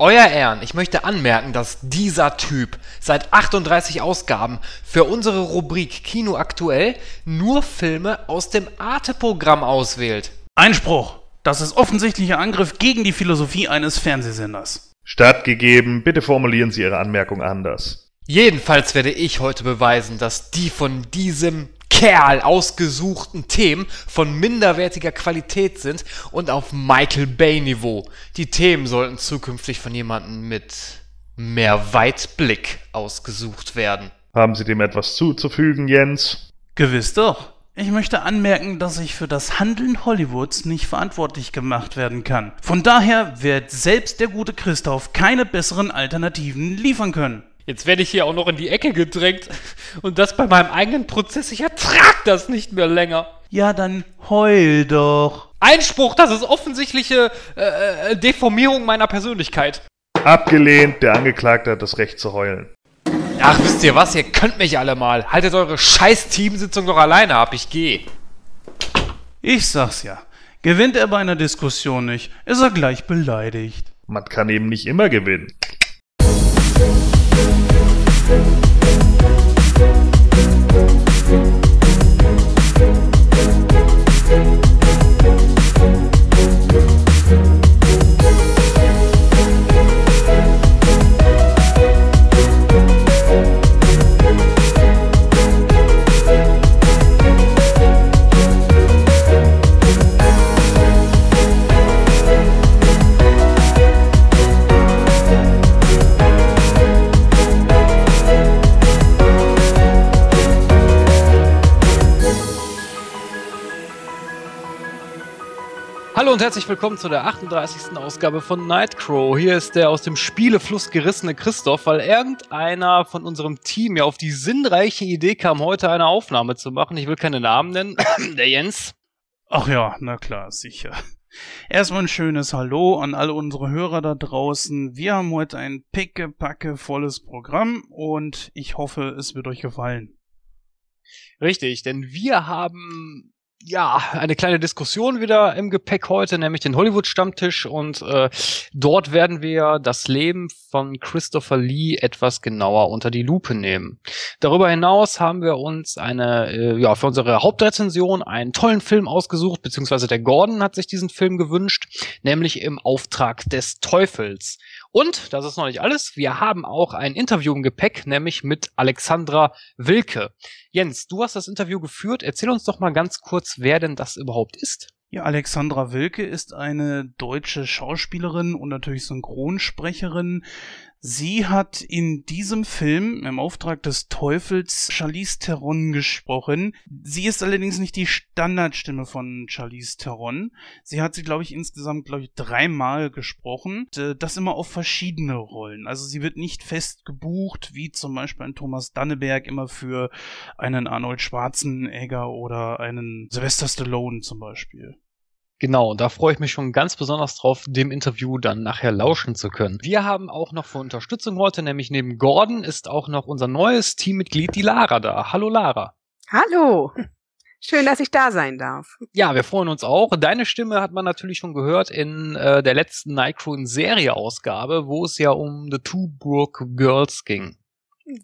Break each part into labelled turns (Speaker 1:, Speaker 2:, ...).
Speaker 1: Euer Ehren, ich möchte anmerken, dass dieser Typ seit 38 Ausgaben für unsere Rubrik Kino aktuell nur Filme aus dem Arte-Programm auswählt.
Speaker 2: Einspruch! Das ist offensichtlicher Angriff gegen die Philosophie eines Fernsehsenders.
Speaker 3: Stattgegeben, bitte formulieren Sie Ihre Anmerkung anders.
Speaker 1: Jedenfalls werde ich heute beweisen, dass die von diesem Kerl ausgesuchten Themen von minderwertiger Qualität sind und auf Michael Bay Niveau. Die Themen sollten zukünftig von jemandem mit mehr Weitblick ausgesucht werden.
Speaker 3: Haben Sie dem etwas zuzufügen, Jens?
Speaker 2: Gewiss doch. Ich möchte anmerken, dass ich für das Handeln Hollywoods nicht verantwortlich gemacht werden kann. Von daher wird selbst der gute Christoph keine besseren Alternativen liefern können.
Speaker 1: Jetzt werde ich hier auch noch in die Ecke gedrängt. Und das bei meinem eigenen Prozess. Ich ertrag das nicht mehr länger.
Speaker 2: Ja, dann heul doch.
Speaker 1: Einspruch, das ist offensichtliche äh, äh, Deformierung meiner Persönlichkeit.
Speaker 3: Abgelehnt, der Angeklagte hat das Recht zu heulen.
Speaker 1: Ach, wisst ihr was? Ihr könnt mich alle mal. Haltet eure scheiß Teamsitzung doch alleine ab. Ich gehe.
Speaker 2: Ich sag's ja. Gewinnt er bei einer Diskussion nicht, ist er gleich beleidigt.
Speaker 3: Man kann eben nicht immer gewinnen.
Speaker 1: Hallo und herzlich willkommen zu der 38. Ausgabe von Nightcrow. Hier ist der aus dem Spielefluss gerissene Christoph, weil irgendeiner von unserem Team ja auf die sinnreiche Idee kam, heute eine Aufnahme zu machen. Ich will keine Namen nennen. der Jens.
Speaker 2: Ach ja, na klar, sicher. Erstmal ein schönes Hallo an alle unsere Hörer da draußen. Wir haben heute ein pickepacke volles Programm und ich hoffe, es wird euch gefallen.
Speaker 1: Richtig, denn wir haben ja, eine kleine Diskussion wieder im Gepäck heute, nämlich den Hollywood-Stammtisch. Und äh, dort werden wir das Leben von Christopher Lee etwas genauer unter die Lupe nehmen. Darüber hinaus haben wir uns eine, äh, ja, für unsere Hauptrezension einen tollen Film ausgesucht, beziehungsweise der Gordon hat sich diesen Film gewünscht, nämlich im Auftrag des Teufels. Und, das ist noch nicht alles, wir haben auch ein Interview im Gepäck, nämlich mit Alexandra Wilke. Jens, du hast das Interview geführt. Erzähl uns doch mal ganz kurz, wer denn das überhaupt ist.
Speaker 2: Ja, Alexandra Wilke ist eine deutsche Schauspielerin und natürlich Synchronsprecherin. Sie hat in diesem Film im Auftrag des Teufels Charlize Theron gesprochen. Sie ist allerdings nicht die Standardstimme von Charlize Theron. Sie hat sie, glaube ich, insgesamt, glaube ich, dreimal gesprochen. Äh, das immer auf verschiedene Rollen. Also sie wird nicht fest gebucht, wie zum Beispiel ein Thomas Danneberg immer für einen Arnold Schwarzenegger oder einen Sylvester Stallone zum Beispiel.
Speaker 1: Genau, da freue ich mich schon ganz besonders drauf, dem Interview dann nachher lauschen zu können. Wir haben auch noch für Unterstützung heute, nämlich neben Gordon ist auch noch unser neues Teammitglied, die Lara, da. Hallo Lara.
Speaker 4: Hallo. Schön, dass ich da sein darf.
Speaker 1: Ja, wir freuen uns auch. Deine Stimme hat man natürlich schon gehört in äh, der letzten Nightcrow Serie-Ausgabe, wo es ja um The Two Brook Girls ging.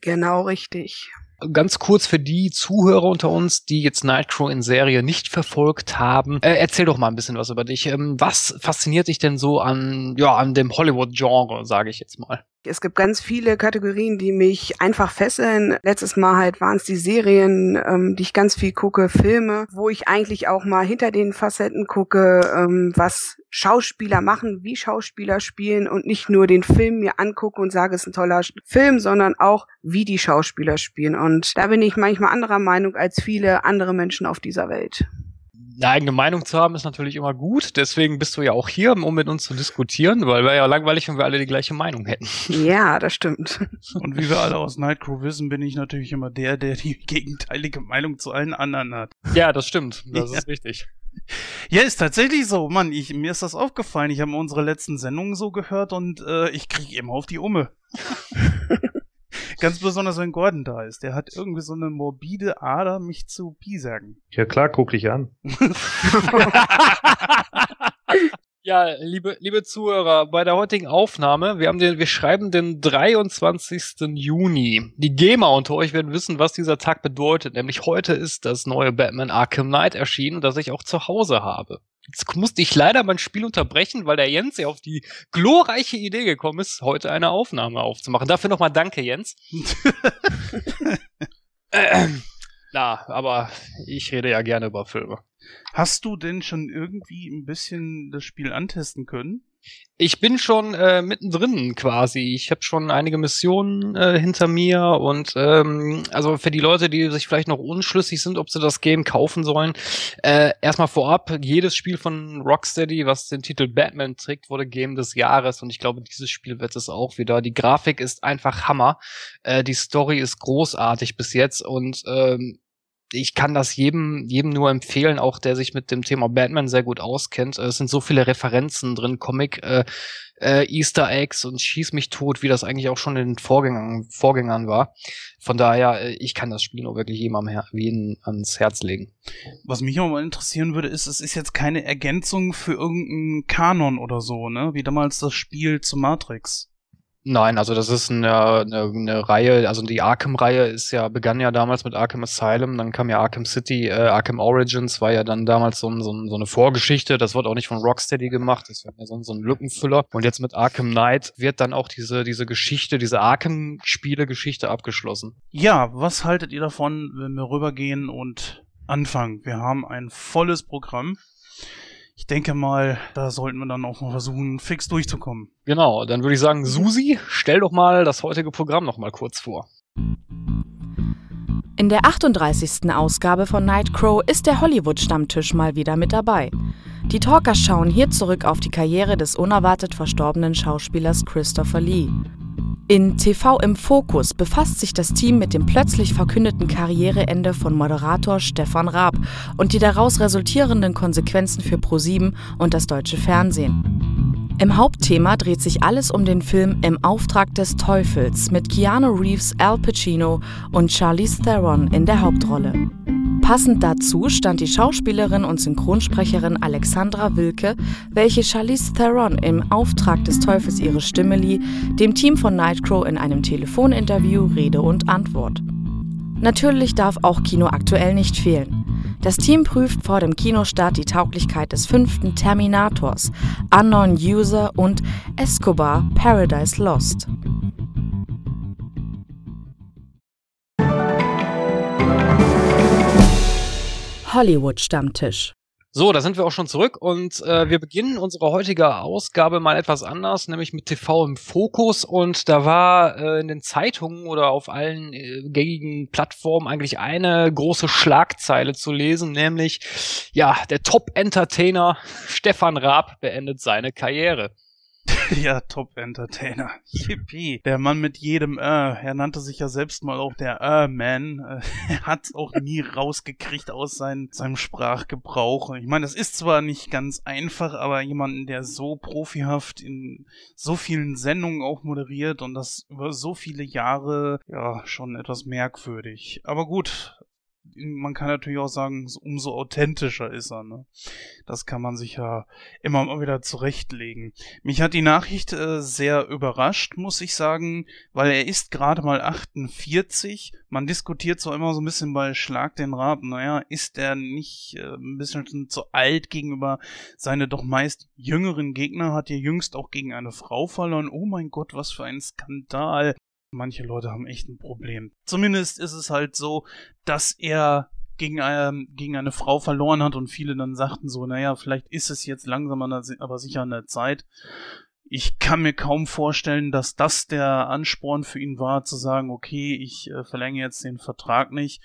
Speaker 4: Genau richtig
Speaker 1: ganz kurz für die Zuhörer unter uns, die jetzt Nightcrow in Serie nicht verfolgt haben, äh, erzähl doch mal ein bisschen was über dich. Ähm, was fasziniert dich denn so an, ja, an dem Hollywood-Genre, sage ich jetzt mal?
Speaker 4: Es gibt ganz viele Kategorien, die mich einfach fesseln. Letztes Mal halt waren es die Serien, ähm, die ich ganz viel gucke, Filme, wo ich eigentlich auch mal hinter den Facetten gucke, ähm, was Schauspieler machen, wie Schauspieler spielen und nicht nur den Film mir angucke und sage, es ist ein toller Film, sondern auch, wie die Schauspieler spielen. Und da bin ich manchmal anderer Meinung als viele andere Menschen auf dieser Welt
Speaker 1: eine eigene Meinung zu haben, ist natürlich immer gut. Deswegen bist du ja auch hier, um mit uns zu diskutieren, weil wäre ja langweilig, wenn wir alle die gleiche Meinung hätten.
Speaker 4: Ja, das stimmt.
Speaker 2: Und wie wir alle aus Nightcrew wissen, bin ich natürlich immer der, der die gegenteilige Meinung zu allen anderen hat.
Speaker 1: Ja, das stimmt. Das ja. ist richtig.
Speaker 2: Ja, ist tatsächlich so. Mann, ich, mir ist das aufgefallen. Ich habe unsere letzten Sendungen so gehört und äh, ich kriege immer auf die Umme. Ganz besonders, wenn Gordon da ist. Der hat irgendwie so eine morbide Ader, mich zu piesagen.
Speaker 3: Ja klar, guck dich an.
Speaker 1: Ja, liebe, liebe Zuhörer, bei der heutigen Aufnahme, wir haben den, wir schreiben den 23. Juni. Die Gamer unter euch werden wissen, was dieser Tag bedeutet. Nämlich heute ist das neue Batman Arkham Knight erschienen, das ich auch zu Hause habe. Jetzt musste ich leider mein Spiel unterbrechen, weil der Jens ja auf die glorreiche Idee gekommen ist, heute eine Aufnahme aufzumachen. Dafür nochmal danke, Jens. äh, na, aber ich rede ja gerne über Filme.
Speaker 2: Hast du denn schon irgendwie ein bisschen das Spiel antesten können?
Speaker 1: Ich bin schon äh, mittendrin quasi. Ich habe schon einige Missionen äh, hinter mir und ähm, also für die Leute, die sich vielleicht noch unschlüssig sind, ob sie das Game kaufen sollen, äh, erstmal vorab, jedes Spiel von Rocksteady, was den Titel Batman trägt, wurde Game des Jahres und ich glaube, dieses Spiel wird es auch wieder. Die Grafik ist einfach Hammer. Äh, die Story ist großartig bis jetzt und ähm, ich kann das jedem, jedem nur empfehlen, auch der sich mit dem Thema Batman sehr gut auskennt. Es sind so viele Referenzen drin, Comic, äh, äh, Easter Eggs und schieß mich tot, wie das eigentlich auch schon in den Vorgängern, Vorgängern war. Von daher, äh, ich kann das Spiel nur wirklich jedem, am Her jedem ans Herz legen.
Speaker 2: Was mich auch mal interessieren würde, ist, es ist jetzt keine Ergänzung für irgendeinen Kanon oder so, ne? Wie damals das Spiel zu Matrix.
Speaker 1: Nein, also das ist eine, eine, eine Reihe, also die Arkham-Reihe ist ja, begann ja damals mit Arkham Asylum, dann kam ja Arkham City, äh, Arkham Origins war ja dann damals so, so, so eine Vorgeschichte, das wird auch nicht von Rocksteady gemacht, das war ja so, so ein Lückenfüller. Und jetzt mit Arkham Knight wird dann auch diese, diese Geschichte, diese Arkham-Spiele-Geschichte abgeschlossen.
Speaker 2: Ja, was haltet ihr davon, wenn wir rübergehen und anfangen? Wir haben ein volles Programm ich denke mal, da sollten wir dann auch mal versuchen, fix durchzukommen.
Speaker 1: Genau, dann würde ich sagen, Susi, stell doch mal das heutige Programm noch mal kurz vor.
Speaker 5: In der 38. Ausgabe von Nightcrow ist der Hollywood-Stammtisch mal wieder mit dabei. Die Talkers schauen hier zurück auf die Karriere des unerwartet verstorbenen Schauspielers Christopher Lee. In TV im Fokus befasst sich das Team mit dem plötzlich verkündeten Karriereende von Moderator Stefan Raab und die daraus resultierenden Konsequenzen für ProSieben und das deutsche Fernsehen. Im Hauptthema dreht sich alles um den Film Im Auftrag des Teufels mit Keanu Reeves, Al Pacino und Charlize Theron in der Hauptrolle. Passend dazu stand die Schauspielerin und Synchronsprecherin Alexandra Wilke, welche Charlize Theron im Auftrag des Teufels ihre Stimme lieh, dem Team von Nightcrow in einem Telefoninterview Rede und Antwort. Natürlich darf auch Kino aktuell nicht fehlen. Das Team prüft vor dem Kinostart die Tauglichkeit des fünften Terminators, Unknown User und Escobar Paradise Lost. Hollywood-Stammtisch.
Speaker 1: So, da sind wir auch schon zurück und äh, wir beginnen unsere heutige Ausgabe mal etwas anders, nämlich mit TV im Fokus und da war äh, in den Zeitungen oder auf allen äh, gängigen Plattformen eigentlich eine große Schlagzeile zu lesen, nämlich ja, der Top-Entertainer Stefan Raab beendet seine Karriere.
Speaker 2: ja, Top-Entertainer. Yippie. Der Mann mit jedem Äh. Er nannte sich ja selbst mal auch der. Äh, er hat auch nie rausgekriegt aus sein, seinem Sprachgebrauch. Ich meine, das ist zwar nicht ganz einfach, aber jemanden, der so profihaft in so vielen Sendungen auch moderiert und das über so viele Jahre, ja, schon etwas merkwürdig. Aber gut, man kann natürlich auch sagen, umso authentischer ist er. Ne? Das kann man sich ja immer mal wieder zurechtlegen. Mich hat die Nachricht äh, sehr überrascht, muss ich sagen, weil er ist gerade mal 48. Man diskutiert zwar immer so ein bisschen bei Schlag den Rat, naja, ist er nicht äh, ein bisschen zu alt gegenüber seine doch meist jüngeren Gegner, hat er jüngst auch gegen eine Frau verloren. Oh mein Gott, was für ein Skandal. Manche Leute haben echt ein Problem. Zumindest ist es halt so, dass er gegen, ähm, gegen eine Frau verloren hat und viele dann sagten so, naja, vielleicht ist es jetzt langsam aber sicher an der Zeit. Ich kann mir kaum vorstellen, dass das der Ansporn für ihn war, zu sagen, okay, ich äh, verlängere jetzt den Vertrag nicht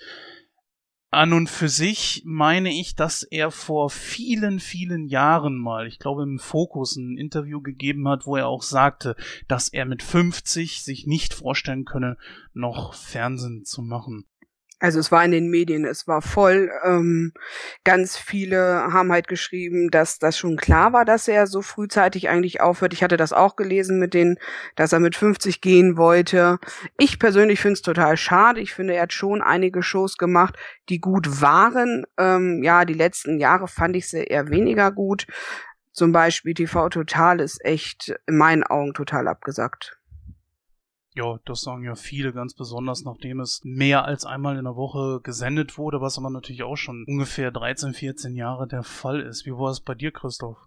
Speaker 2: an und für sich meine ich, dass er vor vielen, vielen Jahren mal, ich glaube im Fokus ein Interview gegeben hat, wo er auch sagte, dass er mit 50 sich nicht vorstellen könne, noch Fernsehen zu machen.
Speaker 4: Also es war in den Medien, es war voll. Ähm, ganz viele haben halt geschrieben, dass das schon klar war, dass er so frühzeitig eigentlich aufhört. Ich hatte das auch gelesen mit denen, dass er mit 50 gehen wollte. Ich persönlich finde es total schade. Ich finde, er hat schon einige Shows gemacht, die gut waren. Ähm, ja, die letzten Jahre fand ich sie eher weniger gut. zum Beispiel TV Total ist echt in meinen Augen total abgesackt.
Speaker 2: Ja, das sagen ja viele, ganz besonders nachdem es mehr als einmal in der Woche gesendet wurde, was aber natürlich auch schon ungefähr 13, 14 Jahre der Fall ist. Wie war es bei dir, Christoph?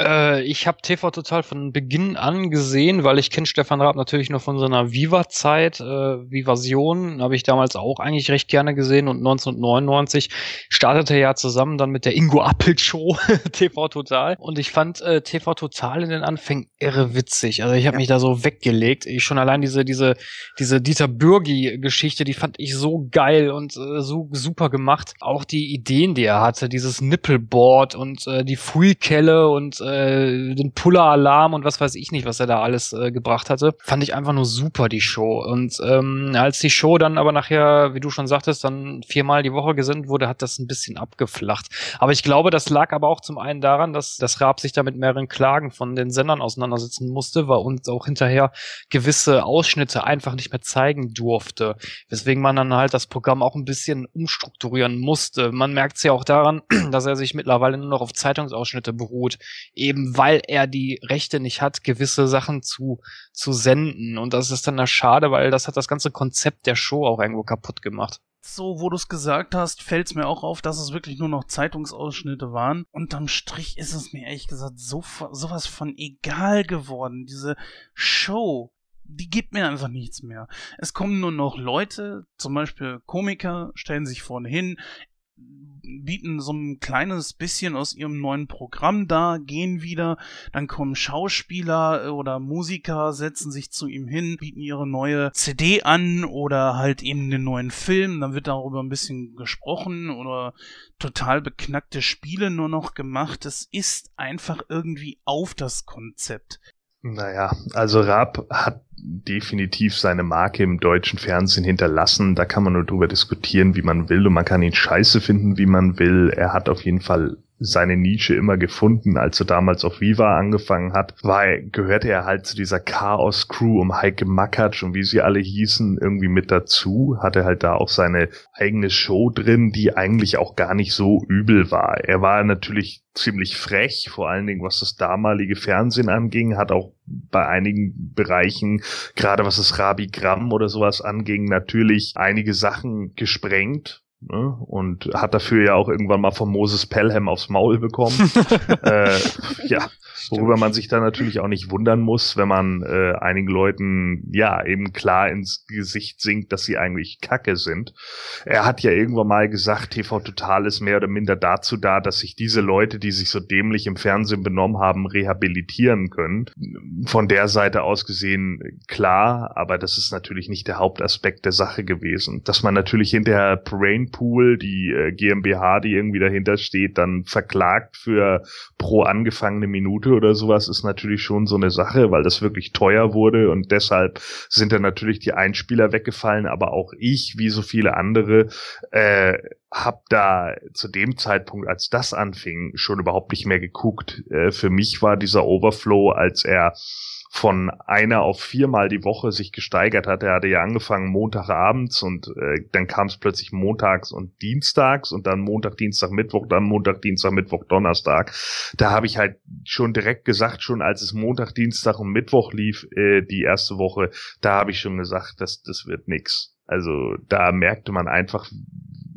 Speaker 1: Äh, ich habe TV Total von Beginn an gesehen, weil ich kenne Stefan Raab natürlich nur von seiner Viva-Zeit. Äh, Vivasion habe ich damals auch eigentlich recht gerne gesehen und 1999 startete er ja zusammen dann mit der Ingo Appelt Show TV Total und ich fand äh, TV Total in den Anfängen irre witzig. Also ich habe ja. mich da so weggelegt. Ich schon allein diese diese diese Dieter Bürgi Geschichte, die fand ich so geil und äh, so super gemacht. Auch die Ideen, die er hatte, dieses Nippelboard und äh, die Fuikelle und äh, äh, den Puller-Alarm und was weiß ich nicht, was er da alles äh, gebracht hatte. Fand ich einfach nur super, die Show. Und ähm, als die Show dann aber nachher, wie du schon sagtest, dann viermal die Woche gesendet wurde, hat das ein bisschen abgeflacht. Aber ich glaube, das lag aber auch zum einen daran, dass das Raab sich da mit mehreren Klagen von den Sendern auseinandersetzen musste, weil uns auch hinterher gewisse Ausschnitte einfach nicht mehr zeigen durfte. Weswegen man dann halt das Programm auch ein bisschen umstrukturieren musste. Man merkt es ja auch daran, dass er sich mittlerweile nur noch auf Zeitungsausschnitte beruht eben weil er die Rechte nicht hat, gewisse Sachen zu, zu senden. Und das ist dann da schade, weil das hat das ganze Konzept der Show auch irgendwo kaputt gemacht.
Speaker 2: So, wo du es gesagt hast, fällt es mir auch auf, dass es wirklich nur noch Zeitungsausschnitte waren. Unterm Strich ist es mir ehrlich gesagt so sowas von egal geworden. Diese Show, die gibt mir einfach nichts mehr. Es kommen nur noch Leute, zum Beispiel Komiker, stellen sich vorne hin, bieten so ein kleines bisschen aus ihrem neuen Programm da, gehen wieder, dann kommen Schauspieler äh, oder Musiker, setzen sich zu ihm hin, bieten ihre neue CD an oder halt eben den neuen Film, dann wird darüber ein bisschen gesprochen oder total beknackte Spiele nur noch gemacht. Es ist einfach irgendwie auf das Konzept.
Speaker 3: Naja, also Raab hat definitiv seine Marke im deutschen Fernsehen hinterlassen. Da kann man nur drüber diskutieren, wie man will und man kann ihn scheiße finden, wie man will. Er hat auf jeden Fall seine Nische immer gefunden. Als er damals auf Viva angefangen hat, war er, gehörte er halt zu dieser Chaos-Crew um Heike Makatsch und wie sie alle hießen, irgendwie mit dazu. Hatte halt da auch seine eigene Show drin, die eigentlich auch gar nicht so übel war. Er war natürlich ziemlich frech, vor allen Dingen was das damalige Fernsehen anging, hat auch bei einigen Bereichen, gerade was das Rabigramm oder sowas anging, natürlich einige Sachen gesprengt Ne? Und hat dafür ja auch irgendwann mal von Moses Pelham aufs Maul bekommen. äh, ja, worüber man sich dann natürlich auch nicht wundern muss, wenn man äh, einigen Leuten ja eben klar ins Gesicht singt, dass sie eigentlich Kacke sind. Er hat ja irgendwann mal gesagt, TV Total ist mehr oder minder dazu da, dass sich diese Leute, die sich so dämlich im Fernsehen benommen haben, rehabilitieren können. Von der Seite aus gesehen klar, aber das ist natürlich nicht der Hauptaspekt der Sache gewesen. Dass man natürlich hinterher Brain Pool, die äh, GmbH, die irgendwie dahinter steht, dann verklagt für pro angefangene Minute oder sowas, ist natürlich schon so eine Sache, weil das wirklich teuer wurde und deshalb sind dann natürlich die Einspieler weggefallen, aber auch ich, wie so viele andere, äh, hab da zu dem Zeitpunkt, als das anfing, schon überhaupt nicht mehr geguckt. Äh, für mich war dieser Overflow, als er von einer auf viermal die Woche sich gesteigert hat. Er hatte ja angefangen Montagabends und äh, dann kam es plötzlich montags und dienstags und dann Montag, Dienstag, Mittwoch, dann Montag, Dienstag, Mittwoch, Donnerstag. Da habe ich halt schon direkt gesagt, schon als es Montag, Dienstag und Mittwoch lief, äh, die erste Woche, da habe ich schon gesagt, das, das wird nix. Also da merkte man einfach,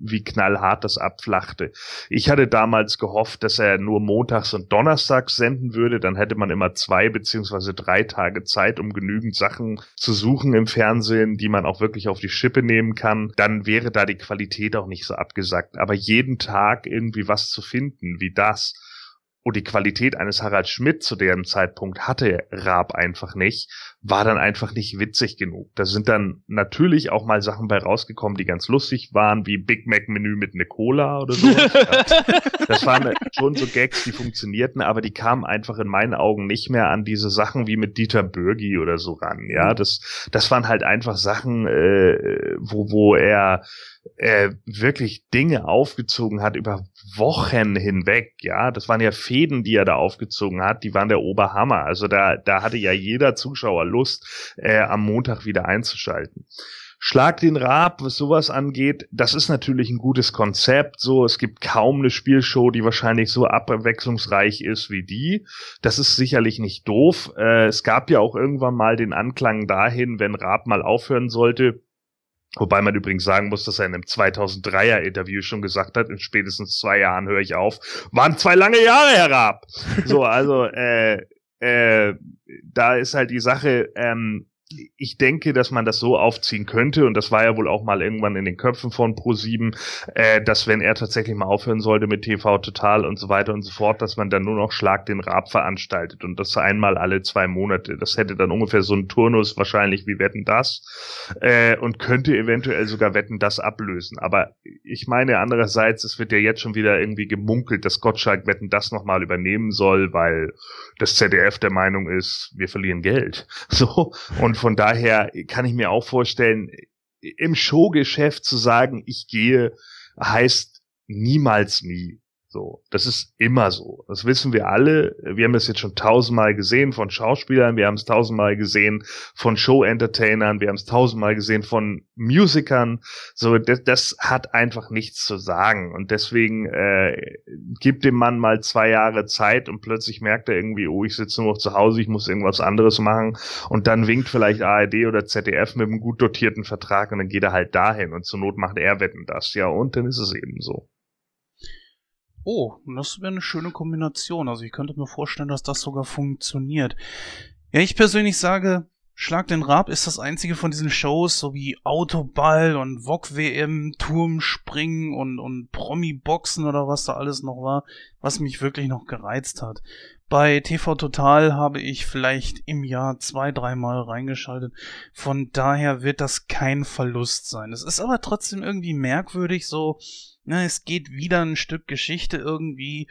Speaker 3: wie knallhart das abflachte. Ich hatte damals gehofft, dass er nur montags und donnerstags senden würde, dann hätte man immer zwei beziehungsweise drei Tage Zeit, um genügend Sachen zu suchen im Fernsehen, die man auch wirklich auf die Schippe nehmen kann. Dann wäre da die Qualität auch nicht so abgesackt. Aber jeden Tag irgendwie was zu finden, wie das, und die Qualität eines Harald Schmidt zu dem Zeitpunkt hatte Raab einfach nicht, war dann einfach nicht witzig genug. Da sind dann natürlich auch mal Sachen bei rausgekommen, die ganz lustig waren, wie Big Mac Menü mit ne Cola oder so. das waren schon so Gags, die funktionierten, aber die kamen einfach in meinen Augen nicht mehr an diese Sachen wie mit Dieter Bürgi oder so ran. Ja, mhm. das, das waren halt einfach Sachen, äh, wo, wo er äh, wirklich Dinge aufgezogen hat über Wochen hinweg, ja. Das waren ja Fäden, die er da aufgezogen hat, die waren der Oberhammer. Also da, da hatte ja jeder Zuschauer Lust, äh, am Montag wieder einzuschalten. Schlag den Rab, was sowas angeht, das ist natürlich ein gutes Konzept. So, es gibt kaum eine Spielshow, die wahrscheinlich so abwechslungsreich ist wie die. Das ist sicherlich nicht doof. Äh, es gab ja auch irgendwann mal den Anklang dahin, wenn Rab mal aufhören sollte, Wobei man übrigens sagen muss, dass er in einem 2003er Interview schon gesagt hat, in spätestens zwei Jahren höre ich auf. Waren zwei lange Jahre, Herr Raab. So, also, äh, äh, da ist halt die Sache, ähm, ich denke, dass man das so aufziehen könnte, und das war ja wohl auch mal irgendwann in den Köpfen von Pro7, äh, dass wenn er tatsächlich mal aufhören sollte mit TV Total und so weiter und so fort, dass man dann nur noch Schlag den Rab veranstaltet und das einmal alle zwei Monate. Das hätte dann ungefähr so einen Turnus wahrscheinlich wie Wetten das äh, und könnte eventuell sogar Wetten das ablösen. Aber ich meine andererseits, es wird ja jetzt schon wieder irgendwie gemunkelt, dass Gottschalk Wetten das nochmal übernehmen soll, weil das ZDF der Meinung ist, wir verlieren Geld. So und von daher kann ich mir auch vorstellen, im Showgeschäft zu sagen, ich gehe, heißt niemals nie. So, das ist immer so. Das wissen wir alle. Wir haben das jetzt schon tausendmal gesehen von Schauspielern, wir haben es tausendmal gesehen von Show-Entertainern, wir haben es tausendmal gesehen von Musikern. So, das, das, hat einfach nichts zu sagen. Und deswegen äh, gibt dem Mann mal zwei Jahre Zeit und plötzlich merkt er irgendwie, oh, ich sitze nur noch zu Hause, ich muss irgendwas anderes machen. Und dann winkt vielleicht ARD oder ZDF mit einem gut dotierten Vertrag und dann geht er halt dahin und zur Not macht er Wetten das. Ja, und dann ist es eben so.
Speaker 2: Oh, das wäre eine schöne Kombination. Also ich könnte mir vorstellen, dass das sogar funktioniert. Ja, ich persönlich sage, Schlag den Rab ist das einzige von diesen Shows, so wie Autoball und VOG WM, Turmspringen und, und Promi-Boxen oder was da alles noch war, was mich wirklich noch gereizt hat. Bei TV Total habe ich vielleicht im Jahr zwei, dreimal reingeschaltet. Von daher wird das kein Verlust sein. Es ist aber trotzdem irgendwie merkwürdig, so, na, es geht wieder ein Stück Geschichte irgendwie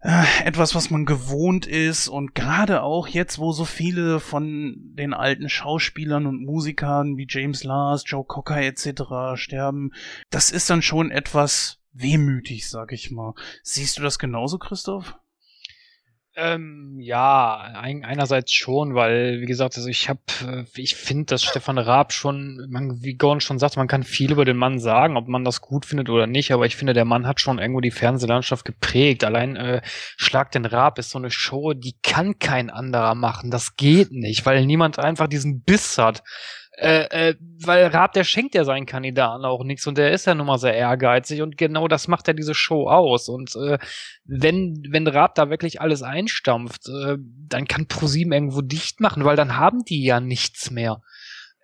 Speaker 2: äh, etwas, was man gewohnt ist und gerade auch jetzt, wo so viele von den alten Schauspielern und Musikern wie James Lars, Joe Cocker etc. sterben, das ist dann schon etwas wehmütig, sag ich mal. Siehst du das genauso, Christoph?
Speaker 1: Ähm, ja, ein, einerseits schon, weil, wie gesagt, also ich habe, äh, ich finde, dass Stefan Raab schon, man, wie Gordon schon sagt, man kann viel über den Mann sagen, ob man das gut findet oder nicht, aber ich finde, der Mann hat schon irgendwo die Fernsehlandschaft geprägt. Allein äh, Schlag den Raab ist so eine Show, die kann kein anderer machen. Das geht nicht, weil niemand einfach diesen Biss hat. Äh, äh, weil Raab, der schenkt ja seinen Kandidaten auch nichts und der ist ja nun mal sehr ehrgeizig und genau das macht ja diese Show aus. Und äh, wenn, wenn Raab da wirklich alles einstampft, äh, dann kann ProSieben irgendwo dicht machen, weil dann haben die ja nichts mehr.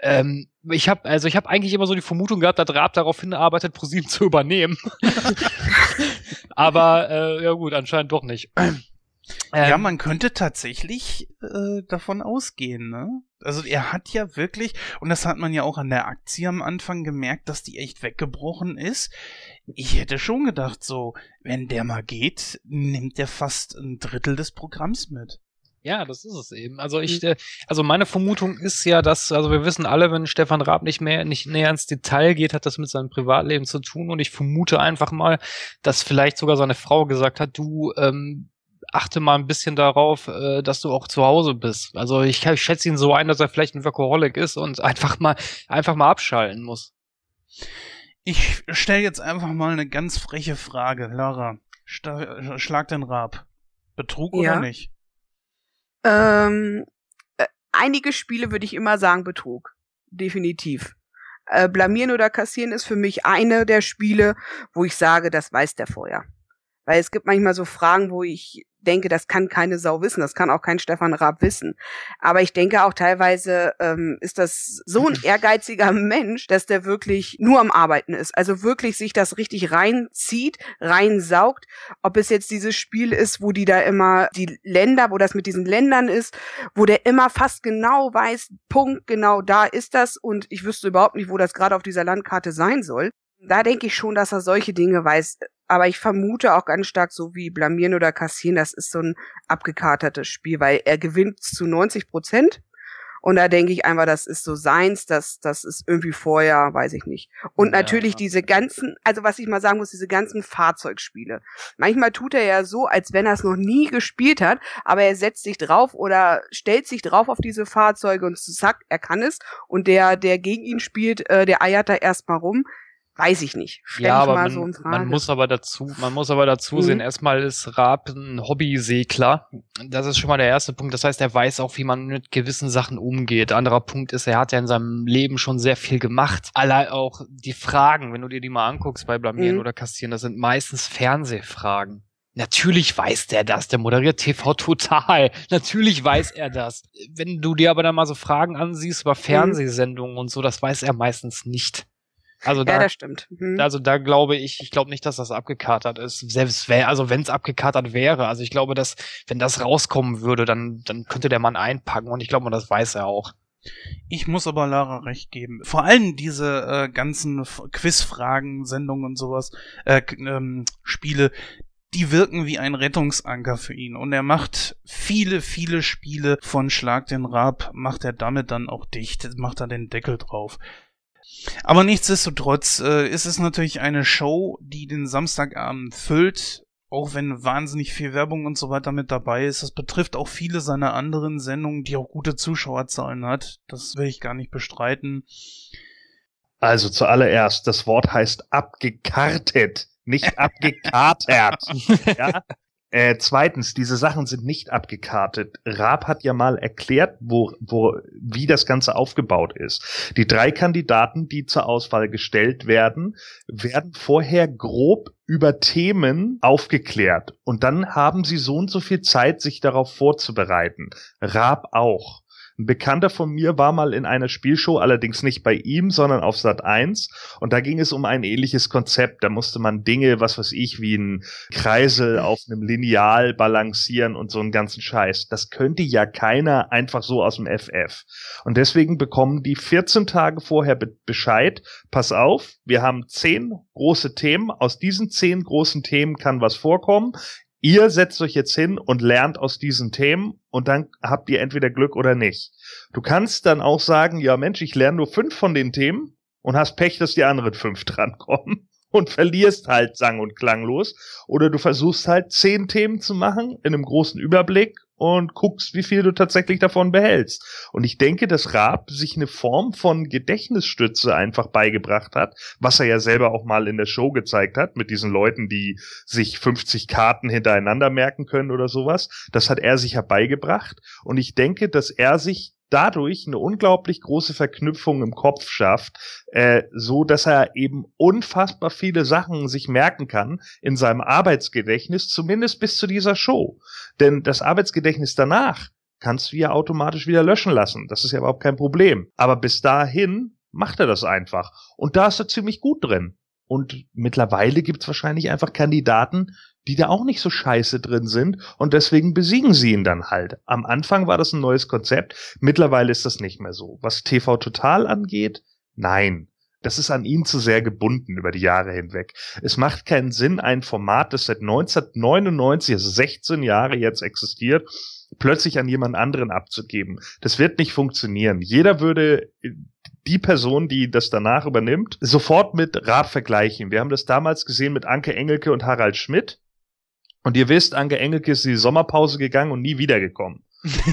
Speaker 1: Ähm, ich habe also ich habe eigentlich immer so die Vermutung gehabt, dass Raab darauf hinarbeitet, ProSieben zu übernehmen. Aber äh, ja gut, anscheinend doch nicht.
Speaker 2: Ähm, ja, man könnte tatsächlich äh, davon ausgehen, ne? Also er hat ja wirklich, und das hat man ja auch an der Aktie am Anfang gemerkt, dass die echt weggebrochen ist. Ich hätte schon gedacht, so, wenn der mal geht, nimmt der fast ein Drittel des Programms mit.
Speaker 1: Ja, das ist es eben. Also ich, äh, also meine Vermutung ist ja, dass, also wir wissen alle, wenn Stefan Raab nicht mehr, nicht näher ins Detail geht, hat das mit seinem Privatleben zu tun. Und ich vermute einfach mal, dass vielleicht sogar seine Frau gesagt hat, du, ähm, achte mal ein bisschen darauf, äh, dass du auch zu Hause bist. Also ich, ich schätze ihn so ein, dass er vielleicht ein Workaholic ist und einfach mal, einfach mal abschalten muss.
Speaker 2: Ich stelle jetzt einfach mal eine ganz freche Frage, Lara. schlag den Rab. Betrug ja. oder nicht?
Speaker 4: Ähm, äh, einige Spiele würde ich immer sagen Betrug. Definitiv. Äh, blamieren oder kassieren ist für mich eine der Spiele, wo ich sage, das weiß der vorher. Weil es gibt manchmal so Fragen, wo ich denke, das kann keine Sau wissen, das kann auch kein Stefan Raab wissen. Aber ich denke auch teilweise ähm, ist das so ein ehrgeiziger Mensch, dass der wirklich nur am Arbeiten ist. Also wirklich sich das richtig reinzieht, reinsaugt. Ob es jetzt dieses Spiel ist, wo die da immer die Länder, wo das mit diesen Ländern ist, wo der immer fast genau weiß, Punkt, genau da ist das und ich wüsste überhaupt nicht, wo das gerade auf dieser Landkarte sein soll. Da denke ich schon, dass er solche Dinge weiß. Aber ich vermute auch ganz stark, so wie blamieren oder kassieren, das ist so ein abgekatertes Spiel, weil er gewinnt zu 90 Prozent Und da denke ich einfach, das ist so seins, das, das ist irgendwie vorher, weiß ich nicht. Und
Speaker 1: Ja.
Speaker 4: natürlich diese ganzen, also was ich mal sagen muss, diese ganzen Fahrzeugspiele. Manchmal tut er ja so, als wenn er es noch nie gespielt hat, aber er setzt sich drauf oder stellt sich drauf auf diese Fahrzeuge und zack, er kann es. Und der, der gegen ihn spielt, äh, der eiert da erstmal rum. Weiß ich nicht. Stell
Speaker 1: Ja, aber man,
Speaker 4: so
Speaker 1: man muss aber dazu, man muss aber dazu
Speaker 4: Mhm.
Speaker 1: sehen, erstmal ist Raab ein Hobbysegler. Das ist schon mal der erste Punkt. Das heißt, er weiß auch, wie man mit gewissen Sachen umgeht. Anderer Punkt ist, er hat ja in seinem Leben schon sehr viel gemacht. Allein auch die Fragen, wenn du dir die mal anguckst bei Blamieren
Speaker 4: Mhm.
Speaker 1: oder Kassieren, das sind meistens Fernsehfragen. Natürlich weiß der das, der moderiert TV total. Natürlich weiß er das. Wenn du dir aber dann mal so Fragen ansiehst über Fernsehsendungen und so, das weiß er meistens nicht. Also da
Speaker 4: ja, das stimmt. Mhm.
Speaker 1: also da glaube ich, ich glaube nicht, dass das abgekatert ist. Selbst wär, also wenn es abgekatert wäre, also ich glaube, dass wenn das rauskommen würde, dann dann könnte der Mann einpacken und ich glaube, das weiß er auch.
Speaker 2: Ich muss aber Lara recht geben. Vor allem diese äh, ganzen F- Quizfragen, Sendungen und sowas, äh, ähm, Spiele, die wirken wie ein Rettungsanker für ihn. Und er macht viele, viele Spiele von Schlag den Rab, macht er damit dann auch dicht, macht er den Deckel drauf. Aber nichtsdestotrotz äh, ist es natürlich eine Show, die den Samstagabend füllt, auch wenn wahnsinnig viel Werbung und so weiter mit dabei ist. Das betrifft auch viele seiner anderen Sendungen, die auch gute Zuschauerzahlen hat. Das will ich gar nicht bestreiten.
Speaker 3: Also zuallererst, das Wort heißt abgekartet, nicht abgekatert. ja? Äh, zweitens, diese Sachen sind nicht abgekartet. Raab hat ja mal erklärt, wo, wo, wie das Ganze aufgebaut ist. Die drei Kandidaten, die zur Auswahl gestellt werden, werden vorher grob über Themen aufgeklärt. Und dann haben sie so und so viel Zeit, sich darauf vorzubereiten. Raab auch. Ein Bekannter von mir war mal in einer Spielshow, allerdings nicht bei ihm, sondern auf Sat 1. Und da ging es um ein ähnliches Konzept. Da musste man Dinge, was weiß ich, wie ein Kreisel auf einem Lineal balancieren und so einen ganzen Scheiß. Das könnte ja keiner einfach so aus dem FF. Und deswegen bekommen die 14 Tage vorher be Bescheid. Pass auf, wir haben zehn große Themen. Aus diesen zehn großen Themen kann was vorkommen. Ihr setzt euch jetzt hin und lernt aus diesen Themen und dann habt ihr entweder Glück oder nicht. Du kannst dann auch sagen, ja Mensch, ich lerne nur fünf von den Themen und hast Pech, dass die anderen fünf drankommen und verlierst halt sang- und klanglos. Oder du versuchst halt zehn Themen zu machen in einem großen Überblick und guckst, wie viel du tatsächlich davon behältst. Und ich denke, dass Raab sich eine Form von Gedächtnisstütze einfach beigebracht hat, was er ja selber auch mal in der Show gezeigt hat, mit diesen Leuten, die sich 50 Karten hintereinander merken können oder sowas. Das hat er sich herbeigebracht. Und ich denke, dass er sich dadurch eine unglaublich große Verknüpfung im Kopf schafft, äh, so dass er eben unfassbar viele Sachen sich merken kann in seinem Arbeitsgedächtnis, zumindest bis zu dieser Show. Denn das Arbeitsgedächtnis danach kannst du ja automatisch wieder löschen lassen. Das ist ja überhaupt kein Problem. Aber bis dahin macht er das einfach. Und da ist er ziemlich gut drin. Und mittlerweile gibt es wahrscheinlich einfach Kandidaten, die da auch nicht so scheiße drin sind und deswegen besiegen sie ihn dann halt. Am Anfang war das ein neues Konzept, mittlerweile ist das nicht mehr so. Was TV Total angeht, nein. Das ist an ihn zu sehr gebunden über die Jahre hinweg. Es macht keinen Sinn, ein Format, das seit 1999, also 16 Jahre jetzt existiert, plötzlich an jemand anderen abzugeben. Das wird nicht funktionieren. Jeder würde die Person, die das danach übernimmt, sofort mit Raab vergleichen. Wir haben das damals gesehen mit Anke Engelke und Harald Schmidt. Und ihr wisst, Anke Engelke ist in die Sommerpause gegangen und nie wiedergekommen.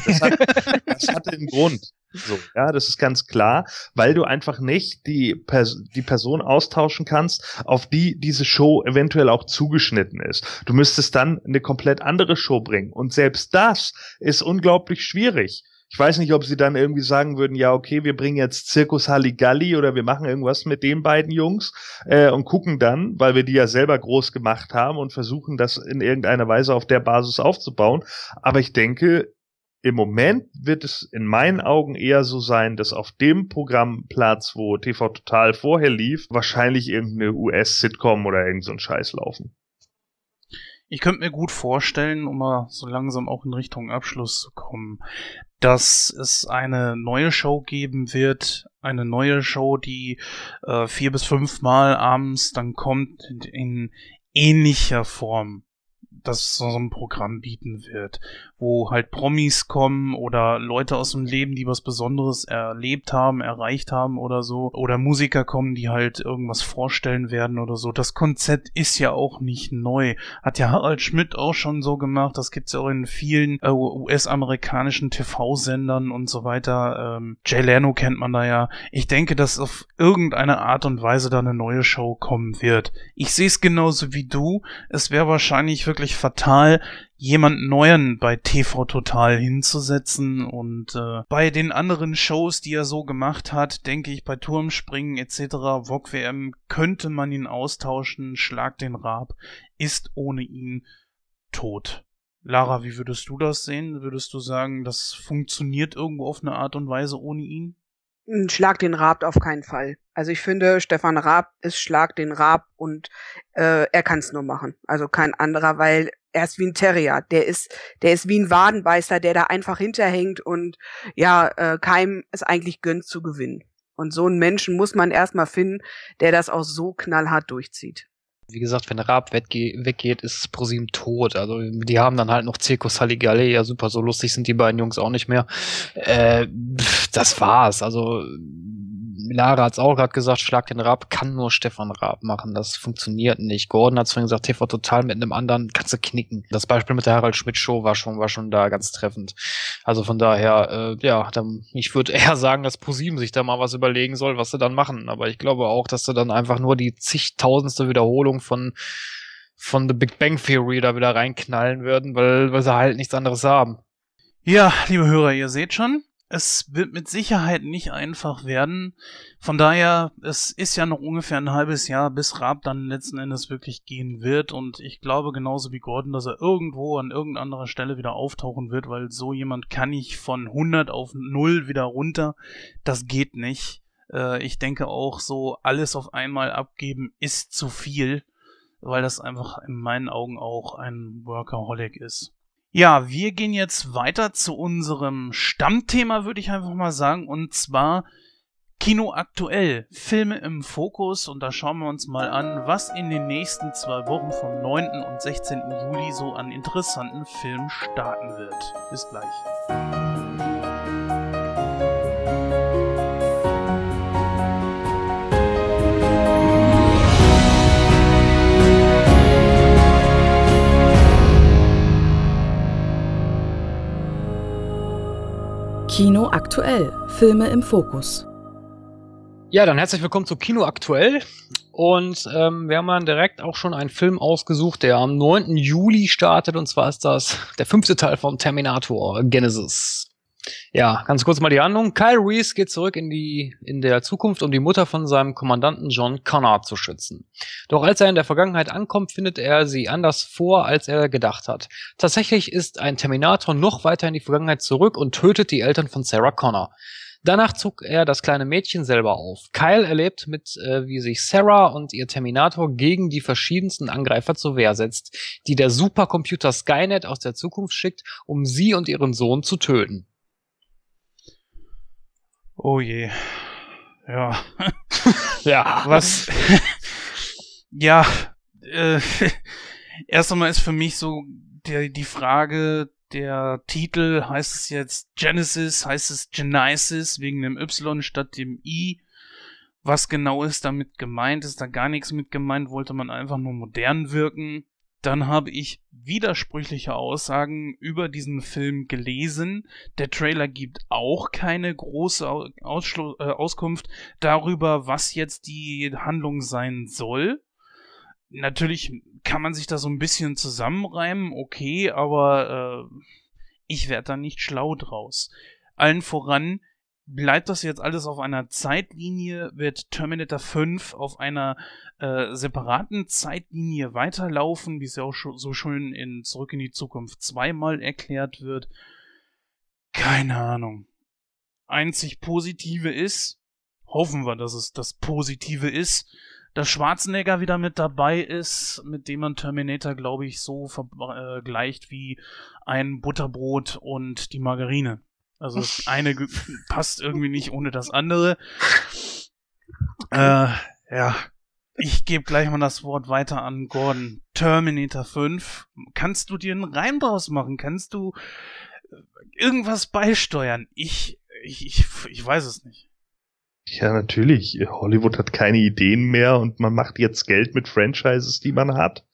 Speaker 3: Das, hat, das hatte einen Grund. So, ja, das ist ganz klar, weil du einfach nicht die, Pers die Person austauschen kannst, auf die diese Show eventuell auch zugeschnitten ist. Du müsstest dann eine komplett andere Show bringen. Und selbst das ist unglaublich schwierig. Ich weiß nicht, ob sie dann irgendwie sagen würden, ja, okay, wir bringen jetzt Zirkus Halligalli oder wir machen irgendwas mit den beiden Jungs äh, und gucken dann, weil wir die ja selber groß gemacht haben und versuchen, das in irgendeiner Weise auf der Basis aufzubauen. Aber ich denke, im Moment wird es in meinen Augen eher so sein, dass auf dem Programmplatz, wo TV Total vorher lief, wahrscheinlich irgendeine US-Sitcom oder irgend so ein Scheiß laufen.
Speaker 2: Ich könnte mir gut vorstellen, um mal so langsam auch in Richtung Abschluss zu kommen, dass es eine neue Show geben wird, eine neue Show, die äh, vier bis fünf Mal abends dann kommt in ähnlicher Form. Das so ein Programm bieten wird, wo halt Promis kommen oder Leute aus dem Leben, die was Besonderes erlebt haben, erreicht haben oder so, oder Musiker kommen, die halt irgendwas vorstellen werden oder so. Das Konzept ist ja auch nicht neu. Hat ja Harald Schmidt auch schon so gemacht. Das gibt's ja auch in vielen äh, US-amerikanischen TV-Sendern und so weiter. Ähm, Jay Leno kennt man da ja. Ich denke, dass auf irgendeine Art und Weise da eine neue Show kommen wird. Ich sehe es genauso wie du. Es wäre wahrscheinlich wirklich fatal, jemand Neuen bei TV Total hinzusetzen und äh, bei den anderen Shows, die er so gemacht hat, denke ich bei Turmspringen etc., VOG WM könnte man ihn austauschen, Schlag den Rab, ist ohne ihn tot. Lara, wie würdest du das sehen? Würdest du sagen, das funktioniert irgendwo auf eine Art und Weise ohne ihn?
Speaker 4: Schlag den Raab auf keinen Fall. Also ich finde, Stefan Raab ist Schlag den Raab und äh, er kann es nur machen. Also kein anderer, weil er ist wie ein Terrier. Der ist, der ist wie ein Wadenbeißer, der da einfach hinterhängt und ja, äh, keinem es eigentlich gönnt zu gewinnen. Und so einen Menschen muss man erstmal finden, der das auch so knallhart durchzieht.
Speaker 1: Wie gesagt, wenn Raab weggeht, ist ProSieben tot. Also die haben dann halt noch Circus Halligalle. Ja, super, so lustig sind die beiden Jungs auch nicht mehr. Äh, das war's. Also Lara hat es auch gerade gesagt, Schlag den Raab kann nur Stefan Raab machen. Das funktioniert nicht. Gordon hat vorhin gesagt, TV total mit einem anderen kannst du knicken. Das Beispiel mit der Harald Schmidt Show war schon, war schon da ganz treffend. Also von daher, äh, ja, dann, ich würde eher sagen, dass ProSieben sich da mal was überlegen soll, was sie dann machen. Aber ich glaube auch, dass sie dann einfach nur die zigtausendste Wiederholung von von The Big Bang Theory da wieder reinknallen würden, weil, weil sie halt nichts anderes haben.
Speaker 2: Ja, liebe Hörer, ihr seht schon, es wird mit Sicherheit nicht einfach werden. Von daher, es ist ja noch ungefähr ein halbes Jahr, bis Raab dann letzten Endes wirklich gehen wird. Und ich glaube genauso wie Gordon, dass er irgendwo an irgendeiner Stelle wieder auftauchen wird, weil so jemand kann ich von 100 auf 0 wieder runter. Das geht nicht. Äh, ich denke auch so, alles auf einmal abgeben ist zu viel, weil das einfach in meinen Augen auch ein Workaholic ist. Ja, wir gehen jetzt weiter zu unserem Stammthema, würde ich einfach mal sagen, und zwar Kino aktuell, Filme im Fokus und da schauen wir uns mal an, was in den nächsten zwei Wochen vom 9. und 16. Juli so an interessanten Filmen starten wird. Bis gleich.
Speaker 5: Kino aktuell, Filme im Fokus.
Speaker 1: Ja, dann herzlich willkommen zu Kino aktuell. Und ähm, wir haben dann direkt auch schon einen Film ausgesucht, der am 9. Juli startet. Und zwar ist das der fünfte Teil von Terminator Genesis. Ja, ganz kurz mal die Handlung. Kyle Reese geht zurück in die, in der Zukunft, um die Mutter von seinem Kommandanten John Connor zu schützen. Doch als er in der Vergangenheit ankommt, findet er sie anders vor, als er gedacht hat. Tatsächlich ist ein Terminator noch weiter in die Vergangenheit zurück und tötet die Eltern von Sarah Connor. Danach zog er das kleine Mädchen selber auf. Kyle erlebt mit, äh, wie sich Sarah und ihr Terminator gegen die verschiedensten Angreifer zur Wehr setzt, die der Supercomputer Skynet aus der Zukunft schickt, um sie und ihren Sohn zu töten.
Speaker 2: Oh je. Ja. ja. Was? ja. Äh, erst einmal ist für mich so der, die Frage, der Titel, heißt es jetzt Genesis, heißt es Genesis, wegen dem Y statt dem I. Was genau ist damit gemeint? Ist da gar nichts mit gemeint? Wollte man einfach nur modern wirken? Dann habe ich widersprüchliche Aussagen über diesen Film gelesen. Der Trailer gibt auch keine große Ausschlu äh, Auskunft darüber, was jetzt die Handlung sein soll. Natürlich kann man sich da so ein bisschen zusammenreimen, okay, aber äh, ich werde da nicht schlau draus. Allen voran, bleibt das jetzt alles auf einer Zeitlinie? Wird Terminator 5 auf einer äh, separaten Zeitlinie weiterlaufen, wie es ja auch so schön in Zurück in die Zukunft zweimal erklärt wird? Keine Ahnung. Einzig Positive ist, hoffen wir, dass es das Positive ist, dass Schwarzenegger wieder mit dabei ist, mit dem man Terminator, glaube ich, so vergleicht äh, wie ein Butterbrot und die Margarine. Also das eine passt irgendwie nicht ohne das andere. Äh, ja. ich gebe gleich mal das Wort weiter an Gordon. Terminator 5. Kannst du dir einen Reim draus machen? Kannst du äh, irgendwas beisteuern? Ich, ich, ich, ich weiß es nicht.
Speaker 3: Ja, natürlich. Hollywood hat keine Ideen mehr und man macht jetzt Geld mit Franchises, die man hat.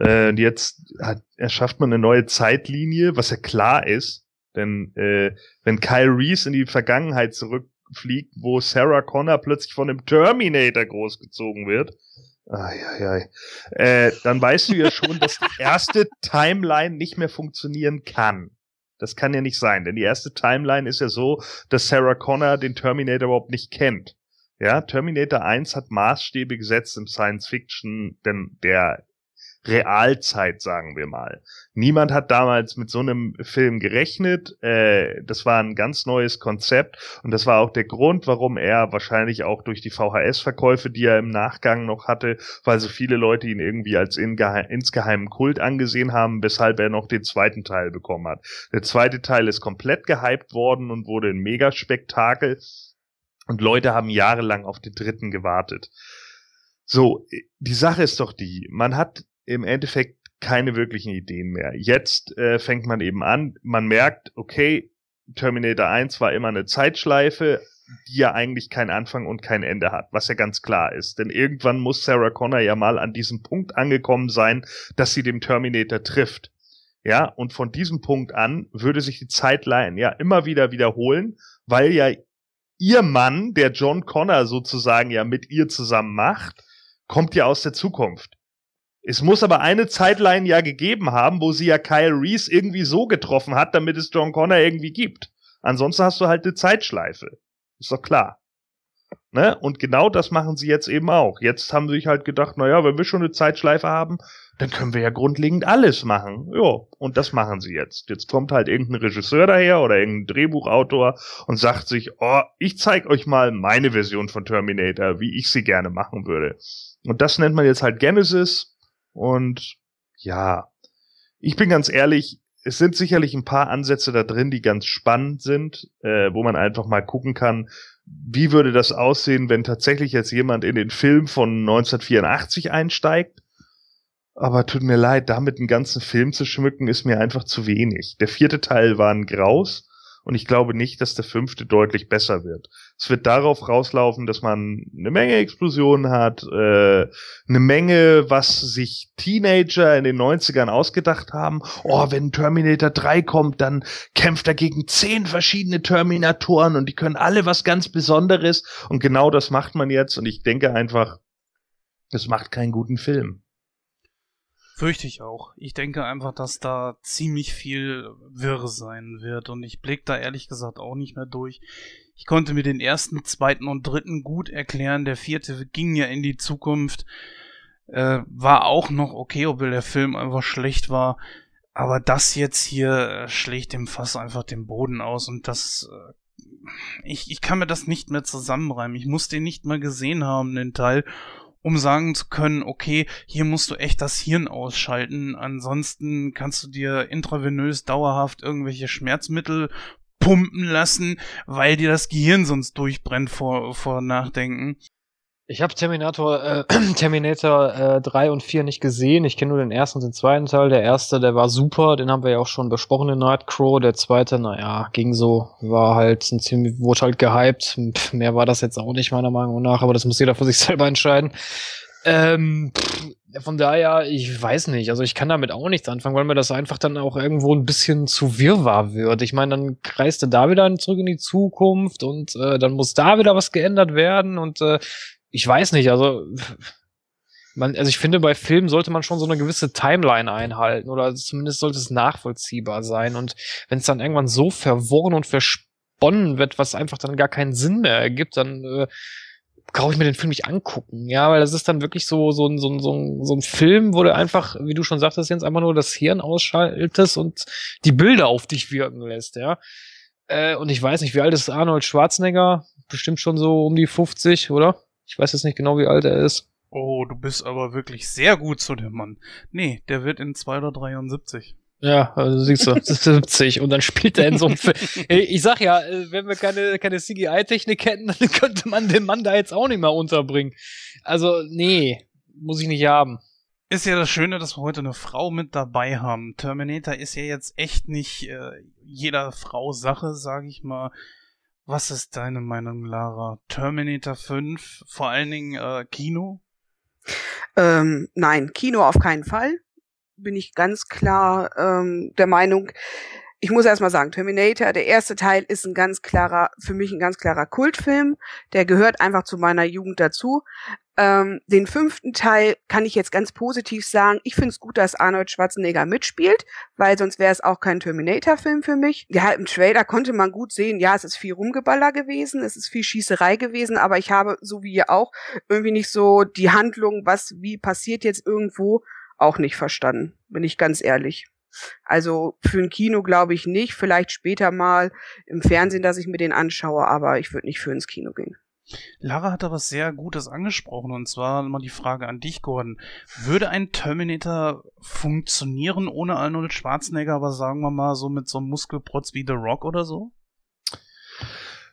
Speaker 3: Äh, jetzt hat, erschafft man eine neue Zeitlinie, was ja klar ist. Denn äh, wenn Kyle Reese in die Vergangenheit zurückfliegt, wo Sarah Connor plötzlich von einem Terminator großgezogen wird, ai, ai, ai, äh, dann weißt du ja schon, dass die erste Timeline nicht mehr funktionieren kann. Das kann ja nicht sein, denn die erste Timeline ist ja so, dass Sarah Connor den Terminator überhaupt nicht kennt. Ja, Terminator 1 hat Maßstäbe gesetzt im Science Fiction, denn der Realzeit, sagen wir mal. Niemand hat damals mit so einem Film gerechnet. Äh, das war ein ganz neues Konzept und das war auch der Grund, warum er wahrscheinlich auch durch die VHS-Verkäufe, die er im Nachgang noch hatte, weil so viele Leute ihn irgendwie als insgeheimen Kult angesehen haben, weshalb er noch den zweiten Teil bekommen hat. Der zweite Teil ist komplett gehypt worden und wurde ein Megaspektakel und Leute haben jahrelang auf den dritten gewartet. So, die Sache ist doch die, man hat im Endeffekt keine wirklichen Ideen mehr. Jetzt äh, fängt man eben an, man merkt, okay, Terminator 1 war immer eine Zeitschleife, die ja eigentlich keinen Anfang und kein Ende hat, was ja ganz klar ist. Denn irgendwann muss Sarah Connor ja mal an diesem Punkt angekommen sein, dass sie dem Terminator trifft. Ja, und von diesem Punkt an würde sich die Zeitline ja immer wieder wiederholen, weil ja ihr Mann, der John Connor sozusagen ja mit ihr zusammen macht, kommt ja aus der Zukunft. Es muss aber eine Zeitline ja gegeben haben, wo sie ja Kyle Reese irgendwie so getroffen hat, damit es John Connor irgendwie gibt. Ansonsten hast du halt eine Zeitschleife. Ist doch klar. Ne? Und genau das machen sie jetzt eben auch. Jetzt haben sie sich halt gedacht, naja, wenn wir schon eine Zeitschleife haben, dann können wir ja grundlegend alles machen. Ja, und das machen sie jetzt. Jetzt kommt halt irgendein Regisseur daher oder irgendein Drehbuchautor und sagt sich, oh, ich zeig euch mal meine Version von Terminator, wie ich sie gerne machen würde. Und das nennt man jetzt halt Genesis und ja, ich bin ganz ehrlich, es sind sicherlich ein paar Ansätze da drin, die ganz spannend sind, äh, wo man einfach mal gucken kann, wie würde das aussehen, wenn tatsächlich jetzt jemand in den Film von 1984 einsteigt. Aber tut mir leid, damit einen ganzen Film zu schmücken, ist mir einfach zu wenig. Der vierte Teil war ein Graus und ich glaube nicht, dass der fünfte deutlich besser wird. Es wird darauf rauslaufen, dass man eine Menge Explosionen hat, äh, eine Menge, was sich Teenager in den 90ern ausgedacht haben. Oh, wenn Terminator 3 kommt, dann kämpft er gegen zehn verschiedene Terminatoren und die können alle was ganz Besonderes. Und genau das macht man jetzt. Und ich denke einfach, das macht keinen guten Film.
Speaker 2: Fürchte ich auch. Ich denke einfach, dass da ziemlich viel Wirr sein wird und ich blick da ehrlich gesagt auch nicht mehr durch. Ich konnte mir den ersten, zweiten und dritten gut erklären. Der vierte ging ja in die Zukunft. Äh, war auch noch okay, obwohl der Film einfach schlecht war. Aber das jetzt hier äh, schlägt dem Fass einfach den Boden aus und das. Äh, ich, ich kann mir das nicht mehr zusammenreimen. Ich muss den nicht mal gesehen haben, den Teil, um sagen zu können, okay, hier musst du echt das Hirn ausschalten, ansonsten kannst du dir intravenös dauerhaft irgendwelche Schmerzmittel pumpen lassen, weil dir das Gehirn sonst durchbrennt vor, vor Nachdenken.
Speaker 1: Ich habe Terminator, äh, Terminator äh, 3 und 4 nicht gesehen. Ich kenne nur den ersten und den zweiten Teil. Der erste, der war super, den haben wir ja auch schon besprochen in Nightcrow. Der zweite, naja, ging so, war halt ein ziemlich, wurde halt gehypt. Mehr war das jetzt auch nicht, meiner Meinung nach, aber das muss jeder für sich selber entscheiden. Ähm, von daher, ich weiß nicht. Also ich kann damit auch nichts anfangen, weil mir das einfach dann auch irgendwo ein bisschen zu wirrwarr wird. Ich meine, dann kreist du da wieder zurück in die Zukunft und äh, dann muss da wieder was geändert werden und äh, ich weiß nicht, also man, also ich finde, bei Filmen sollte man schon so eine gewisse Timeline einhalten oder zumindest sollte es nachvollziehbar sein. Und wenn es dann irgendwann so verworren und versponnen wird, was einfach dann gar keinen Sinn mehr ergibt, dann äh, brauche ich mir den Film nicht angucken. Ja, weil das ist dann wirklich so, so, ein so, so, so ein Film, wo du einfach, wie du schon sagtest, jetzt einfach nur das Hirn ausschaltest und die Bilder auf dich wirken lässt, ja. Äh, und ich weiß nicht, wie alt ist Arnold Schwarzenegger? Bestimmt schon so um die 50, oder? Ich weiß jetzt nicht genau, wie alt er ist.
Speaker 2: Oh, du bist aber wirklich sehr gut zu dem Mann. Nee, der wird in 2 oder 73.
Speaker 1: Ja, also siehst du, 70 und dann spielt er in so einem Film. Ich sag ja, äh, wenn wir keine, keine CGI-Technik hätten, dann könnte man den Mann da jetzt auch nicht mehr unterbringen. Also, nee, muss ich nicht haben.
Speaker 2: Ist ja das Schöne, dass wir heute eine Frau mit dabei haben. Terminator ist ja jetzt echt nicht äh, jeder Frau Sache, sag ich mal. Was ist deine Meinung, Lara? Terminator 5, vor allen Dingen äh, Kino?
Speaker 4: Ähm, nein, Kino auf keinen Fall bin ich ganz klar ähm, der Meinung, ich muss erstmal sagen, Terminator, der erste Teil ist ein ganz klarer, für mich ein ganz klarer Kultfilm. Der gehört einfach zu meiner Jugend dazu. Ähm, den fünften Teil kann ich jetzt ganz positiv sagen. Ich finde es gut, dass Arnold Schwarzenegger mitspielt, weil sonst wäre es auch kein Terminator-Film für mich. Ja, im Trailer konnte man gut sehen, ja, es ist viel Rumgeballer gewesen, es ist viel Schießerei gewesen, aber ich habe, so wie ihr auch, irgendwie nicht so die Handlung, was, wie passiert jetzt irgendwo, auch nicht verstanden, bin ich ganz ehrlich. Also für ein Kino glaube ich nicht, vielleicht später mal im Fernsehen, dass ich mir den anschaue, aber ich würde nicht für ins Kino gehen.
Speaker 2: Lara hat da was sehr Gutes angesprochen und zwar mal die Frage an dich, Gordon. Würde ein Terminator funktionieren ohne Arnold Schwarzenegger, aber sagen wir mal so mit so einem Muskelprotz wie The Rock oder so?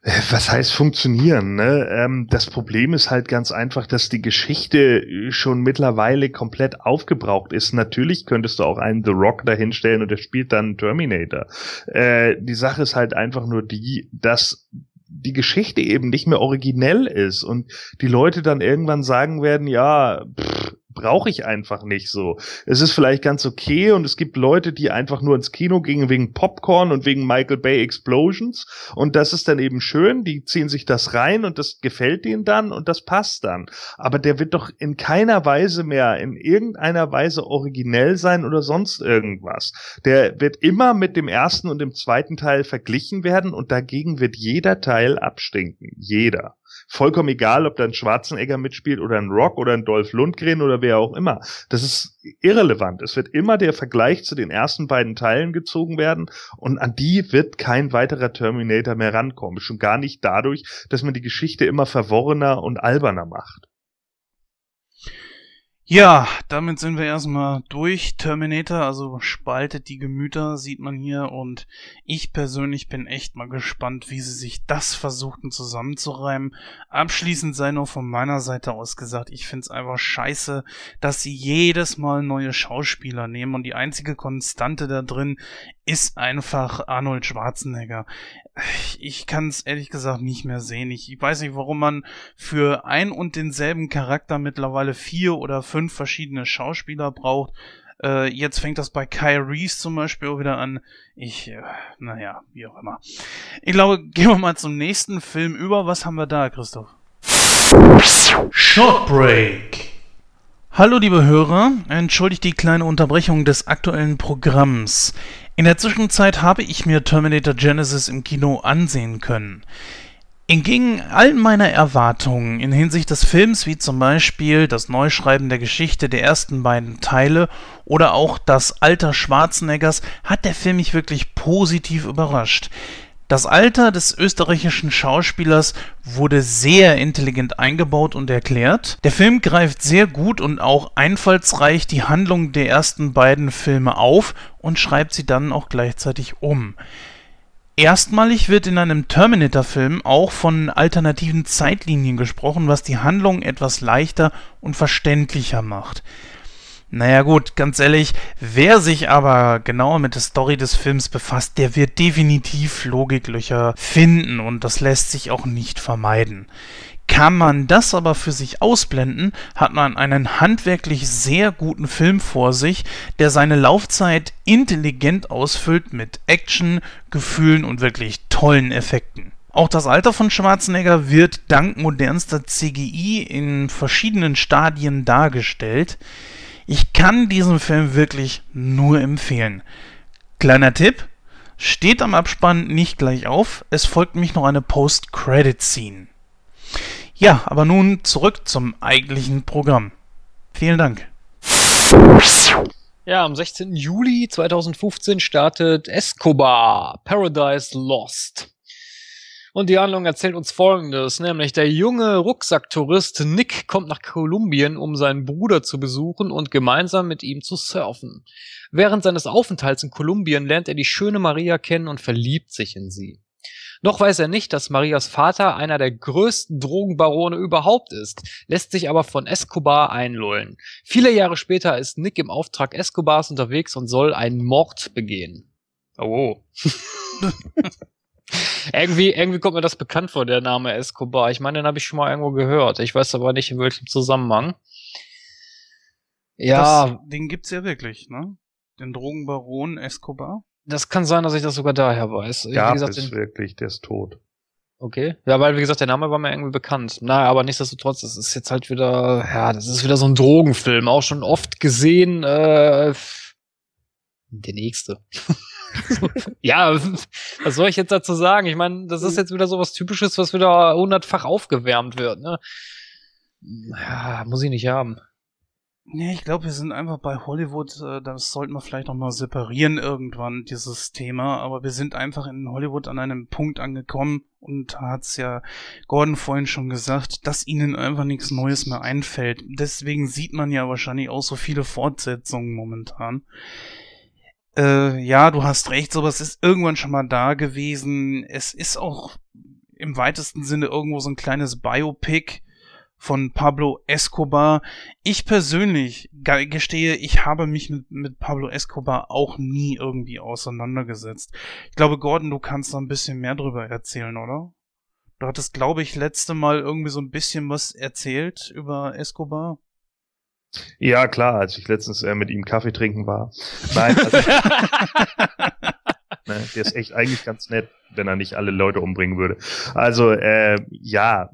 Speaker 3: Äh, was heißt funktionieren? Ne? Ähm, das Problem ist halt ganz einfach, dass die Geschichte schon mittlerweile komplett aufgebraucht ist. Natürlich könntest du auch einen The Rock dahinstellen und der spielt dann Terminator. Äh, die Sache ist halt einfach nur die, dass die Geschichte eben nicht mehr originell ist und die Leute dann irgendwann sagen werden, ja, pff, brauche ich einfach nicht so. Es ist vielleicht ganz okay und es gibt Leute, die einfach nur ins Kino gingen wegen Popcorn und wegen Michael Bay Explosions und das ist dann eben schön, die ziehen sich das rein und das gefällt denen dann und das passt dann. Aber der wird doch in keiner Weise mehr in irgendeiner Weise originell sein oder sonst irgendwas. Der wird immer mit dem ersten und dem zweiten Teil verglichen werden und dagegen wird jeder Teil abstinken. Jeder vollkommen egal, ob da ein Schwarzenegger mitspielt oder ein Rock oder ein Dolph Lundgren oder wer auch immer. Das ist irrelevant. Es wird immer der Vergleich zu den ersten beiden Teilen gezogen werden und an die wird kein weiterer Terminator mehr rankommen. Schon gar nicht dadurch, dass man die Geschichte immer verworrener und alberner macht.
Speaker 2: Ja, damit sind wir erstmal durch. Terminator, also spaltet die Gemüter, sieht man hier. Und ich persönlich bin echt mal gespannt, wie sie sich das versuchten zusammenzureimen. Abschließend sei nur von meiner Seite aus gesagt, ich find's einfach scheiße, dass sie jedes Mal neue Schauspieler nehmen. Und die einzige Konstante da drin ist einfach Arnold Schwarzenegger. Ich kann es ehrlich gesagt nicht mehr sehen. Ich, ich weiß nicht, warum man für ein und denselben Charakter mittlerweile vier oder fünf verschiedene Schauspieler braucht. Äh, jetzt fängt das bei Kai Reese zum Beispiel auch wieder an. Ich, äh, naja, wie auch immer. Ich glaube, gehen wir mal zum nächsten Film über. Was haben wir da, Christoph? Short Break. Hallo liebe Hörer, entschuldigt die kleine Unterbrechung des aktuellen Programms. In der Zwischenzeit habe ich mir Terminator Genesis im Kino ansehen können. Entgegen all meiner Erwartungen in Hinsicht des Films, wie zum Beispiel das Neuschreiben der Geschichte der ersten beiden Teile oder auch das Alter Schwarzeneggers, hat der Film mich wirklich positiv überrascht. Das Alter des österreichischen Schauspielers wurde sehr intelligent eingebaut und erklärt. Der Film greift sehr gut und auch einfallsreich die Handlung der ersten beiden Filme auf und schreibt sie dann auch gleichzeitig um. Erstmalig wird in einem Terminator-Film auch von alternativen Zeitlinien gesprochen, was die Handlung etwas leichter und verständlicher macht. Naja gut, ganz ehrlich, wer sich aber genauer mit der Story des Films befasst, der wird definitiv Logiklöcher finden und das lässt sich auch nicht vermeiden. Kann man das aber für sich ausblenden, hat man einen handwerklich sehr guten Film vor sich, der seine Laufzeit intelligent ausfüllt mit Action, Gefühlen und wirklich tollen Effekten. Auch das Alter von Schwarzenegger wird dank modernster CGI in verschiedenen Stadien dargestellt. Ich kann diesen Film wirklich nur empfehlen. Kleiner Tipp, steht am Abspann nicht gleich auf, es folgt mich noch eine Post-Credit-Scene. Ja, aber nun zurück zum eigentlichen Programm. Vielen Dank.
Speaker 1: Ja, am 16. Juli 2015 startet Escobar Paradise Lost. Und die Handlung erzählt uns folgendes, nämlich der junge Rucksacktourist Nick kommt nach Kolumbien, um seinen Bruder zu besuchen und gemeinsam mit ihm zu surfen. Während seines Aufenthalts in Kolumbien lernt er die schöne Maria kennen und verliebt sich in sie. Noch weiß er nicht, dass Marias Vater einer der größten Drogenbarone überhaupt ist, lässt sich aber von Escobar einlullen. Viele Jahre später ist Nick im Auftrag Escobars unterwegs und soll einen Mord begehen. Oh. irgendwie, irgendwie kommt mir das bekannt vor, der Name Escobar. Ich meine, den habe ich schon mal irgendwo gehört. Ich weiß aber nicht, in welchem Zusammenhang.
Speaker 2: Ja. Das, den gibt's ja wirklich, ne? Den Drogenbaron Escobar.
Speaker 1: Das kann sein, dass ich das sogar daher weiß.
Speaker 3: Ja, gesagt, ist wirklich, der ist tot.
Speaker 1: Okay. Ja, weil, wie gesagt, der Name war mir irgendwie bekannt. Na, aber nichtsdestotrotz, das ist jetzt halt wieder, ja, das ist wieder so ein Drogenfilm. Auch schon oft gesehen, äh, der nächste. ja, was soll ich jetzt dazu sagen? Ich meine, das ist jetzt wieder so was Typisches, was wieder hundertfach aufgewärmt wird, ne? Ja, muss ich nicht haben.
Speaker 2: Nee, ich glaube, wir sind einfach bei Hollywood, äh, das sollten wir vielleicht nochmal separieren irgendwann, dieses Thema, aber wir sind einfach in Hollywood an einem Punkt angekommen und hat's ja Gordon vorhin schon gesagt, dass ihnen einfach nichts Neues mehr einfällt. Deswegen sieht man ja wahrscheinlich auch so viele Fortsetzungen momentan. Äh, ja, du hast recht, sowas ist irgendwann schon mal da gewesen. Es ist auch im weitesten Sinne irgendwo so ein kleines Biopic von Pablo Escobar. Ich persönlich gestehe, ich habe mich mit, mit Pablo Escobar auch nie irgendwie auseinandergesetzt. Ich glaube, Gordon, du kannst da ein bisschen mehr drüber erzählen, oder? Du hattest, glaube ich, letzte Mal irgendwie so ein bisschen was erzählt über Escobar.
Speaker 3: Ja, klar, als ich letztens äh, mit ihm Kaffee trinken war. Nein, also, ne, der ist echt eigentlich ganz nett, wenn er nicht alle Leute umbringen würde. Also, äh, ja,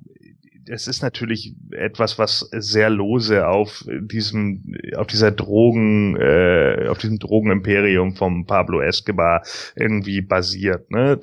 Speaker 3: es ist natürlich etwas, was sehr lose auf diesem, auf dieser Drogen, äh, auf diesem Drogenimperium vom Pablo Escobar irgendwie basiert. Ne?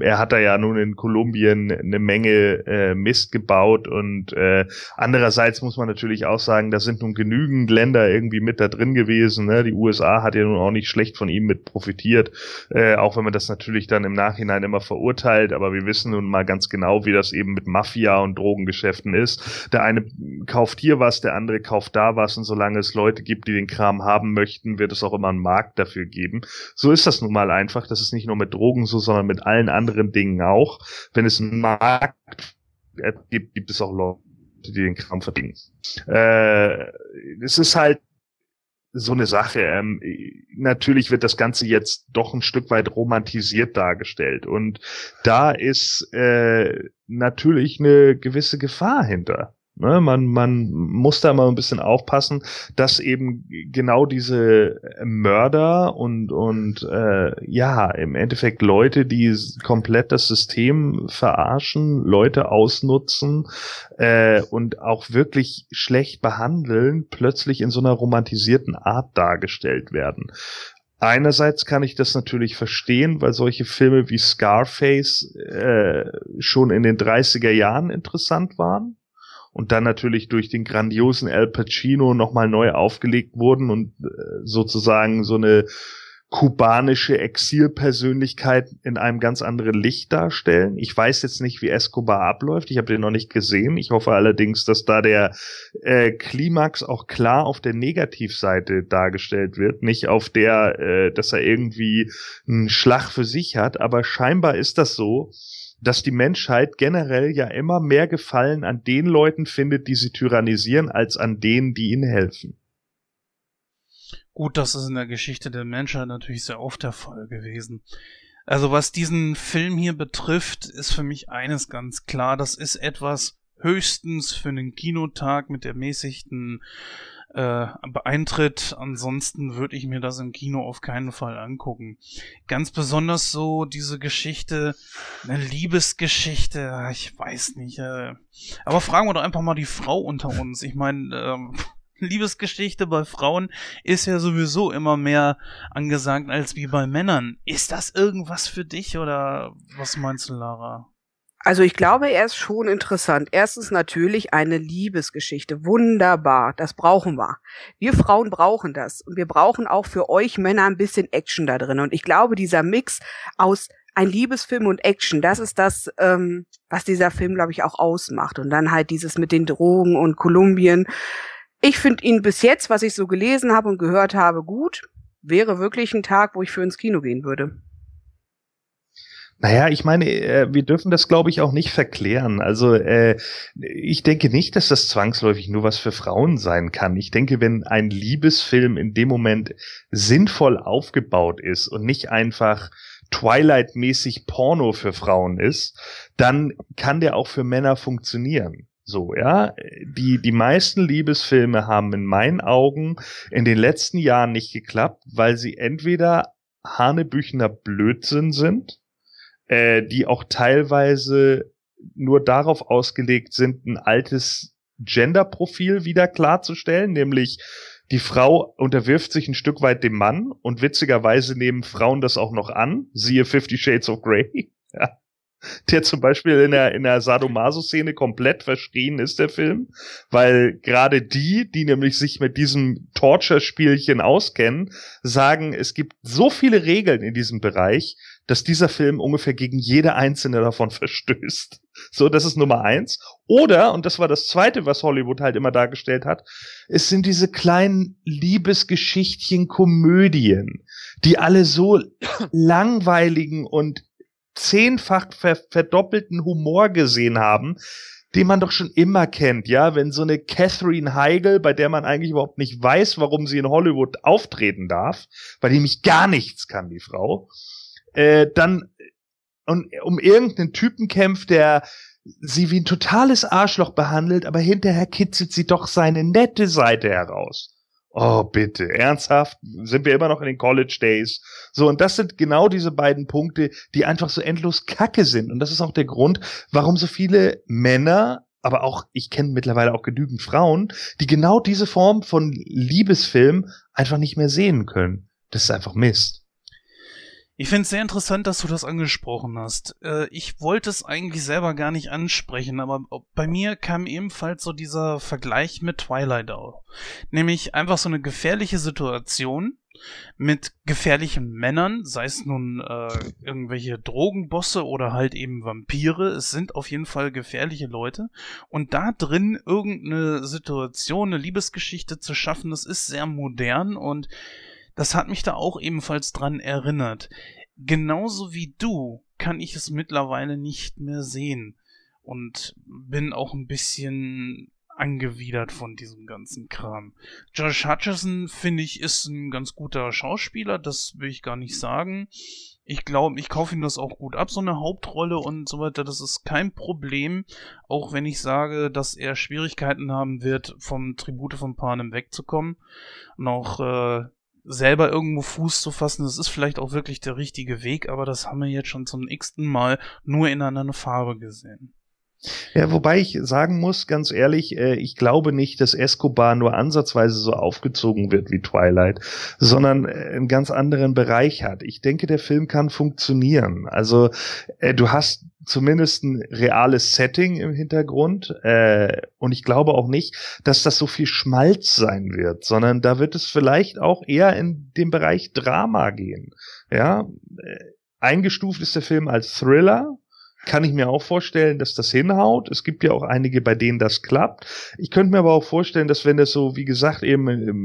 Speaker 3: Er hat da ja nun in Kolumbien eine Menge äh, Mist gebaut und äh, andererseits muss man natürlich auch sagen, da sind nun genügend Länder irgendwie mit da drin gewesen. Ne? Die USA hat ja nun auch nicht schlecht von ihm mit profitiert, äh, auch wenn man das natürlich dann im Nachhinein immer verurteilt. Aber wir wissen nun mal ganz genau, wie das eben mit Mafia und Drogengeschäften ist. Der eine kauft hier was, der andere kauft da was und solange es Leute gibt, die den Kram haben möchten, wird es auch immer einen Markt dafür geben. So ist das nun mal einfach. Das ist nicht nur mit Drogen so, sondern mit allen anderen Dingen auch. Wenn es einen Markt gibt, gibt es auch Leute, die den Kram verdienen. Äh, es ist halt so eine Sache. Ähm, natürlich wird das Ganze jetzt doch ein Stück weit romantisiert dargestellt. Und da ist äh, natürlich eine gewisse Gefahr hinter. Ne, man, man muss da mal ein bisschen aufpassen, dass eben genau diese Mörder und, und äh, ja, im Endeffekt Leute, die komplett das System verarschen, Leute ausnutzen äh, und auch wirklich schlecht behandeln, plötzlich in so einer romantisierten Art dargestellt werden. Einerseits kann ich das natürlich verstehen, weil solche Filme wie Scarface äh, schon in den 30er Jahren interessant waren und dann natürlich durch den grandiosen Al Pacino nochmal neu aufgelegt wurden und äh, sozusagen so eine kubanische Exilpersönlichkeit in einem ganz anderen Licht darstellen. Ich weiß jetzt nicht, wie Escobar abläuft. Ich habe den noch nicht gesehen. Ich hoffe allerdings, dass da der äh, Klimax auch klar auf der Negativseite dargestellt wird, nicht auf der, äh, dass er irgendwie einen Schlag für sich hat. Aber scheinbar ist das so, dass die Menschheit generell ja immer mehr Gefallen an den Leuten findet, die sie tyrannisieren, als an denen, die ihnen helfen.
Speaker 2: Gut, das ist in der Geschichte der Menschheit natürlich sehr oft der Fall gewesen. Also was diesen Film hier betrifft, ist für mich eines ganz klar, das ist etwas höchstens für einen Kinotag mit ermäßigten äh, Eintritt. Ansonsten würde ich mir das im Kino auf keinen Fall angucken. Ganz besonders so diese Geschichte, eine Liebesgeschichte, ich weiß nicht. Äh, aber fragen wir doch einfach mal die Frau unter uns. Ich meine, ähm, Liebesgeschichte bei Frauen ist ja sowieso immer mehr angesagt als wie bei Männern. Ist das irgendwas für dich oder was meinst du, Lara?
Speaker 4: Also ich glaube, er ist schon interessant. Erstens natürlich eine Liebesgeschichte. Wunderbar. Das brauchen wir. Wir Frauen brauchen das. Und wir brauchen auch für euch Männer ein bisschen Action da drin. Und ich glaube, dieser Mix aus ein Liebesfilm und Action. Das ist das, ähm, was dieser Film, glaube ich, auch ausmacht. Und dann halt dieses mit den Drogen und Kolumbien. Ich finde ihn bis jetzt, was ich so gelesen habe und gehört habe, gut. Wäre wirklich ein Tag, wo ich für ins Kino gehen würde.
Speaker 3: Naja, ich meine, äh, wir dürfen das, glaube ich, auch nicht verklären. Also äh, ich denke nicht, dass das zwangsläufig nur was für Frauen sein kann. Ich denke, wenn ein Liebesfilm in dem Moment sinnvoll aufgebaut ist und nicht einfach Twilight-mäßig Porno für Frauen ist, dann kann der auch für Männer funktionieren. So, ja. Die, die meisten Liebesfilme haben in meinen Augen in den letzten Jahren nicht geklappt, weil sie entweder Hanebüchner Blödsinn sind, äh, die auch teilweise nur darauf ausgelegt sind, ein altes Gender-Profil wieder klarzustellen, nämlich die Frau unterwirft sich ein Stück weit dem Mann und witzigerweise nehmen Frauen das auch noch an. Siehe Fifty Shades of Grey. Ja. Der zum Beispiel in der, in der Sadomaso-Szene komplett verschrien ist, der Film. Weil gerade die, die nämlich sich mit diesem Torture-Spielchen auskennen, sagen, es gibt so viele Regeln in diesem Bereich, dass dieser Film ungefähr gegen jede einzelne davon verstößt. So, das ist Nummer eins. Oder, und das war das zweite, was Hollywood halt immer dargestellt hat, es sind diese kleinen Liebesgeschichtchen, Komödien, die alle so langweiligen und zehnfach ver verdoppelten Humor gesehen haben, den man doch schon immer kennt, ja, wenn so eine Catherine Heigl, bei der man eigentlich überhaupt nicht weiß, warum sie in Hollywood auftreten darf, weil die nämlich gar nichts kann, die Frau, äh, dann und um irgendeinen Typen kämpft, der sie wie ein totales Arschloch behandelt, aber hinterher kitzelt sie doch seine nette Seite heraus. Oh, bitte, ernsthaft, sind wir immer noch in den College Days. So, und das sind genau diese beiden Punkte, die einfach so endlos kacke sind. Und das ist auch der Grund, warum so viele Männer, aber auch, ich kenne mittlerweile auch genügend Frauen, die genau diese Form von Liebesfilm einfach nicht mehr sehen können. Das ist einfach Mist.
Speaker 2: Ich finde es sehr interessant, dass du das angesprochen hast. Äh, ich wollte es eigentlich selber gar nicht ansprechen, aber bei mir kam ebenfalls so dieser Vergleich mit Twilight auf. Nämlich einfach so eine gefährliche Situation mit gefährlichen Männern, sei es nun äh, irgendwelche Drogenbosse oder halt eben Vampire. Es sind auf jeden Fall gefährliche Leute. Und da drin irgendeine Situation, eine Liebesgeschichte zu schaffen, das ist sehr modern und das hat mich da auch ebenfalls dran erinnert. Genauso wie du kann ich es mittlerweile nicht mehr sehen und bin auch ein bisschen angewidert von diesem ganzen Kram. Josh Hutcherson, finde ich, ist ein ganz guter Schauspieler, das will ich gar nicht sagen. Ich glaube, ich kaufe ihm das auch gut ab, so eine Hauptrolle und so weiter. Das ist kein Problem, auch wenn ich sage, dass er Schwierigkeiten haben wird, vom Tribute von Panem wegzukommen. Noch äh, selber irgendwo Fuß zu fassen, das ist vielleicht auch wirklich der richtige Weg, aber das haben wir jetzt schon zum x-ten Mal nur in einer Farbe gesehen.
Speaker 3: Ja, wobei ich sagen muss, ganz ehrlich, äh, ich glaube nicht, dass Escobar nur ansatzweise so aufgezogen wird wie Twilight, sondern äh, einen ganz anderen Bereich hat. Ich denke, der Film kann funktionieren. Also äh, du hast zumindest ein reales Setting im Hintergrund äh, und ich glaube auch nicht, dass das so viel Schmalz sein wird, sondern da wird es vielleicht auch eher in den Bereich Drama gehen. Ja, äh, eingestuft ist der Film als Thriller, kann ich mir auch vorstellen, dass das hinhaut. Es gibt ja auch einige, bei denen das klappt. Ich könnte mir aber auch vorstellen, dass wenn das so, wie gesagt, eben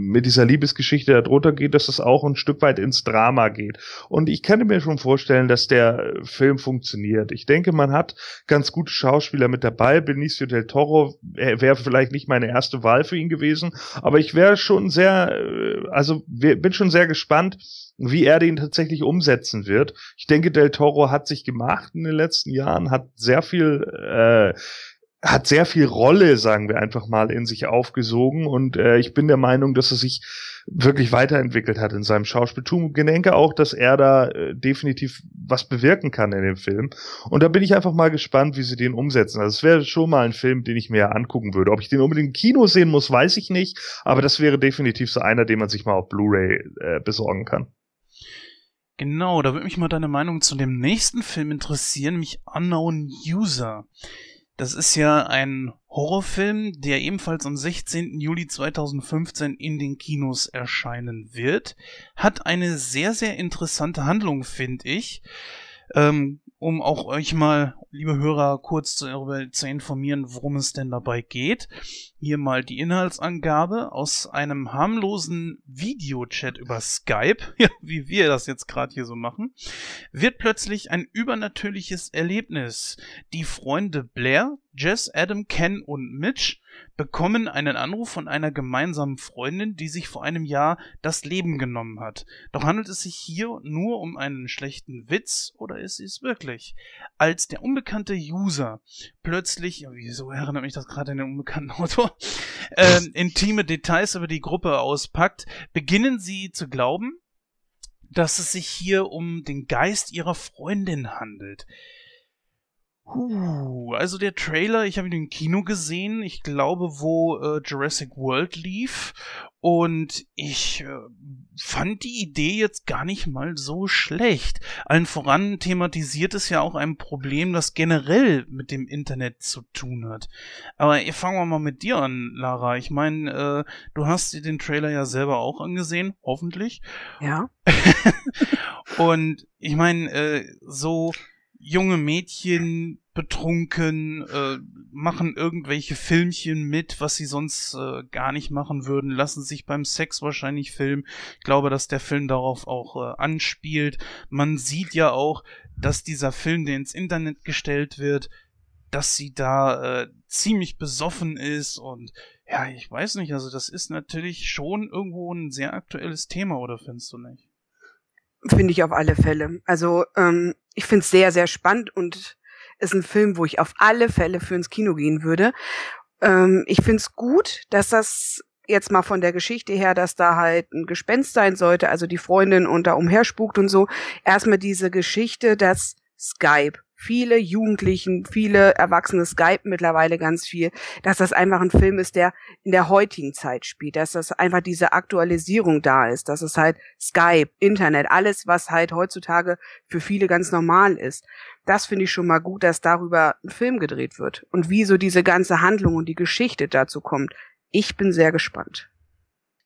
Speaker 3: mit dieser Liebesgeschichte darunter geht, dass das auch ein Stück weit ins Drama geht. Und ich könnte mir schon vorstellen, dass der Film funktioniert. Ich denke, man hat ganz gute Schauspieler mit dabei. Benicio del Toro wäre vielleicht nicht meine erste Wahl für ihn gewesen, aber ich wäre schon sehr, äh, also bin schon sehr gespannt, wie er den tatsächlich umsetzen wird. Ich denke, Del Toro hat sich gemacht in den letzten Jahren, hat sehr viel, äh, hat sehr viel Rolle, sagen wir einfach mal, in sich aufgesogen und äh, ich bin der Meinung, dass er sich wirklich weiterentwickelt hat in seinem Schauspieltum. Ich denke auch, dass er da äh, definitiv was bewirken kann in dem Film. Und da bin ich einfach mal gespannt, wie sie den umsetzen. Also es wäre schon mal ein Film, den ich mir angucken würde. Ob ich den unbedingt im Kino sehen muss, weiß ich nicht. Aber das wäre definitiv so einer, den man sich mal auf Blu-ray äh, besorgen kann.
Speaker 2: Genau, da würde mich mal deine Meinung zu dem nächsten Film interessieren, nämlich Unknown User. Das ist ja ein Horrorfilm, der ebenfalls am 16. Juli 2015 in den Kinos erscheinen wird. Hat eine sehr, sehr interessante Handlung, finde ich. Ähm, um auch euch mal, liebe Hörer, kurz darüber zu informieren, worum es denn dabei geht. Hier mal die Inhaltsangabe aus einem harmlosen Videochat über Skype, wie wir das jetzt gerade hier so machen, wird plötzlich ein übernatürliches Erlebnis. Die Freunde Blair, Jess, Adam, Ken und Mitch bekommen einen Anruf von einer gemeinsamen Freundin, die sich vor einem Jahr das Leben genommen hat. Doch handelt es sich hier nur um einen schlechten Witz oder ist es wirklich? Als der unbekannte User plötzlich, wieso erinnert mich das gerade an den unbekannten Autor, äh, intime Details über die Gruppe auspackt, beginnen sie zu glauben, dass es sich hier um den Geist ihrer Freundin handelt. Also der Trailer, ich habe ihn im Kino gesehen, ich glaube, wo äh, Jurassic World lief. Und ich äh, fand die Idee jetzt gar nicht mal so schlecht. Allen voran thematisiert es ja auch ein Problem, das generell mit dem Internet zu tun hat. Aber fangen wir mal mit dir an, Lara. Ich meine, äh, du hast dir den Trailer ja selber auch angesehen, hoffentlich.
Speaker 4: Ja.
Speaker 2: Und ich meine, äh, so junge Mädchen betrunken, äh, machen irgendwelche Filmchen mit, was sie sonst äh, gar nicht machen würden, lassen sich beim Sex wahrscheinlich filmen. Ich glaube, dass der Film darauf auch äh, anspielt. Man sieht ja auch, dass dieser Film, der ins Internet gestellt wird, dass sie da äh, ziemlich besoffen ist und ja, ich weiß nicht, also das ist natürlich schon irgendwo ein sehr aktuelles Thema, oder findest du nicht?
Speaker 4: Finde ich auf alle Fälle. Also ähm, ich finde es sehr, sehr spannend und ist ein Film, wo ich auf alle Fälle für ins Kino gehen würde. Ähm, ich finde es gut, dass das jetzt mal von der Geschichte her, dass da halt ein Gespenst sein sollte, also die Freundin und da umherspukt und so. Erstmal diese Geschichte, dass Skype viele Jugendlichen, viele Erwachsene Skype mittlerweile ganz viel, dass das einfach ein Film ist, der in der heutigen Zeit spielt, dass das einfach diese Aktualisierung da ist, dass es halt Skype, Internet, alles, was halt heutzutage für viele ganz normal ist. Das finde ich schon mal gut, dass darüber ein Film gedreht wird. Und wie so diese ganze Handlung und die Geschichte dazu kommt. Ich bin sehr gespannt.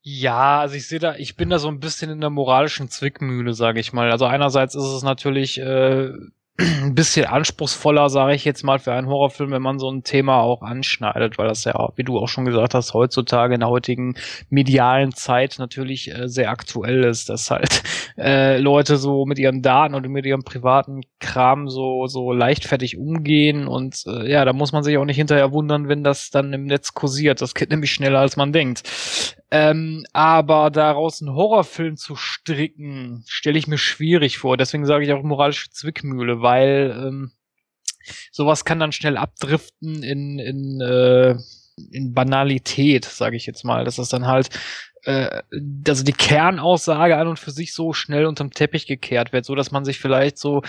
Speaker 1: Ja, also ich sehe da, ich bin da so ein bisschen in der moralischen Zwickmühle, sage ich mal. Also einerseits ist es natürlich äh, ein bisschen anspruchsvoller, sage ich jetzt mal, für einen Horrorfilm, wenn man so ein Thema auch anschneidet, weil das ja, wie du auch schon gesagt hast, heutzutage in der heutigen medialen Zeit natürlich äh, sehr aktuell ist, dass halt äh, Leute so mit ihren Daten und mit ihrem privaten Kram so so leichtfertig umgehen und äh, ja, da muss man sich auch nicht hinterher wundern, wenn das dann im Netz kursiert. Das geht nämlich schneller als man denkt. Ähm, aber daraus einen Horrorfilm zu stricken, stelle ich mir schwierig vor. Deswegen sage ich auch moralische Zwickmühle, weil ähm, sowas kann dann schnell abdriften in, in, äh, in Banalität, sage ich jetzt mal. Das ist dann halt äh, also die Kernaussage an und für sich so schnell unterm Teppich gekehrt wird, so dass man sich vielleicht so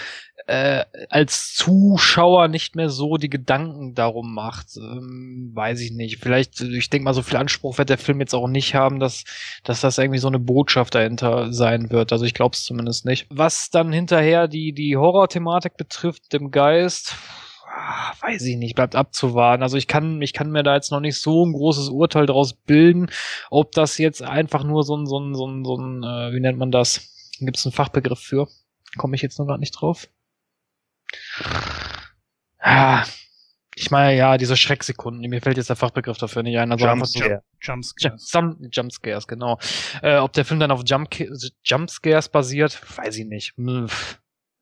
Speaker 1: äh, als Zuschauer nicht mehr so die Gedanken darum macht. Ähm, weiß ich nicht. Vielleicht, ich denke mal, so viel Anspruch wird der Film jetzt auch nicht haben, dass, dass das irgendwie so eine Botschaft dahinter sein wird. Also ich glaube es zumindest nicht. Was dann hinterher die, die Horror-Thematik betrifft, dem Geist, ah, weiß ich nicht, bleibt abzuwarten. Also ich kann, ich kann mir da jetzt noch nicht so ein großes Urteil daraus bilden, ob das jetzt einfach nur so ein, so ein, so ein, so ein äh, wie nennt man das? Gibt es einen Fachbegriff für? Komme ich jetzt noch gar nicht drauf. Ah, ich meine, ja, diese Schrecksekunden, mir fällt jetzt der Fachbegriff dafür nicht ein. Also Jumpscare. So, Jumpscares. Jump, Jumpscares, genau. Äh, ob der Film dann auf Jump, Jumpscares basiert, weiß ich nicht.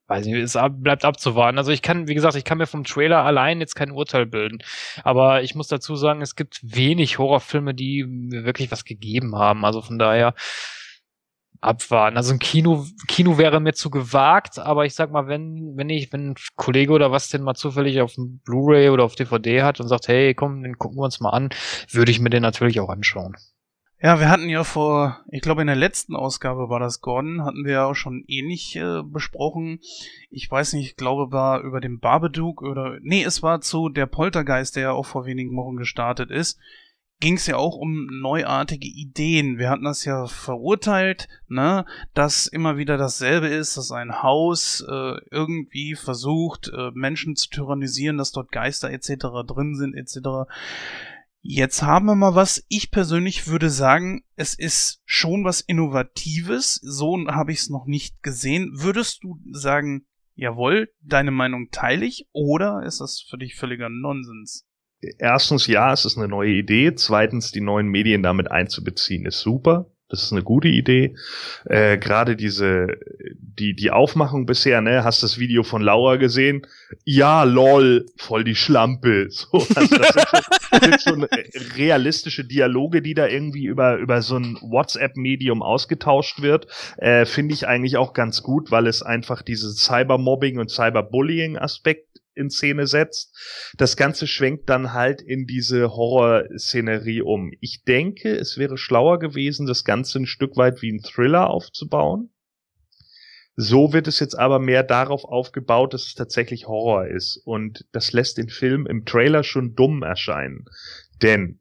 Speaker 1: Weiß nicht, es bleibt abzuwarten. Also ich kann, wie gesagt, ich kann mir vom Trailer allein jetzt kein Urteil bilden. Aber ich muss dazu sagen, es gibt wenig Horrorfilme, die mir wirklich was gegeben haben. Also von daher, abwarten. Also ein Kino, Kino wäre mir zu gewagt, aber ich sag mal, wenn, wenn ich, wenn ein Kollege oder was denn mal zufällig auf dem Blu-ray oder auf DVD hat und sagt, hey, komm, den gucken wir uns mal an, würde ich mir den natürlich auch anschauen.
Speaker 2: Ja, wir hatten ja vor, ich glaube in der letzten Ausgabe war das Gordon, hatten wir ja auch schon ähnlich äh, besprochen. Ich weiß nicht, ich glaube war über den Babadook oder, nee, es war zu der Poltergeist, der ja auch vor wenigen Wochen gestartet ist ging es ja auch um neuartige Ideen. Wir hatten das ja verurteilt, ne, dass immer wieder dasselbe ist, dass ein Haus äh, irgendwie versucht, äh, Menschen zu tyrannisieren, dass dort Geister etc. drin sind etc. Jetzt haben wir mal was. Ich persönlich würde sagen, es ist schon was Innovatives. So habe ich es noch nicht gesehen. Würdest du sagen, jawohl, deine Meinung teile ich, oder ist das für dich völliger Nonsens?
Speaker 3: Erstens, ja, es ist eine neue Idee. Zweitens, die neuen Medien damit einzubeziehen, ist super. Das ist eine gute Idee. Äh, Gerade diese, die, die Aufmachung bisher, ne, hast das Video von Laura gesehen? Ja, lol, voll die Schlampe. So, also das sind sind schon realistische Dialoge, die da irgendwie über, über so ein WhatsApp-Medium ausgetauscht wird. Äh, Finde ich eigentlich auch ganz gut, weil es einfach dieses Cybermobbing und Cyberbullying-Aspekt in Szene setzt. Das Ganze schwenkt dann halt in diese Horrorszenerie um. Ich denke, es wäre schlauer gewesen, das Ganze ein Stück weit wie ein Thriller aufzubauen. So wird es jetzt aber mehr darauf aufgebaut, dass es tatsächlich Horror ist. Und das lässt den Film im Trailer schon dumm erscheinen. Denn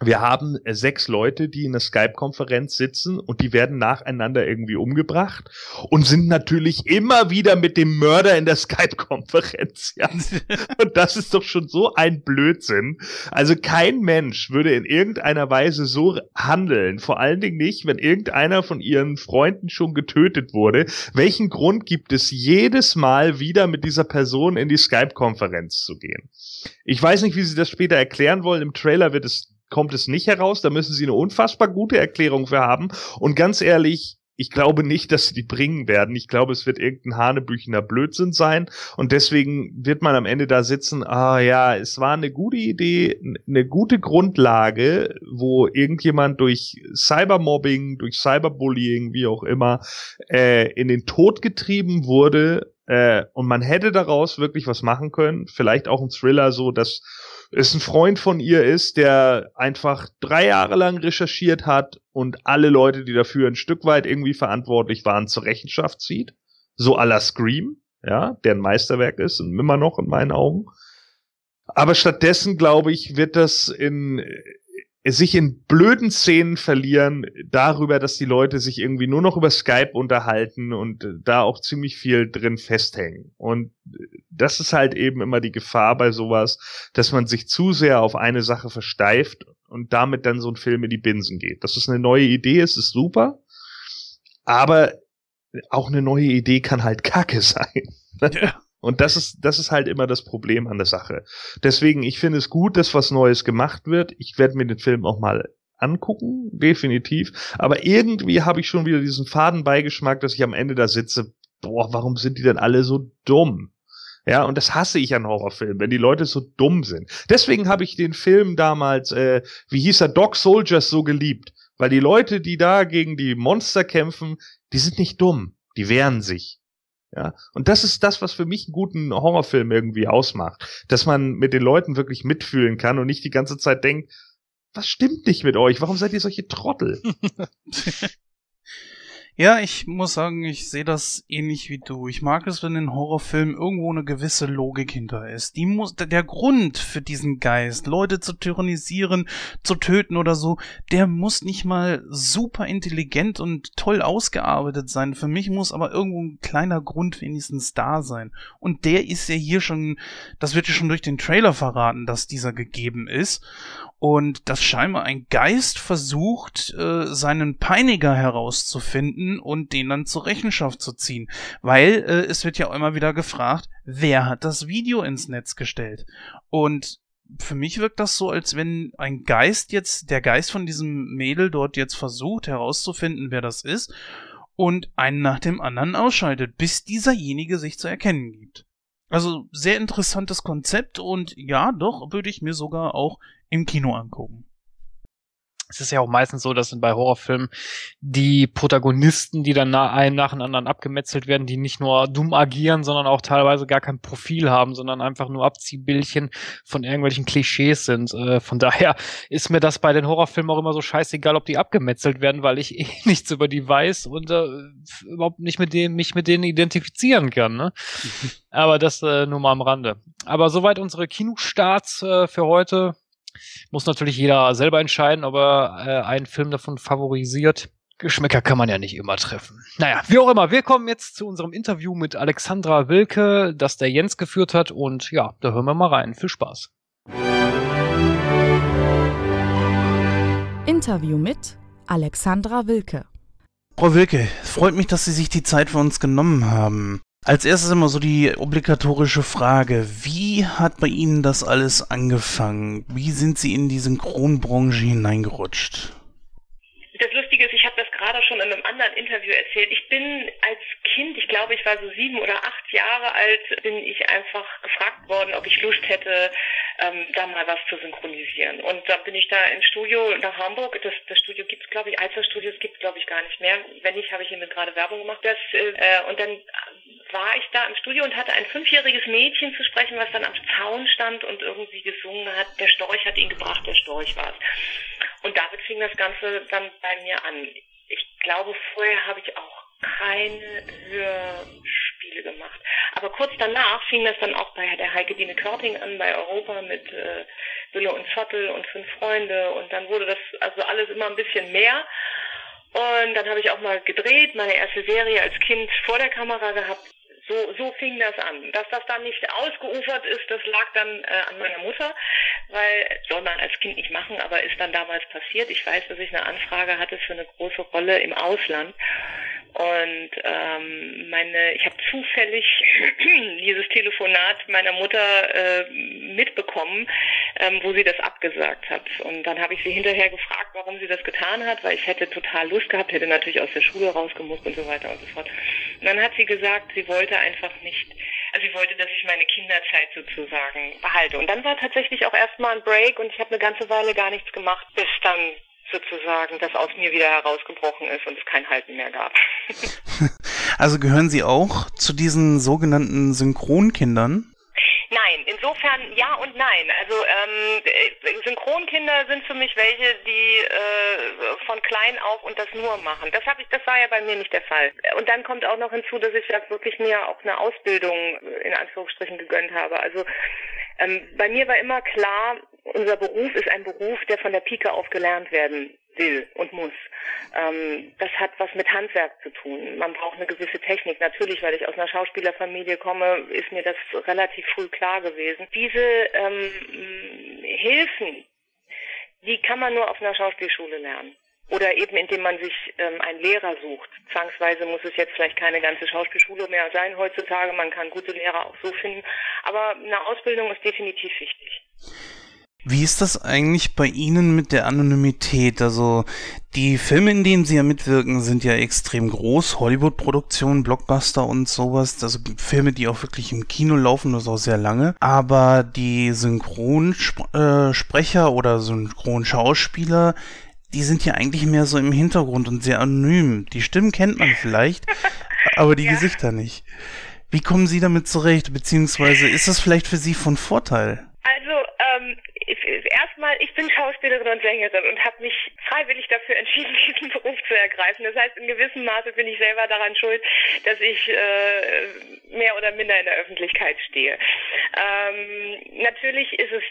Speaker 3: wir haben äh, sechs Leute, die in der Skype-Konferenz sitzen und die werden nacheinander irgendwie umgebracht und sind natürlich immer wieder mit dem Mörder in der Skype-Konferenz. Ja. Und das ist doch schon so ein Blödsinn. Also kein Mensch würde in irgendeiner Weise so handeln. Vor allen Dingen nicht, wenn irgendeiner von ihren Freunden schon getötet wurde. Welchen Grund gibt es jedes Mal wieder mit dieser Person in die Skype-Konferenz zu gehen? Ich weiß nicht, wie sie das später erklären wollen. Im Trailer wird es kommt es nicht heraus. Da müssen sie eine unfassbar gute Erklärung für haben. Und ganz ehrlich, ich glaube nicht, dass sie die bringen werden. Ich glaube, es wird irgendein hanebüchener Blödsinn sein. Und deswegen wird man am Ende da sitzen, ah ja, es war eine gute Idee, eine gute Grundlage, wo irgendjemand durch Cybermobbing, durch Cyberbullying, wie auch immer, äh, in den Tod getrieben wurde. Äh, und man hätte daraus wirklich was machen können. Vielleicht auch ein Thriller so, dass es ein Freund von ihr ist, der einfach drei Jahre lang recherchiert hat und alle Leute, die dafür ein Stück weit irgendwie verantwortlich waren, zur Rechenschaft zieht. So à la Scream, ja, der ein Meisterwerk ist und immer noch in meinen Augen. Aber stattdessen, glaube ich, wird das in sich in blöden Szenen verlieren darüber, dass die Leute sich irgendwie nur noch über Skype unterhalten und da auch ziemlich viel drin festhängen. Und das ist halt eben immer die Gefahr bei sowas, dass man sich zu sehr auf eine Sache versteift und damit dann so ein Film in die Binsen geht. Das ist eine neue Idee, es ist super, aber auch eine neue Idee kann halt Kacke sein. Ja. Und das ist, das ist halt immer das Problem an der Sache. Deswegen, ich finde es gut, dass was Neues gemacht wird. Ich werde mir den Film auch mal angucken, definitiv. Aber irgendwie habe ich schon wieder diesen Fadenbeigeschmack, dass ich am Ende da sitze, boah, warum sind die denn alle so dumm? Ja, und das hasse ich an Horrorfilmen, wenn die Leute so dumm sind. Deswegen habe ich den Film damals, äh, wie hieß er, Dog Soldiers so geliebt. Weil die Leute, die da gegen die Monster kämpfen, die sind nicht dumm. Die wehren sich. Ja, und das ist das, was für mich einen guten Horrorfilm irgendwie ausmacht, dass man mit den Leuten wirklich mitfühlen kann und nicht die ganze Zeit denkt, was stimmt nicht mit euch? Warum seid ihr solche Trottel?
Speaker 2: Ja, ich muss sagen, ich sehe das ähnlich wie du. Ich mag es, wenn in Horrorfilmen irgendwo eine gewisse Logik hinter ist. Die muss, der Grund für diesen Geist, Leute zu tyrannisieren, zu töten oder so, der muss nicht mal super intelligent und toll ausgearbeitet sein. Für mich muss aber irgendwo ein kleiner Grund wenigstens da sein. Und der ist ja hier schon, das wird ja schon durch den Trailer verraten, dass dieser gegeben ist und dass scheinbar ein Geist versucht, äh, seinen Peiniger herauszufinden und den dann zur Rechenschaft zu ziehen. Weil äh, es wird ja immer wieder gefragt, wer hat das Video ins Netz gestellt? Und für mich wirkt das so, als wenn ein Geist jetzt, der Geist von diesem Mädel dort jetzt versucht herauszufinden, wer das ist und einen nach dem anderen ausschaltet, bis dieserjenige sich zu erkennen gibt. Also sehr interessantes Konzept und ja, doch würde ich mir sogar auch im Kino angucken
Speaker 1: es ist ja auch meistens so, dass bei Horrorfilmen die Protagonisten, die dann nach, einen nach dem anderen abgemetzelt werden, die nicht nur dumm agieren, sondern auch teilweise gar kein Profil haben, sondern einfach nur Abziehbildchen von irgendwelchen Klischees sind. Äh, von daher ist mir das bei den Horrorfilmen auch immer so scheißegal, ob die abgemetzelt werden, weil ich eh nichts über die weiß und äh, überhaupt nicht mit denen, mich mit denen identifizieren kann. Ne? Aber das äh, nur mal am Rande. Aber soweit unsere Kinostarts äh, für heute. Muss natürlich jeder selber entscheiden, ob er äh, einen Film davon favorisiert. Geschmäcker kann man ja nicht immer treffen. Naja, wie auch immer, wir kommen jetzt zu unserem Interview mit Alexandra Wilke, das der Jens geführt hat. Und ja, da hören wir mal rein. Viel Spaß.
Speaker 5: Interview mit Alexandra Wilke.
Speaker 2: Frau Wilke, freut mich, dass Sie sich die Zeit für uns genommen haben. Als erstes immer so die obligatorische Frage, wie hat bei Ihnen das alles angefangen? Wie sind Sie in die Synchronbranche hineingerutscht?
Speaker 6: Das Lustige ist, ich habe das gerade schon in einem anderen Interview erzählt. Ich bin als Kind, ich glaube, ich war so sieben oder acht Jahre alt, bin ich einfach gefragt worden, ob ich Lust hätte, ähm, da mal was zu synchronisieren. Und da bin ich da ins Studio nach Hamburg. Das, das Studio gibt es, glaube ich, Alzer Studios gibt es, glaube ich, gar nicht mehr. Wenn nicht, habe ich hiermit gerade Werbung gemacht. Das, äh, und dann war ich da im Studio und hatte ein fünfjähriges Mädchen zu sprechen, was dann am Zaun stand und irgendwie gesungen hat, der Storch hat ihn gebracht, der Storch war es. Und damit fing das Ganze dann bei mir an. Ich glaube, vorher habe ich auch keine Hörspiele gemacht. Aber kurz danach fing das dann auch bei der Heike Dine Körting an, bei Europa mit äh, Wille und Zottel und Fünf Freunde und dann wurde das also alles immer ein bisschen mehr. Und dann habe ich auch mal gedreht, meine erste Serie als Kind vor der Kamera gehabt. So, so fing das an. Dass das dann nicht ausgeufert ist, das lag dann äh, an meiner Mutter, weil soll man als Kind nicht machen, aber ist dann damals passiert. Ich weiß, dass ich eine Anfrage hatte für eine große Rolle im Ausland und ähm, meine, ich habe zufällig dieses Telefonat meiner Mutter äh, mitbekommen, ähm, wo sie das abgesagt hat. Und dann habe ich sie hinterher gefragt, warum sie das getan hat, weil ich hätte total Lust gehabt, hätte natürlich aus der Schule rausgemusst und so weiter und so fort. Und dann hat sie gesagt, sie wollte einfach nicht, also sie wollte, dass ich meine Kinderzeit sozusagen behalte. Und dann war tatsächlich auch erstmal ein Break und ich habe eine ganze Weile gar nichts gemacht, bis dann sozusagen das aus mir wieder herausgebrochen ist und es kein Halten mehr gab.
Speaker 2: also gehören Sie auch zu diesen sogenannten Synchronkindern?
Speaker 6: Nein, insofern ja und nein. Also ähm, Synchronkinder sind für mich welche, die äh, von klein auf und das nur machen. Das habe ich, das war ja bei mir nicht der Fall. Und dann kommt auch noch hinzu, dass ich ja wirklich mir auch eine Ausbildung in Anführungsstrichen gegönnt habe. Also ähm, bei mir war immer klar, unser Beruf ist ein Beruf, der von der Pike auf gelernt werden will und muss. Ähm, das hat was mit Handwerk zu tun. Man braucht eine gewisse Technik. Natürlich, weil ich aus einer Schauspielerfamilie komme, ist mir das relativ früh klar gewesen. Diese ähm, Hilfen, die kann man nur auf einer Schauspielschule lernen. Oder eben indem man sich ähm, einen Lehrer sucht. Zwangsweise muss es jetzt vielleicht keine ganze Schauspielschule mehr sein heutzutage. Man kann gute Lehrer auch so finden. Aber eine Ausbildung ist definitiv wichtig.
Speaker 2: Wie ist das eigentlich bei Ihnen mit der Anonymität? Also die Filme, in denen Sie ja mitwirken, sind ja extrem groß. Hollywood-Produktionen, Blockbuster und sowas. Also Filme, die auch wirklich im Kino laufen, das auch sehr lange. Aber die Synchronsprecher oder Synchronschauspieler, die sind ja eigentlich mehr so im Hintergrund und sehr anonym. Die Stimmen kennt man vielleicht, aber die ja. Gesichter nicht. Wie kommen Sie damit zurecht? Beziehungsweise ist das vielleicht für Sie von Vorteil?
Speaker 6: Also ähm, erstmal, ich bin Schauspielerin und Sängerin und habe mich freiwillig dafür entschieden, diesen Beruf zu ergreifen. Das heißt, in gewissem Maße bin ich selber daran schuld, dass ich äh, mehr oder minder in der Öffentlichkeit stehe. Ähm, natürlich ist es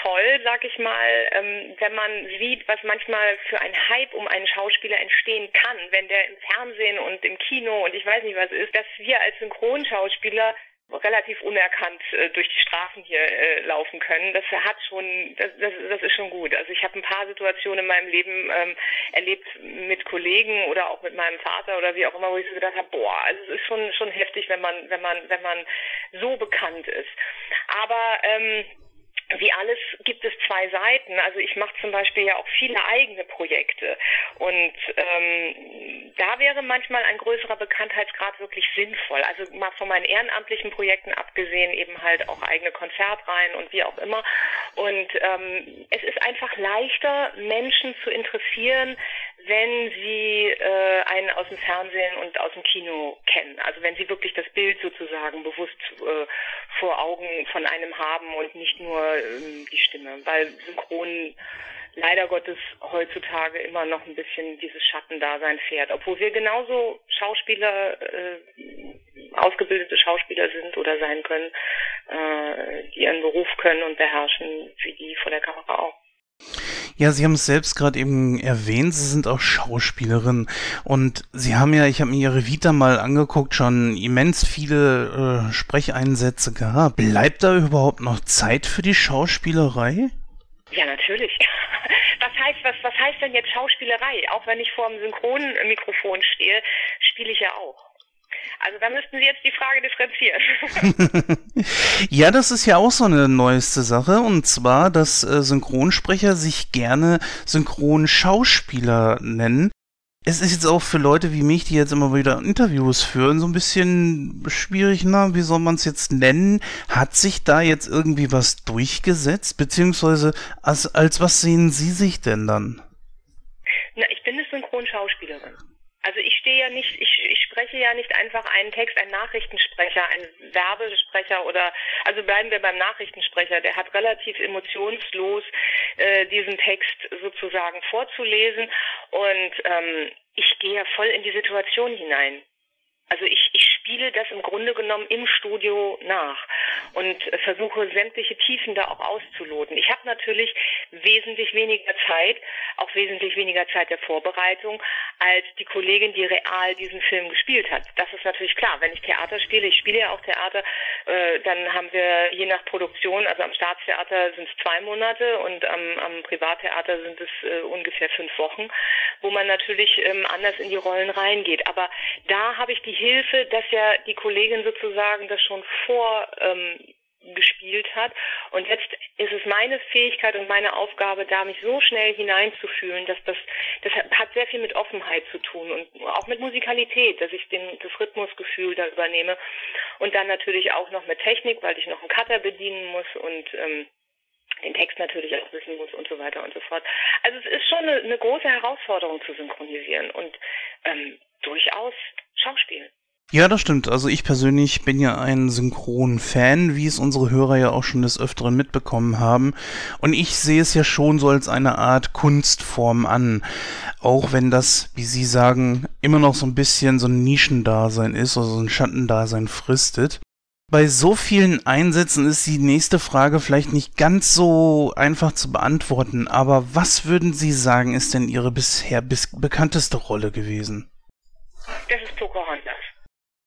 Speaker 6: toll, sag ich mal, ähm, wenn man sieht, was manchmal für ein Hype um einen Schauspieler entstehen kann, wenn der im Fernsehen und im Kino und ich weiß nicht was ist, dass wir als Synchronschauspieler relativ unerkannt äh, durch die Straßen hier äh, laufen können. Das hat schon, das, das, das ist schon gut. Also ich habe ein paar Situationen in meinem Leben ähm, erlebt mit Kollegen oder auch mit meinem Vater oder wie auch immer, wo ich so gedacht habe, boah, also es ist schon schon heftig, wenn man wenn man wenn man so bekannt ist. Aber ähm, wie alles gibt es zwei Seiten. Also ich mache zum Beispiel ja auch viele eigene Projekte und ähm, da wäre manchmal ein größerer Bekanntheitsgrad wirklich sinnvoll. Also mal von meinen ehrenamtlichen Projekten abgesehen, eben halt auch eigene Konzertreihen und wie auch immer. Und ähm, es ist einfach leichter, Menschen zu interessieren, wenn sie äh, einen aus dem Fernsehen und aus dem Kino kennen. Also wenn sie wirklich das Bild sozusagen bewusst äh, vor Augen von einem haben und nicht nur ähm, die Stimme, weil Synchron leider Gottes heutzutage immer noch ein bisschen dieses Schattendasein fährt, obwohl wir genauso Schauspieler, äh, ausgebildete Schauspieler sind oder sein können, äh, die ihren Beruf können und beherrschen, wie die vor der Kamera auch.
Speaker 2: Ja, Sie haben es selbst gerade eben erwähnt, Sie sind auch Schauspielerin und Sie haben ja, ich habe mir Ihre Vita mal angeguckt, schon immens viele äh, Sprecheinsätze gehabt. Bleibt da überhaupt noch Zeit für die Schauspielerei?
Speaker 6: Ja, natürlich. Was heißt, was, was heißt denn jetzt Schauspielerei? Auch wenn ich vor dem Synchronmikrofon stehe, spiele ich ja auch. Also da müssten Sie jetzt die Frage differenzieren.
Speaker 2: ja, das ist ja auch so eine neueste Sache. Und zwar, dass äh, Synchronsprecher sich gerne Synchronschauspieler nennen. Es ist jetzt auch für Leute wie mich, die jetzt immer wieder Interviews führen, so ein bisschen schwierig, na, wie soll man es jetzt nennen? Hat sich da jetzt irgendwie was durchgesetzt? Beziehungsweise als, als was sehen Sie sich denn dann?
Speaker 6: Na, ich bin eine Synchronschauspielerin. Also ich stehe ja nicht, ich, ich spreche ja nicht einfach einen Text, ein Nachrichtensprecher, ein Werbesprecher oder also bleiben wir beim Nachrichtensprecher, der hat relativ emotionslos äh, diesen Text sozusagen vorzulesen und ähm, ich gehe ja voll in die Situation hinein. Also ich, ich spiele das im Grunde genommen im Studio nach und versuche sämtliche Tiefen da auch auszuloten. Ich habe natürlich wesentlich weniger Zeit, auch wesentlich weniger Zeit der Vorbereitung, als die Kollegin, die real diesen Film gespielt hat. Das ist natürlich klar. Wenn ich Theater spiele, ich spiele ja auch Theater, äh, dann haben wir je nach Produktion, also am Staatstheater sind es zwei Monate und am, am Privattheater sind es äh, ungefähr fünf Wochen, wo man natürlich ähm, anders in die Rollen reingeht. Aber da habe ich die Hilfe, dass ja die Kollegin sozusagen das schon vor ähm, hat. Und jetzt ist es meine Fähigkeit und meine Aufgabe, da mich so schnell hineinzufühlen, dass das, das hat sehr viel mit Offenheit zu tun und auch mit Musikalität, dass ich den, das Rhythmusgefühl da übernehme. Und dann natürlich auch noch mit Technik, weil ich noch einen Cutter bedienen muss und ähm, den Text natürlich auch wissen muss und so weiter und so fort. Also es ist schon eine, eine große Herausforderung zu synchronisieren und ähm, durchaus Schauspiel.
Speaker 2: Ja, das stimmt. Also ich persönlich bin ja ein Synchron-Fan, wie es unsere Hörer ja auch schon des Öfteren mitbekommen haben. Und ich sehe es ja schon so als eine Art Kunstform an. Auch wenn das, wie Sie sagen, immer noch so ein bisschen so ein Nischendasein ist, oder so ein Schattendasein fristet. Bei so vielen Einsätzen ist die nächste Frage vielleicht nicht ganz so einfach zu beantworten, aber was würden Sie sagen, ist denn Ihre bisher bis bekannteste Rolle gewesen?
Speaker 6: Das ist Pocahontas.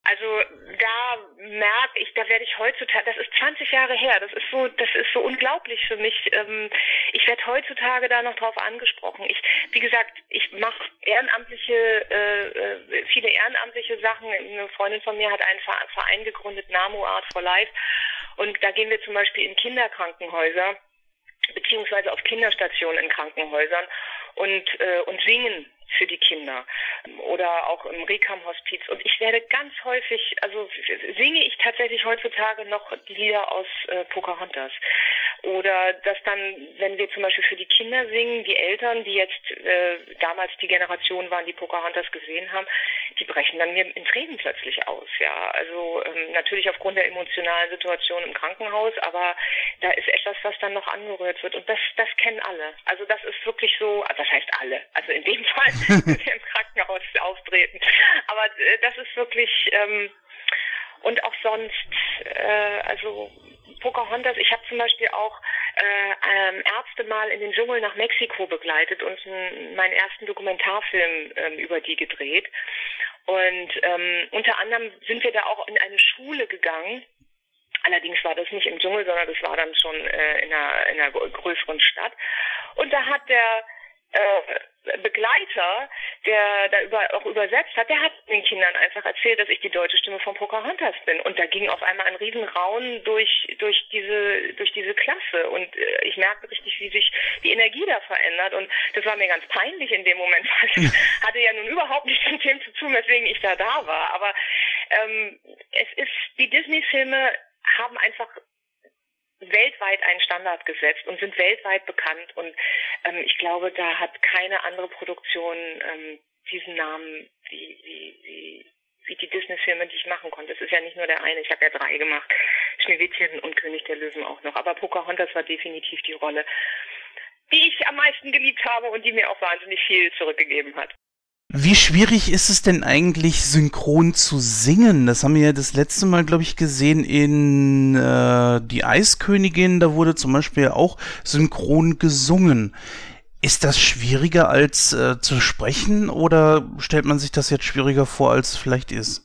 Speaker 6: Also da merke ich, da werde ich heutzutage, das ist 20 Jahre her, das ist so, das ist so unglaublich für mich. Ähm, ich werde heutzutage da noch drauf angesprochen. Ich, wie gesagt, ich mache ehrenamtliche, äh, äh, viele ehrenamtliche Sachen. Eine Freundin von mir hat einen Verein gegründet, Namo Art for Life, und da gehen wir zum Beispiel in Kinderkrankenhäuser beziehungsweise auf Kinderstationen in Krankenhäusern und äh, und singen für die Kinder oder auch im Rekam-Hospiz. Und ich werde ganz häufig, also singe ich tatsächlich heutzutage noch Lieder aus äh, Pocahontas. Oder dass dann, wenn wir zum Beispiel für die Kinder singen, die Eltern, die jetzt äh, damals die Generation waren, die Pocahontas gesehen haben, die brechen dann mir in Tränen plötzlich aus. Ja, also ähm, natürlich aufgrund der emotionalen Situation im Krankenhaus, aber da ist etwas, was dann noch angerührt wird. Und das, das kennen alle. Also das ist wirklich so, also das heißt alle. Also in dem Fall im Krankenhaus auftreten. Aber äh, das ist wirklich ähm, und auch sonst, äh, also Pocahontas, ich habe zum Beispiel auch äh, ähm, Ärzte mal in den Dschungel nach Mexiko begleitet und meinen ersten Dokumentarfilm ähm, über die gedreht. Und ähm, unter anderem sind wir da auch in eine Schule gegangen. Allerdings war das nicht im Dschungel, sondern das war dann schon äh, in, einer, in einer größeren Stadt. Und da hat der äh, Begleiter, der da über, auch übersetzt hat, der hat den Kindern einfach erzählt, dass ich die deutsche Stimme von Pocahontas bin. Und da ging auf einmal ein Riesenraun durch, durch diese, durch diese Klasse. Und äh, ich merkte richtig, wie sich die Energie da verändert. Und das war mir ganz peinlich in dem Moment, weil ich hatte ja nun überhaupt nichts mit dem zu tun, weswegen ich da da war. Aber ähm, es ist, die Disney-Filme haben einfach weltweit einen Standard gesetzt und sind weltweit bekannt. Und ähm, ich glaube, da hat keine andere Produktion ähm, diesen Namen wie, wie, wie, wie die Disney-Filme, die ich machen konnte. Es ist ja nicht nur der eine, ich habe ja drei gemacht. Schneewittchen und König der Löwen auch noch. Aber Pocahontas war definitiv die Rolle, die ich am meisten geliebt habe und die mir auch wahnsinnig viel zurückgegeben hat.
Speaker 2: Wie schwierig ist es denn eigentlich, synchron zu singen? Das haben wir ja das letzte Mal, glaube ich, gesehen in äh, Die Eiskönigin. Da wurde zum Beispiel auch synchron gesungen. Ist das schwieriger als äh, zu sprechen oder stellt man sich das jetzt schwieriger vor, als es vielleicht ist?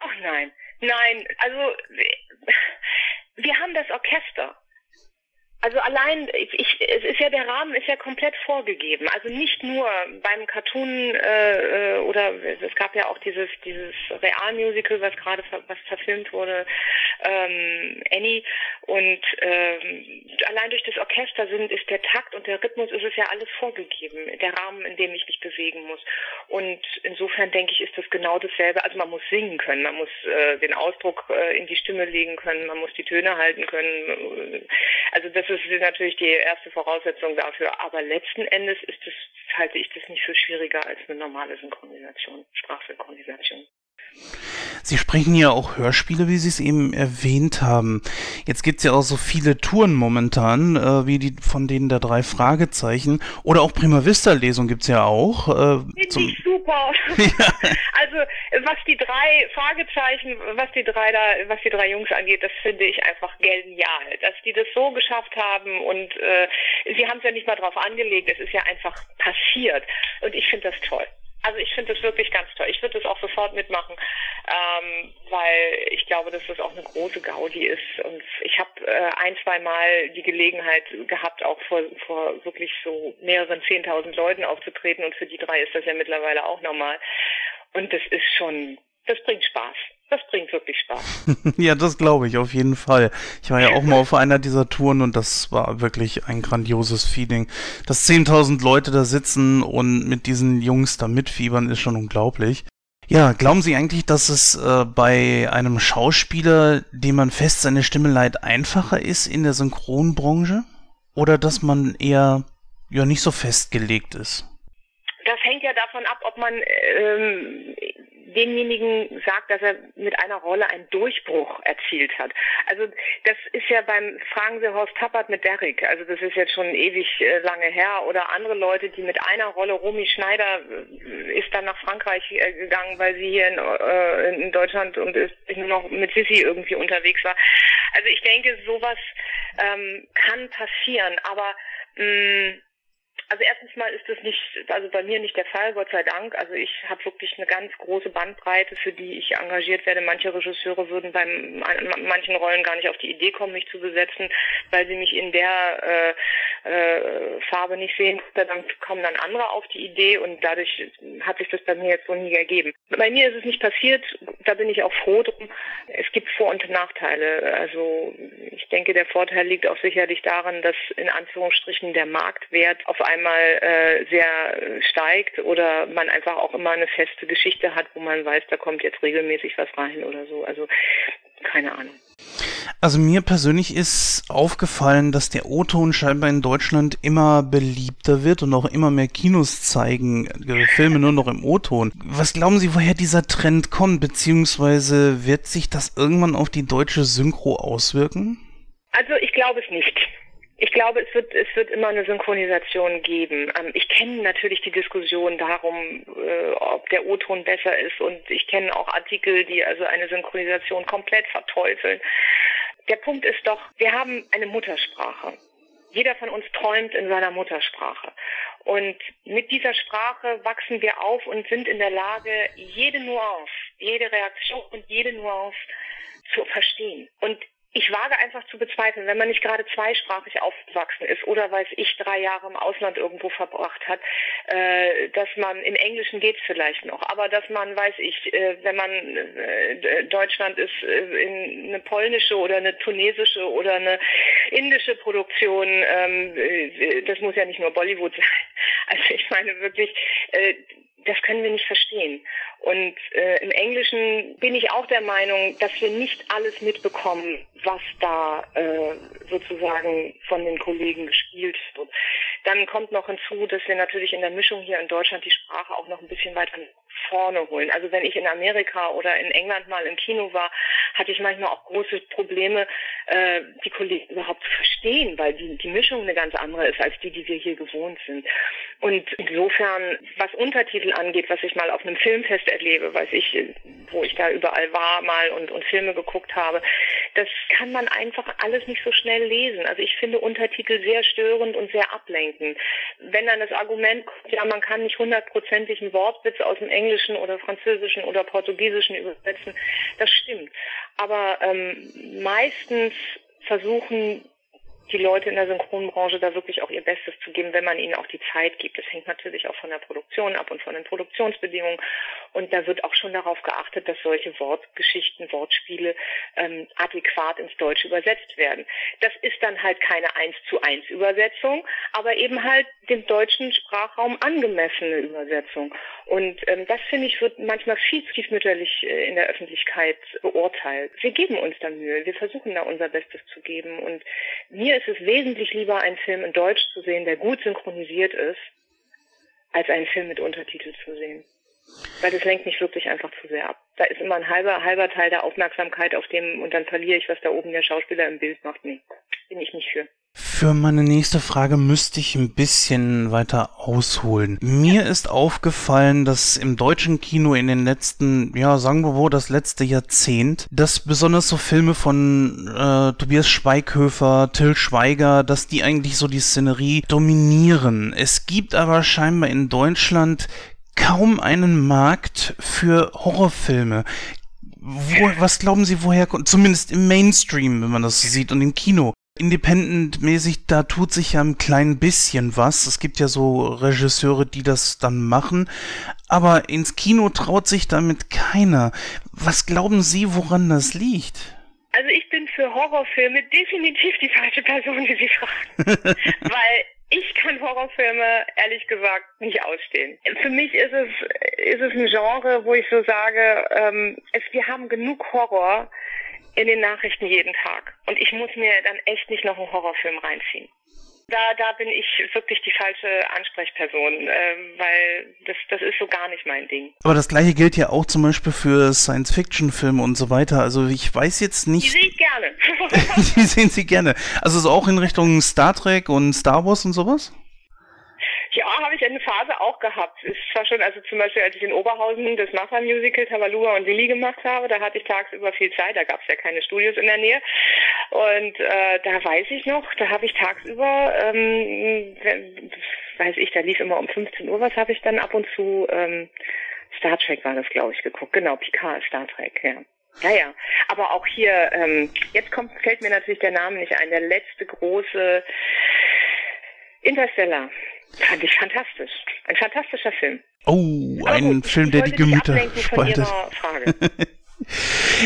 Speaker 6: Ach nein, nein. Also wir haben das Orchester. Also allein, ich, es ist ja der Rahmen ist ja komplett vorgegeben. Also nicht nur beim Cartoon äh, äh oder es gab ja auch dieses dieses Realmusical, was gerade was verfilmt wurde, ähm, Annie. Und ähm, allein durch das Orchester sind ist der Takt und der Rhythmus ist es ja alles vorgegeben, der Rahmen, in dem ich mich bewegen muss. Und insofern denke ich, ist das genau dasselbe. Also man muss singen können, man muss äh, den Ausdruck äh, in die Stimme legen können, man muss die Töne halten können. Also das ist natürlich die erste Voraussetzung dafür. Aber letzten Endes ist es, halte ich das nicht für schwieriger als eine normale Synchronisation, Sprachsynchronisation.
Speaker 2: Sie sprechen ja auch Hörspiele, wie Sie es eben erwähnt haben. Jetzt gibt es ja auch so viele Touren momentan, äh, wie die von denen der drei Fragezeichen. Oder auch Prima Vista Lesung gibt es ja auch.
Speaker 6: Äh, Finde ich super. Ja. Also was die drei Fragezeichen, was die drei da, was die drei Jungs angeht, das finde ich einfach genial, dass die das so geschafft haben und äh, sie haben es ja nicht mal drauf angelegt. Es ist ja einfach passiert und ich finde das toll. Also ich finde das wirklich ganz toll. Ich würde das auch sofort mitmachen, ähm, weil ich glaube, dass das auch eine große Gaudi ist. Und ich habe äh, ein, zwei Mal die Gelegenheit gehabt, auch vor, vor wirklich so mehreren zehntausend Leuten aufzutreten. Und für die drei ist das ja mittlerweile auch normal. Und das ist schon, das bringt Spaß. Das bringt wirklich Spaß.
Speaker 2: ja, das glaube ich auf jeden Fall. Ich war ja auch mal auf einer dieser Touren und das war wirklich ein grandioses Feeling. Dass 10.000 Leute da sitzen und mit diesen Jungs da mitfiebern, ist schon unglaublich. Ja, glauben Sie eigentlich, dass es äh, bei einem Schauspieler, dem man fest seine Stimme leiht, einfacher ist in der Synchronbranche? Oder dass man eher ja nicht so festgelegt ist?
Speaker 6: Das hängt ja davon ab, ob man ähm, demjenigen sagt, dass er mit einer Rolle einen Durchbruch erzielt hat. Also das ist ja beim Fragen Sie Horst Tappert mit Derrick, also das ist jetzt schon ewig äh, lange her, oder andere Leute, die mit einer Rolle, Romy Schneider äh, ist dann nach Frankreich äh, gegangen, weil sie hier in, äh, in Deutschland und ist nur noch mit Sissy irgendwie unterwegs war. Also ich denke, sowas ähm, kann passieren, aber mh, mm, also erstens mal ist das nicht, also bei mir nicht der Fall, Gott sei Dank. Also ich habe wirklich eine ganz große Bandbreite, für die ich engagiert werde. Manche Regisseure würden bei manchen Rollen gar nicht auf die Idee kommen, mich zu besetzen, weil sie mich in der äh, äh, Farbe nicht sehen. Dann kommen dann andere auf die Idee und dadurch hat sich das bei mir jetzt so nie ergeben. Bei mir ist es nicht passiert, da bin ich auch froh drum. Es gibt Vor- und Nachteile. Also ich denke, der Vorteil liegt auch sicherlich darin, dass in Anführungsstrichen der Marktwert auf einmal äh, sehr steigt oder man einfach auch immer eine feste Geschichte hat, wo man weiß, da kommt jetzt regelmäßig was rein oder so. Also keine Ahnung.
Speaker 2: Also mir persönlich ist aufgefallen, dass der O-Ton scheinbar in Deutschland immer beliebter wird und auch immer mehr Kinos zeigen äh, Filme nur noch im O-Ton. Was glauben Sie, woher dieser Trend kommt, beziehungsweise wird sich das irgendwann auf die deutsche Synchro auswirken?
Speaker 6: Also ich glaube es nicht. Ich glaube, es wird, es wird immer eine Synchronisation geben. Ähm, ich kenne natürlich die Diskussion darum, äh, ob der O-Ton besser ist und ich kenne auch Artikel, die also eine Synchronisation komplett verteufeln. Der Punkt ist doch, wir haben eine Muttersprache. Jeder von uns träumt in seiner Muttersprache. Und mit dieser Sprache wachsen wir auf und sind in der Lage, jede Nuance, jede Reaktion und jede Nuance zu verstehen. Und ich wage einfach zu bezweifeln, wenn man nicht gerade zweisprachig aufgewachsen ist oder weiß ich drei Jahre im Ausland irgendwo verbracht hat, äh, dass man im Englischen geht vielleicht noch, aber dass man weiß ich, äh, wenn man äh, Deutschland ist, äh, in eine polnische oder eine tunesische oder eine indische Produktion, ähm, äh, das muss ja nicht nur Bollywood sein. Also ich meine wirklich, äh, das können wir nicht verstehen. Und äh, im Englischen bin ich auch der Meinung, dass wir nicht alles mitbekommen, was da äh, sozusagen von den Kollegen gespielt wird. Dann kommt noch hinzu, dass wir natürlich in der Mischung hier in Deutschland die Sprache auch noch ein bisschen weiter vorne holen. Also wenn ich in Amerika oder in England mal im Kino war, hatte ich manchmal auch große Probleme, äh, die Kollegen überhaupt zu verstehen, weil die, die Mischung eine ganz andere ist als die, die wir hier gewohnt sind. Und insofern, was Untertitel angeht, was ich mal auf einem Filmfest erlebe, weiß ich, wo ich da überall war mal und, und Filme geguckt habe, das kann man einfach alles nicht so schnell lesen. Also ich finde Untertitel sehr störend und sehr ablenkend. Wenn dann das Argument kommt, ja, man kann nicht hundertprozentig einen Wortwitz aus dem Englischen oder Französischen oder Portugiesischen übersetzen, das stimmt. Aber ähm, meistens versuchen die Leute in der Synchronbranche da wirklich auch ihr Bestes zu geben, wenn man ihnen auch die Zeit gibt. Das hängt natürlich auch von der Produktion ab und von den Produktionsbedingungen. Und da wird auch schon darauf geachtet, dass solche Wortgeschichten, Wortspiele ähm, adäquat ins Deutsche übersetzt werden. Das ist dann halt keine eins zu eins Übersetzung, aber eben halt dem deutschen Sprachraum angemessene Übersetzung. Und ähm, das finde ich wird manchmal viel tiefmütterlich äh, in der Öffentlichkeit beurteilt. Wir geben uns da Mühe, wir versuchen da unser Bestes zu geben. Und mir ist es wesentlich lieber, einen Film in Deutsch zu sehen, der gut synchronisiert ist, als einen Film mit Untertitel zu sehen. Weil das lenkt mich wirklich einfach zu sehr ab. Da ist immer ein halber, halber Teil der Aufmerksamkeit auf dem und dann verliere ich, was da oben der Schauspieler im Bild macht. Nee, bin ich nicht für.
Speaker 2: Für meine nächste Frage müsste ich ein bisschen weiter ausholen. Mir ist aufgefallen, dass im deutschen Kino in den letzten, ja, sagen wir wohl, das letzte Jahrzehnt, dass besonders so Filme von äh, Tobias Schweighöfer, Till Schweiger, dass die eigentlich so die Szenerie dominieren. Es gibt aber scheinbar in Deutschland kaum einen Markt für Horrorfilme. Wo, was glauben Sie, woher kommt, zumindest im Mainstream, wenn man das so sieht und im Kino, Independent-mäßig, da tut sich ja ein klein bisschen was. Es gibt ja so Regisseure, die das dann machen. Aber ins Kino traut sich damit keiner. Was glauben Sie, woran das liegt?
Speaker 6: Also ich bin für Horrorfilme definitiv die falsche Person, die Sie fragen. Weil ich kann Horrorfilme ehrlich gesagt nicht ausstehen. Für mich ist es, ist es ein Genre, wo ich so sage, ähm, es, wir haben genug Horror in den Nachrichten jeden Tag. Und ich muss mir dann echt nicht noch einen Horrorfilm reinziehen. Da, da bin ich wirklich die falsche Ansprechperson, äh, weil das, das ist so gar nicht mein Ding.
Speaker 2: Aber das gleiche gilt ja auch zum Beispiel für Science-Fiction-Filme und so weiter. Also ich weiß jetzt nicht. Die
Speaker 6: sehe ich gerne.
Speaker 2: die sehen Sie gerne. Also so auch in Richtung Star Trek und Star Wars und sowas?
Speaker 6: Ja, habe ich eine Phase auch gehabt. Ist zwar schon, also zum Beispiel, als ich in Oberhausen das Mafia-Musical Tabaluga und Lilly gemacht habe, da hatte ich tagsüber viel Zeit, da gab es ja keine Studios in der Nähe. Und äh, da weiß ich noch, da habe ich tagsüber, ähm, weiß ich, da lief immer um 15 Uhr, was habe ich dann ab und zu, ähm, Star Trek war das, glaube ich, geguckt. Genau, Picard, Star Trek, ja. Ja, ja. Aber auch hier, ähm, jetzt kommt, fällt mir natürlich der Name nicht ein, der letzte große Interstellar. Fand ich fantastisch. Ein fantastischer Film.
Speaker 2: Oh, Aber ein gut, Film, der die Gemüter spaltet.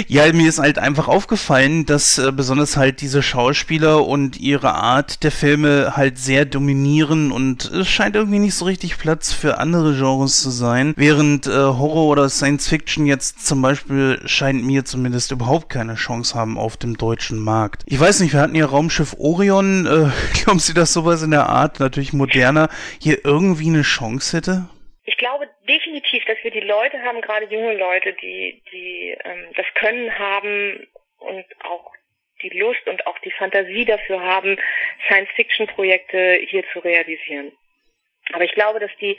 Speaker 2: Ja, mir ist halt einfach aufgefallen, dass äh, besonders halt diese Schauspieler und ihre Art der Filme halt sehr dominieren und es scheint irgendwie nicht so richtig Platz für andere Genres zu sein, während äh, Horror oder Science Fiction jetzt zum Beispiel scheint mir zumindest überhaupt keine Chance haben auf dem deutschen Markt. Ich weiß nicht, wir hatten ja Raumschiff Orion, äh, glauben Sie, dass sowas in der Art, natürlich moderner, hier irgendwie eine Chance hätte?
Speaker 6: Ich glaube definitiv, dass wir die Leute haben, gerade junge Leute, die, die ähm, das Können haben und auch die Lust und auch die Fantasie dafür haben, Science-Fiction-Projekte hier zu realisieren. Aber ich glaube, dass die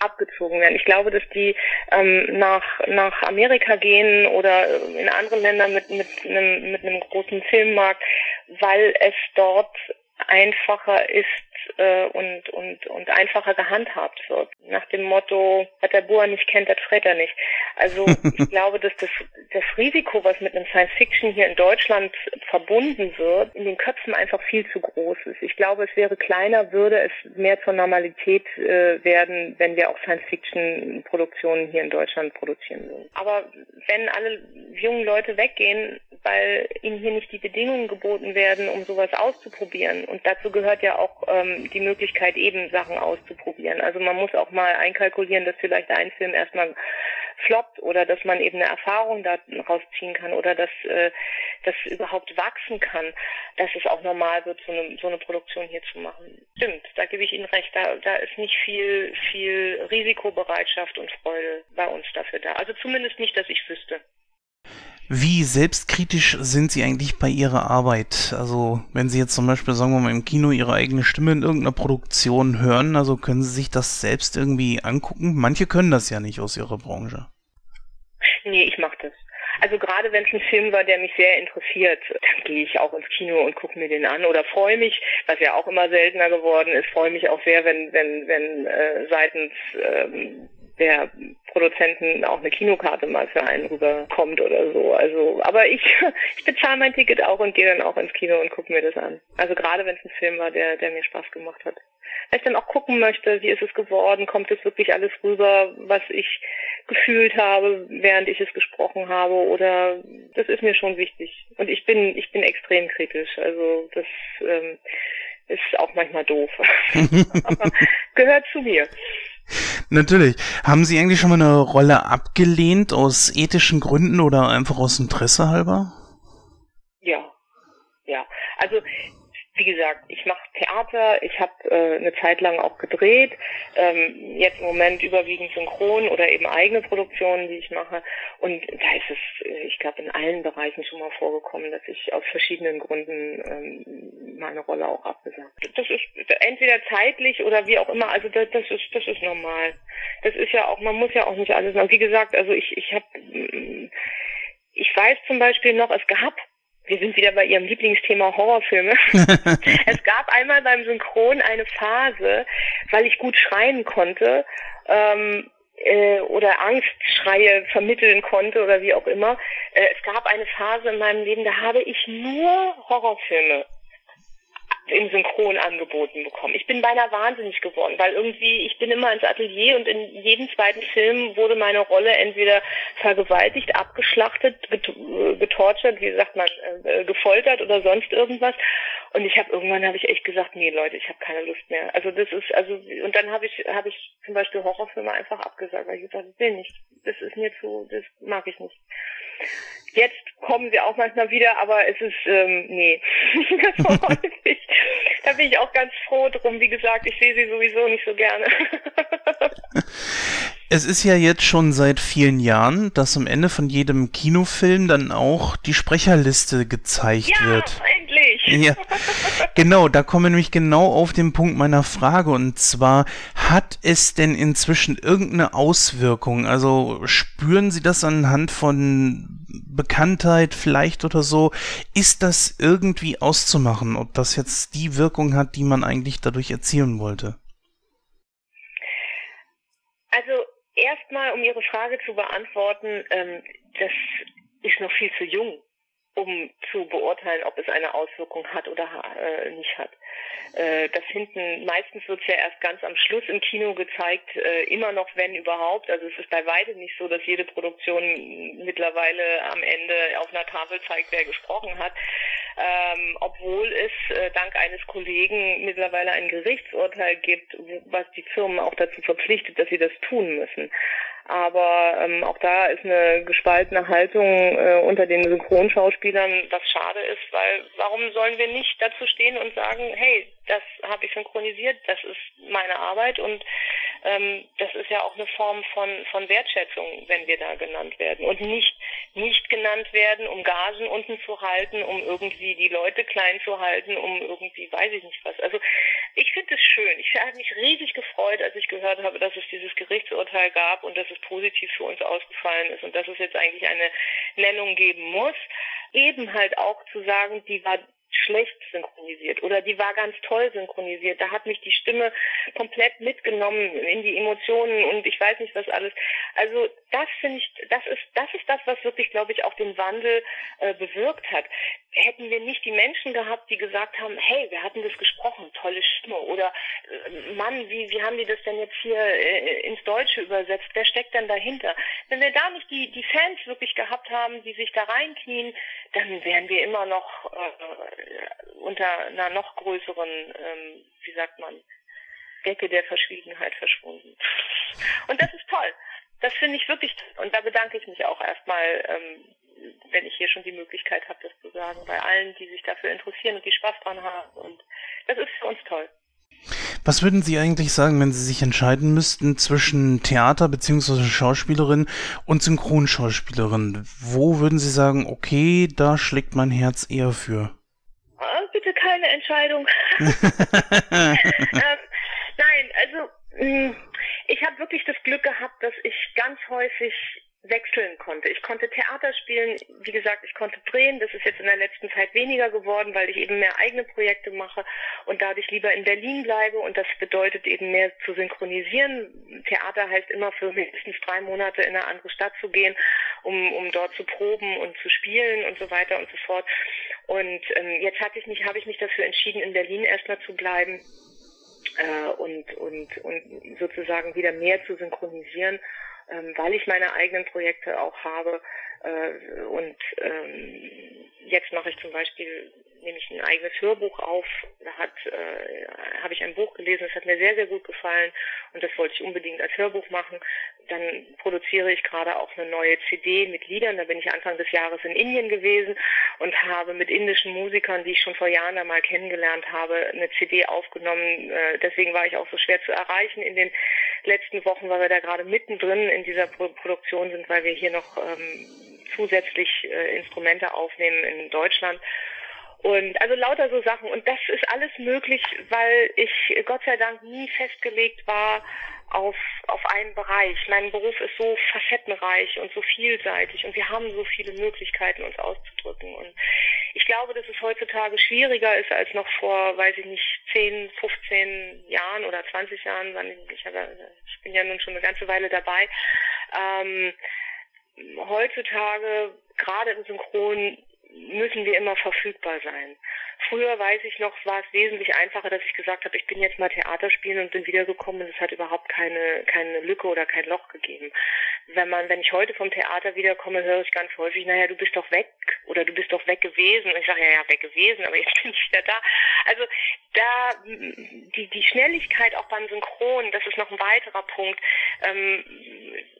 Speaker 6: abgezogen werden. Ich glaube, dass die ähm, nach, nach Amerika gehen oder in anderen Ländern mit, mit, einem, mit einem großen Filmmarkt, weil es dort einfacher ist äh, und, und, und einfacher gehandhabt wird. Nach dem Motto, was der Bauer nicht kennt, das frät er nicht. Also ich glaube, dass das, das Risiko, was mit einem Science Fiction hier in Deutschland verbunden wird, in den Köpfen einfach viel zu groß ist. Ich glaube, es wäre kleiner, würde es mehr zur Normalität äh, werden, wenn wir auch Science Fiction Produktionen hier in Deutschland produzieren würden. Aber wenn alle jungen Leute weggehen, weil ihnen hier nicht die Bedingungen geboten werden, um sowas auszuprobieren. Und dazu gehört ja auch ähm, die Möglichkeit, eben Sachen auszuprobieren. Also man muss auch mal einkalkulieren, dass vielleicht ein Film erstmal floppt oder dass man eben eine Erfahrung daraus ziehen kann oder dass äh, das überhaupt wachsen kann, dass es auch normal wird, so eine, so eine Produktion hier zu machen. Stimmt, da gebe ich Ihnen recht. Da, da ist nicht viel, viel Risikobereitschaft und Freude bei uns dafür da. Also zumindest nicht, dass ich wüsste.
Speaker 2: Wie selbstkritisch sind Sie eigentlich bei Ihrer Arbeit? Also, wenn Sie jetzt zum Beispiel, sagen wir mal, im Kino Ihre eigene Stimme in irgendeiner Produktion hören, also können Sie sich das selbst irgendwie angucken? Manche können das ja nicht aus Ihrer Branche.
Speaker 6: Nee, ich mache das. Also gerade wenn es ein Film war, der mich sehr interessiert, dann gehe ich auch ins Kino und gucke mir den an oder freue mich, was ja auch immer seltener geworden ist, freue mich auch sehr, wenn wenn wenn äh, seitens ähm, der Produzenten auch eine Kinokarte mal für einen rüberkommt oder so. Also, aber ich, ich bezahle mein Ticket auch und gehe dann auch ins Kino und gucke mir das an. Also gerade wenn es ein Film war, der, der mir Spaß gemacht hat. Wenn ich dann auch gucken möchte, wie ist es geworden, kommt es wirklich alles rüber, was ich gefühlt habe, während ich es gesprochen habe, oder das ist mir schon wichtig. Und ich bin, ich bin extrem kritisch. Also das ähm, ist auch manchmal doof. Aber gehört zu mir.
Speaker 2: Natürlich. Haben Sie eigentlich schon mal eine Rolle abgelehnt aus ethischen Gründen oder einfach aus Interesse halber?
Speaker 6: Ja, ja. Also wie gesagt, ich mache Theater, ich habe äh, eine Zeit lang auch gedreht, ähm, jetzt im Moment überwiegend synchron oder eben eigene Produktionen, die ich mache. Und da ist es, äh, ich glaube, in allen Bereichen schon mal vorgekommen, dass ich aus verschiedenen Gründen ähm, meine Rolle auch abgesagt. Das ist entweder zeitlich oder wie auch immer, also das, das ist das ist normal. Das ist ja auch, man muss ja auch nicht alles machen. Wie gesagt, also ich, ich habe ich weiß zum Beispiel noch, es gab wir sind wieder bei Ihrem Lieblingsthema Horrorfilme. es gab einmal beim Synchron eine Phase, weil ich gut schreien konnte ähm, äh, oder Angstschreie vermitteln konnte oder wie auch immer. Äh, es gab eine Phase in meinem Leben, da habe ich nur Horrorfilme im Synchron angeboten bekommen. Ich bin beinahe wahnsinnig geworden, weil irgendwie, ich bin immer ins Atelier und in jedem zweiten Film wurde meine Rolle entweder vergewaltigt, abgeschlachtet, getortured, wie sagt man, äh, gefoltert oder sonst irgendwas. Und ich habe irgendwann habe ich echt gesagt, nee Leute, ich habe keine Lust mehr. Also das ist, also und dann habe ich habe ich zum Beispiel Horrorfilme einfach abgesagt, weil ich gesagt, ich will nicht. Das ist mir zu, das mag ich nicht. Jetzt kommen sie auch manchmal wieder, aber es ist, ähm, nee, nicht mehr so häufig. Da bin ich auch ganz froh drum. Wie gesagt, ich sehe sie sowieso nicht so gerne.
Speaker 2: Es ist ja jetzt schon seit vielen Jahren, dass am Ende von jedem Kinofilm dann auch die Sprecherliste gezeigt
Speaker 6: ja,
Speaker 2: wird. Ja, genau, da kommen wir nämlich genau auf den Punkt meiner Frage und zwar, hat es denn inzwischen irgendeine Auswirkung? Also spüren Sie das anhand von Bekanntheit vielleicht oder so? Ist das irgendwie auszumachen, ob das jetzt die Wirkung hat, die man eigentlich dadurch erzielen wollte?
Speaker 6: Also erstmal, um Ihre Frage zu beantworten, ähm, das ist noch viel zu jung um zu beurteilen, ob es eine Auswirkung hat oder äh, nicht hat. Äh, das hinten, meistens wird es ja erst ganz am Schluss im Kino gezeigt, äh, immer noch, wenn überhaupt. Also es ist bei weitem nicht so, dass jede Produktion mittlerweile am Ende auf einer Tafel zeigt, wer gesprochen hat. Ähm, obwohl es äh, dank eines Kollegen mittlerweile ein Gerichtsurteil gibt, was die Firmen auch dazu verpflichtet, dass sie das tun müssen. Aber ähm, auch da ist eine gespaltene Haltung äh, unter den Synchronschauspielern, was schade ist, weil warum sollen wir nicht dazu stehen und sagen, hey, das habe ich synchronisiert, das ist meine Arbeit und ähm, das ist ja auch eine Form von, von Wertschätzung, wenn wir da genannt werden und nicht, nicht genannt werden, um Gagen unten zu halten, um irgendwie die Leute klein zu halten, um irgendwie, weiß ich nicht was. Also ich finde es schön. Ich habe mich riesig gefreut, als ich gehört habe, dass es dieses Gerichtsurteil gab und dass es positiv für uns ausgefallen ist und dass es jetzt eigentlich eine Nennung geben muss. Eben halt auch zu sagen, die war schlecht synchronisiert oder die war ganz toll synchronisiert. Da hat mich die Stimme komplett mitgenommen in die Emotionen und ich weiß nicht was alles. Also das finde ich, das ist, das ist das, was wirklich, glaube ich, auch den Wandel äh, bewirkt hat. Hätten wir nicht die Menschen gehabt, die gesagt haben, hey, wir hatten das gesprochen, tolle Stimme oder äh, Mann, wie, wie haben die das denn jetzt hier äh, ins Deutsche übersetzt? Wer steckt denn dahinter? Wenn wir da nicht die, die Fans wirklich gehabt haben, die sich da reinknien, dann wären wir immer noch äh, unter einer noch größeren, ähm, wie sagt man, Decke der Verschwiegenheit verschwunden. Und das ist toll. Das finde ich wirklich. Und da bedanke ich mich auch erstmal, ähm, wenn ich hier schon die Möglichkeit habe, das zu sagen, bei allen, die sich dafür interessieren und die Spaß dran haben. Und das ist für uns toll.
Speaker 2: Was würden Sie eigentlich sagen, wenn Sie sich entscheiden müssten zwischen Theater bzw. Schauspielerin und Synchronschauspielerin? Wo würden Sie sagen, okay, da schlägt mein Herz eher für?
Speaker 6: Oh, bitte keine Entscheidung. ähm, nein, also mm, ich habe wirklich das Glück gehabt, dass ich ganz häufig wechseln konnte. Ich konnte Theater spielen, wie gesagt, ich konnte drehen. Das ist jetzt in der letzten Zeit weniger geworden, weil ich eben mehr eigene Projekte mache und dadurch lieber in Berlin bleibe. Und das bedeutet eben mehr zu synchronisieren. Theater heißt immer für mindestens drei Monate in eine andere Stadt zu gehen, um, um dort zu proben und zu spielen und so weiter und so fort. Und ähm, jetzt hatte ich mich, habe ich mich dafür entschieden, in Berlin erstmal zu bleiben äh, und, und, und sozusagen wieder mehr zu synchronisieren, ähm, weil ich meine eigenen Projekte auch habe. Äh, und ähm, jetzt mache ich zum Beispiel nehme ich ein eigenes Hörbuch auf. Da hat äh, habe ich ein Buch gelesen, das hat mir sehr sehr gut gefallen und das wollte ich unbedingt als Hörbuch machen. Dann produziere ich gerade auch eine neue CD mit Liedern. Da bin ich Anfang des Jahres in Indien gewesen und habe mit indischen Musikern, die ich schon vor Jahren einmal kennengelernt habe, eine CD aufgenommen. Äh, deswegen war ich auch so schwer zu erreichen in den letzten Wochen, weil wir da gerade mittendrin in dieser Pro Produktion sind, weil wir hier noch ähm, zusätzlich äh, Instrumente aufnehmen in Deutschland. Und also lauter so Sachen. Und das ist alles möglich, weil ich Gott sei Dank nie festgelegt war auf, auf einen Bereich. Mein Beruf ist so facettenreich und so vielseitig und wir haben so viele Möglichkeiten, uns auszudrücken. Und ich glaube, dass es heutzutage schwieriger ist als noch vor, weiß ich nicht, 10, 15 Jahren oder 20 Jahren. Ich, bin ja nun schon eine ganze Weile dabei. Ähm, heutzutage, gerade im Synchron, müssen wir immer verfügbar sein. Früher weiß ich noch, war es wesentlich einfacher, dass ich gesagt habe, ich bin jetzt mal Theater spielen und bin wiedergekommen und es hat überhaupt keine, keine Lücke oder kein Loch gegeben. Wenn man, wenn ich heute vom Theater wiederkomme, höre ich ganz häufig, naja, du bist doch weg oder du bist doch weg gewesen. Und ich sage, ja, ja, weg gewesen, aber jetzt bin ich wieder da. Also da die, die Schnelligkeit auch beim Synchron, das ist noch ein weiterer Punkt. Ähm,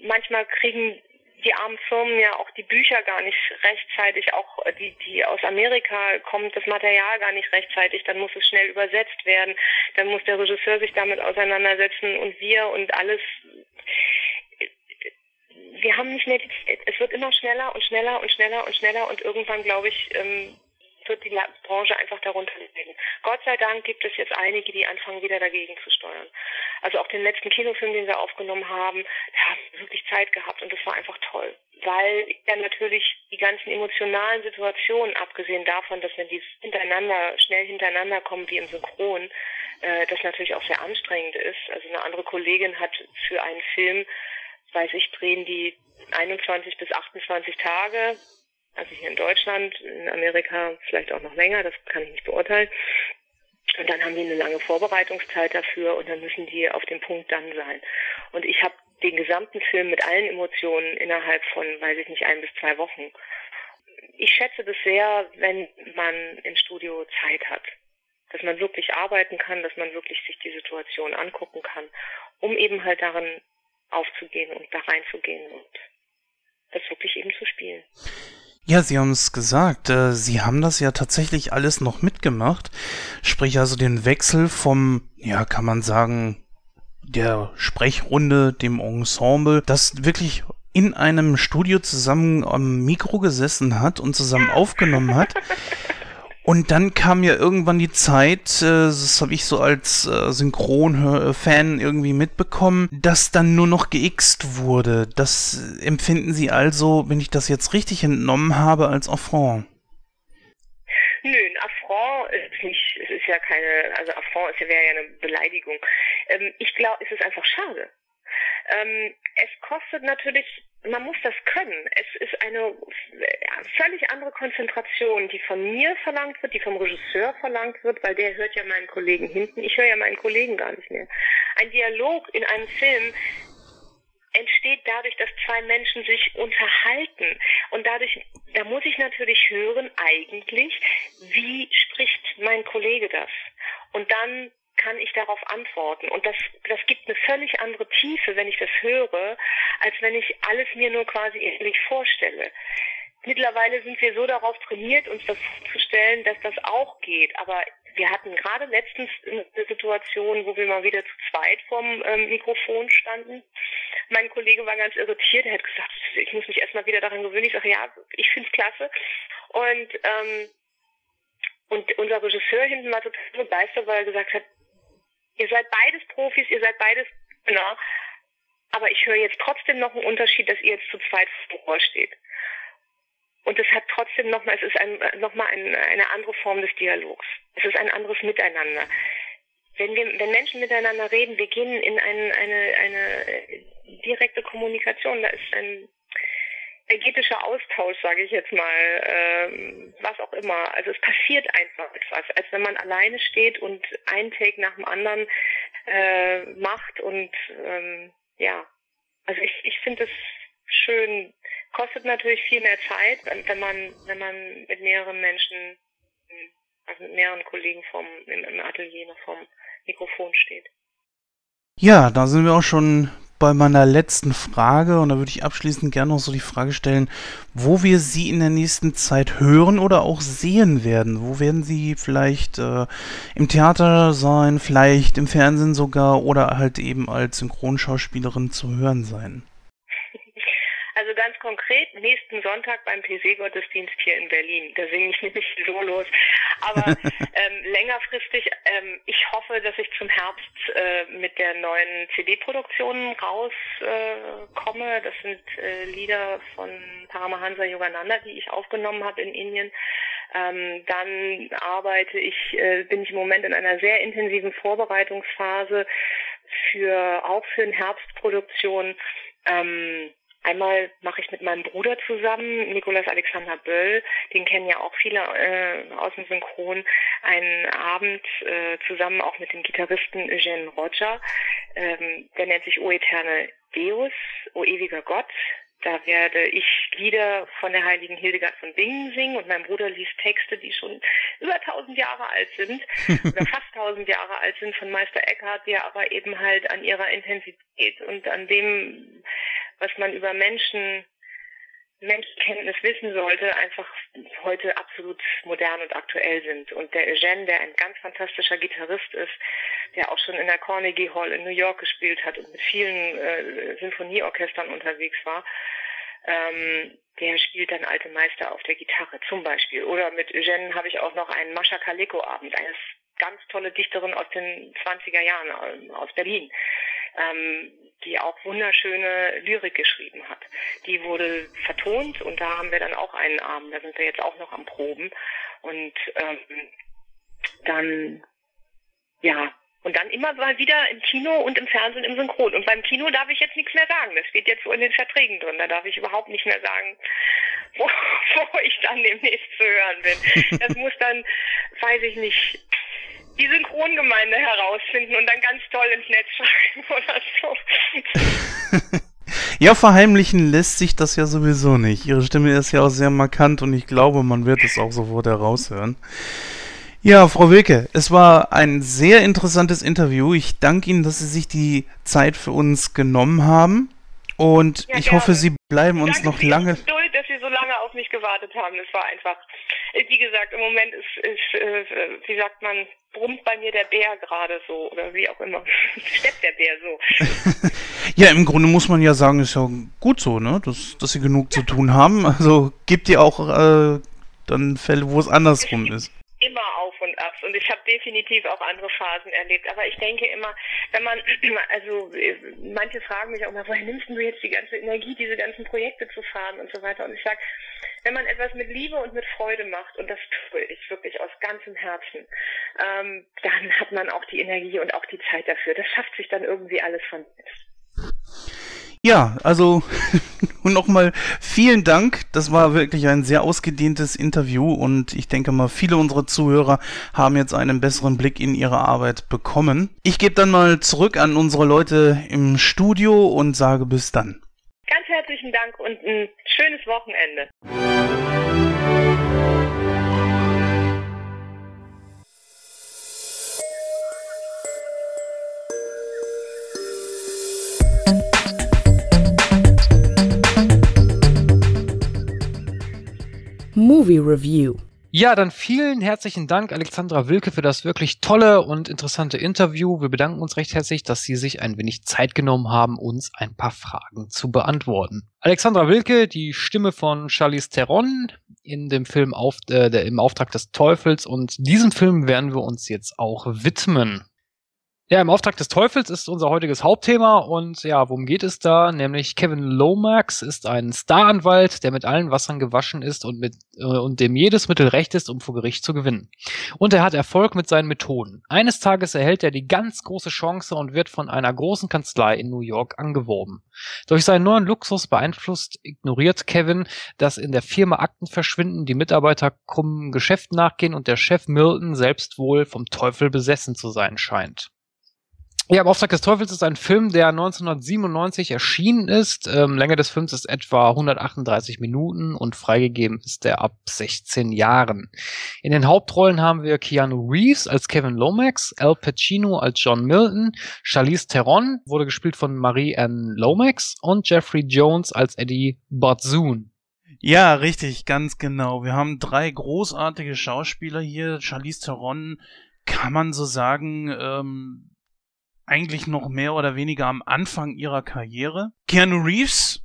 Speaker 6: manchmal kriegen die armen Firmen ja auch die Bücher gar nicht rechtzeitig, auch die, die aus Amerika kommt, das Material gar nicht rechtzeitig, dann muss es schnell übersetzt werden, dann muss der Regisseur sich damit auseinandersetzen und wir und alles. Wir haben nicht mehr die. Es wird immer schneller und schneller und schneller und schneller und irgendwann, glaube ich, ähm, wird die Branche einfach darunter leiden. Gott sei Dank gibt es jetzt einige, die anfangen, wieder dagegen zu steuern. Also auch den letzten Kinofilm, den wir aufgenommen haben, da haben wir wirklich Zeit gehabt und das war einfach toll. Weil ja natürlich die ganzen emotionalen Situationen, abgesehen davon, dass wenn die hintereinander, schnell hintereinander kommen wie im Synchron, äh, das natürlich auch sehr anstrengend ist. Also eine andere Kollegin hat für einen Film, weiß ich, drehen die 21 bis 28 Tage also hier in Deutschland, in Amerika vielleicht auch noch länger, das kann ich nicht beurteilen. Und dann haben die eine lange Vorbereitungszeit dafür und dann müssen die auf dem Punkt dann sein. Und ich habe den gesamten Film mit allen Emotionen innerhalb von, weiß ich nicht, ein bis zwei Wochen. Ich schätze das sehr, wenn man im Studio Zeit hat. Dass man wirklich arbeiten kann, dass man wirklich sich die Situation angucken kann, um eben halt darin aufzugehen und da reinzugehen und das wirklich eben zu spielen.
Speaker 2: Ja, Sie haben es gesagt. Äh, Sie haben das ja tatsächlich alles noch mitgemacht. Sprich also den Wechsel vom, ja, kann man sagen, der Sprechrunde, dem Ensemble, das wirklich in einem Studio zusammen am Mikro gesessen hat und zusammen aufgenommen hat. Und dann kam ja irgendwann die Zeit, äh, das habe ich so als äh, Synchron-Fan irgendwie mitbekommen, dass dann nur noch geixt wurde. Das empfinden Sie also, wenn ich das jetzt richtig entnommen habe, als Affront.
Speaker 6: Nö, ein Affront ist nicht, es ist ja keine, also Affront wäre ja eine Beleidigung. Ähm, ich glaube, es ist einfach schade. Ähm, es kostet natürlich man muss das können. Es ist eine völlig andere Konzentration, die von mir verlangt wird, die vom Regisseur verlangt wird, weil der hört ja meinen Kollegen hinten. Ich höre ja meinen Kollegen gar nicht mehr. Ein Dialog in einem Film entsteht dadurch, dass zwei Menschen sich unterhalten. Und dadurch, da muss ich natürlich hören, eigentlich, wie spricht mein Kollege das? Und dann kann ich darauf antworten. Und das, das gibt eine völlig andere Tiefe, wenn ich das höre, als wenn ich alles mir nur quasi ehrlich vorstelle. Mittlerweile sind wir so darauf trainiert, uns das vorzustellen, dass das auch geht. Aber wir hatten gerade letztens eine Situation, wo wir mal wieder zu zweit vorm ähm, Mikrofon standen. Mein Kollege war ganz irritiert. Er hat gesagt, ich muss mich erstmal wieder daran gewöhnen. Ich sage, ja, ich finde es klasse. Und, ähm, und unser Regisseur hinten war total begeistert, weil er gesagt hat, Ihr seid beides Profis, ihr seid beides Männer. aber ich höre jetzt trotzdem noch einen Unterschied, dass ihr jetzt zu zweit vor steht. Und es hat trotzdem nochmal, es ist ein, nochmal ein, eine andere Form des Dialogs. Es ist ein anderes Miteinander. Wenn wir, wenn Menschen miteinander reden, wir gehen in ein, eine, eine direkte Kommunikation. Da ist ein energetischer Austausch, sage ich jetzt mal, ähm, was auch immer. Also es passiert einfach etwas, als wenn man alleine steht und ein Take nach dem anderen äh, macht und ähm, ja, also ich, ich finde es schön. Kostet natürlich viel mehr Zeit, wenn man, wenn man mit mehreren Menschen, also mit mehreren Kollegen vom, im, im Atelier noch vom Mikrofon steht.
Speaker 2: Ja, da sind wir auch schon bei meiner letzten Frage und da würde ich abschließend gerne noch so die Frage stellen, wo wir Sie in der nächsten Zeit hören oder auch sehen werden. Wo werden Sie vielleicht äh, im Theater sein, vielleicht im Fernsehen sogar oder halt eben als Synchronschauspielerin zu hören sein?
Speaker 6: Also ganz konkret, nächsten Sonntag beim PC-Gottesdienst hier in Berlin. Da singe ich nämlich Solos. Aber ähm, längerfristig, ähm, ich hoffe, dass ich zum Herbst äh, mit der neuen CD-Produktion rauskomme. Äh, das sind äh, Lieder von Paramahansa Yogananda, die ich aufgenommen habe in Indien. Ähm, dann arbeite ich, äh, bin ich im Moment in einer sehr intensiven Vorbereitungsphase für auch für eine Herbstproduktion. Ähm, Einmal mache ich mit meinem Bruder zusammen, Nikolaus Alexander Böll, den kennen ja auch viele äh, aus dem Synchron, einen Abend äh, zusammen auch mit dem Gitarristen Eugene Roger. Ähm, der nennt sich O Eterne Deus, O ewiger Gott. Da werde ich Lieder von der heiligen Hildegard von Bingen singen und mein Bruder liest Texte, die schon über tausend Jahre alt sind oder fast tausend Jahre alt sind von Meister Eckhart, die aber eben halt an ihrer Intensität und an dem was man über Menschen, Menschenkenntnis wissen sollte, einfach heute absolut modern und aktuell sind. Und der Eugene, der ein ganz fantastischer Gitarrist ist, der auch schon in der Carnegie Hall in New York gespielt hat und mit vielen äh, Sinfonieorchestern unterwegs war, ähm, der spielt dann alte Meister auf der Gitarre zum Beispiel. Oder mit Eugene habe ich auch noch einen Mascha Kaleko Abend, eine ganz tolle Dichterin aus den 20er Jahren äh, aus Berlin ähm, die auch wunderschöne Lyrik geschrieben hat. Die wurde vertont und da haben wir dann auch einen Abend, da sind wir jetzt auch noch am Proben. Und ähm, dann, ja, und dann immer mal wieder im Kino und im Fernsehen im Synchron. Und beim Kino darf ich jetzt nichts mehr sagen. Das steht jetzt so in den Verträgen drin. Da darf ich überhaupt nicht mehr sagen, wo, wo ich dann demnächst zu hören bin. Das muss dann, weiß ich nicht, die Synchrongemeinde herausfinden und dann ganz toll ins Netz schreiben oder so.
Speaker 2: ja, verheimlichen lässt sich das ja sowieso nicht. Ihre Stimme ist ja auch sehr markant und ich glaube, man wird es auch sofort heraushören. Ja, Frau Wilke, es war ein sehr interessantes Interview. Ich danke Ihnen, dass Sie sich die Zeit für uns genommen haben. Und ja, ich gerne. hoffe, Sie bleiben uns
Speaker 6: danke
Speaker 2: noch lange.
Speaker 6: Geduld, dass Sie so lange auf mich gewartet haben. Es war einfach, wie gesagt, im Moment ist, ist äh, wie sagt man, brummt bei mir der Bär gerade so oder wie auch immer. Steppt der Bär so.
Speaker 2: ja, im Grunde muss man ja sagen, ist ja gut so, ne? Dass, dass sie genug zu tun haben. Also gibt ihr auch äh, dann Fälle, wo es andersrum ist.
Speaker 6: Immer Auf und ich habe definitiv auch andere Phasen erlebt. Aber ich denke immer, wenn man, also manche fragen mich auch mal, woher nimmst du jetzt die ganze Energie, diese ganzen Projekte zu fahren und so weiter? Und ich sage, wenn man etwas mit Liebe und mit Freude macht, und das tue ich wirklich aus ganzem Herzen, ähm, dann hat man auch die Energie und auch die Zeit dafür. Das schafft sich dann irgendwie alles von selbst.
Speaker 2: Ja, also nochmal vielen Dank. Das war wirklich ein sehr ausgedehntes Interview und ich denke mal, viele unserer Zuhörer haben jetzt einen besseren Blick in ihre Arbeit bekommen. Ich gebe dann mal zurück an unsere Leute im Studio und sage bis dann.
Speaker 6: Ganz herzlichen Dank und ein schönes Wochenende.
Speaker 5: Movie Review
Speaker 1: ja, dann vielen herzlichen Dank, Alexandra Wilke, für das wirklich tolle und interessante Interview. Wir bedanken uns recht herzlich, dass Sie sich ein wenig Zeit genommen haben, uns ein paar Fragen zu beantworten. Alexandra Wilke, die Stimme von Charlize Theron in dem Film auf, äh, im Auftrag des Teufels und diesem Film werden wir uns jetzt auch widmen. Ja, im Auftrag des Teufels ist unser heutiges Hauptthema und ja, worum geht es da? Nämlich Kevin Lomax ist ein Staranwalt, der mit allen Wassern gewaschen ist und mit äh, und dem jedes Mittel recht ist, um vor Gericht zu gewinnen. Und er hat Erfolg mit seinen Methoden. Eines Tages erhält er die ganz große Chance und wird von einer großen Kanzlei in New York angeworben. Durch seinen neuen Luxus beeinflusst ignoriert Kevin, dass in der Firma Akten verschwinden, die Mitarbeiter krummen Geschäft nachgehen und der Chef Milton selbst wohl vom Teufel besessen zu sein scheint. Ja, im Auftrag des Teufels ist ein Film, der 1997 erschienen ist. Ähm, Länge des Films ist etwa 138 Minuten und freigegeben ist er ab 16 Jahren. In den Hauptrollen haben wir Keanu Reeves als Kevin Lomax, Al Pacino als John Milton, Charlize Theron wurde gespielt von Marie-Anne Lomax und Jeffrey Jones als Eddie Barzoon.
Speaker 2: Ja, richtig, ganz genau. Wir haben drei großartige Schauspieler hier. Charlize Theron kann man so sagen, ähm, eigentlich noch mehr oder weniger am Anfang ihrer Karriere. Keanu Reeves,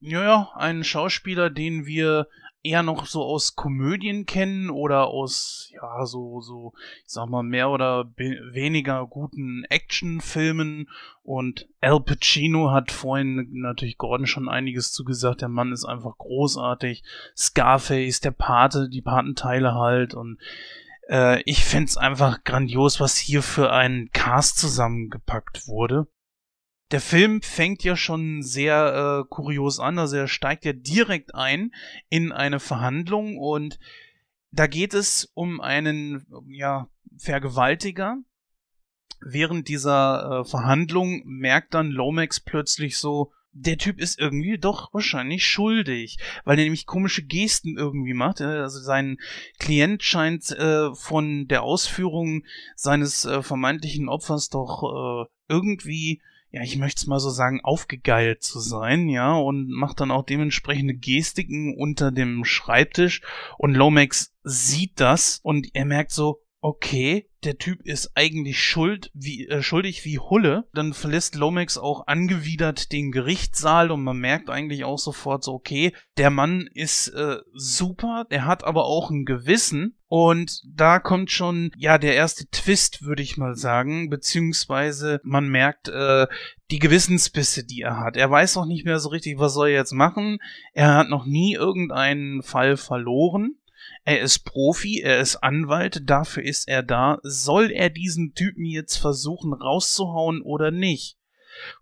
Speaker 2: ja, ein Schauspieler, den wir eher noch so aus Komödien kennen oder aus, ja, so, so, ich sag mal, mehr oder weniger guten Actionfilmen. Und Al Pacino hat vorhin natürlich Gordon schon einiges zugesagt. Der Mann ist einfach großartig. Scarface, der Pate, die Patenteile halt und äh, ich find's einfach grandios, was hier für ein Cast zusammengepackt wurde. Der Film fängt ja schon sehr äh, kurios an, also er steigt ja direkt ein in eine Verhandlung und da geht es um einen ja, Vergewaltiger. Während dieser äh, Verhandlung merkt dann Lomax plötzlich so, der Typ ist irgendwie doch wahrscheinlich schuldig, weil er nämlich komische Gesten irgendwie macht. Also sein Klient scheint äh, von der Ausführung seines äh, vermeintlichen Opfers doch äh, irgendwie, ja, ich möchte es mal so sagen, aufgegeilt zu sein, ja, und macht dann auch dementsprechende Gestiken unter dem Schreibtisch und Lomax sieht das und er merkt so, okay, der Typ ist eigentlich schuld, wie, äh, schuldig wie Hulle. Dann verlässt Lomax auch angewidert den Gerichtssaal und man merkt eigentlich auch sofort so, okay, der Mann ist äh, super, der hat aber auch ein Gewissen. Und da kommt schon, ja, der erste Twist, würde ich mal sagen, beziehungsweise man merkt äh, die Gewissensbisse, die er hat. Er weiß auch nicht mehr so richtig, was soll er jetzt machen. Er hat noch nie irgendeinen Fall verloren. Er ist Profi, er ist Anwalt, dafür ist er da. Soll er diesen Typen jetzt versuchen rauszuhauen oder nicht?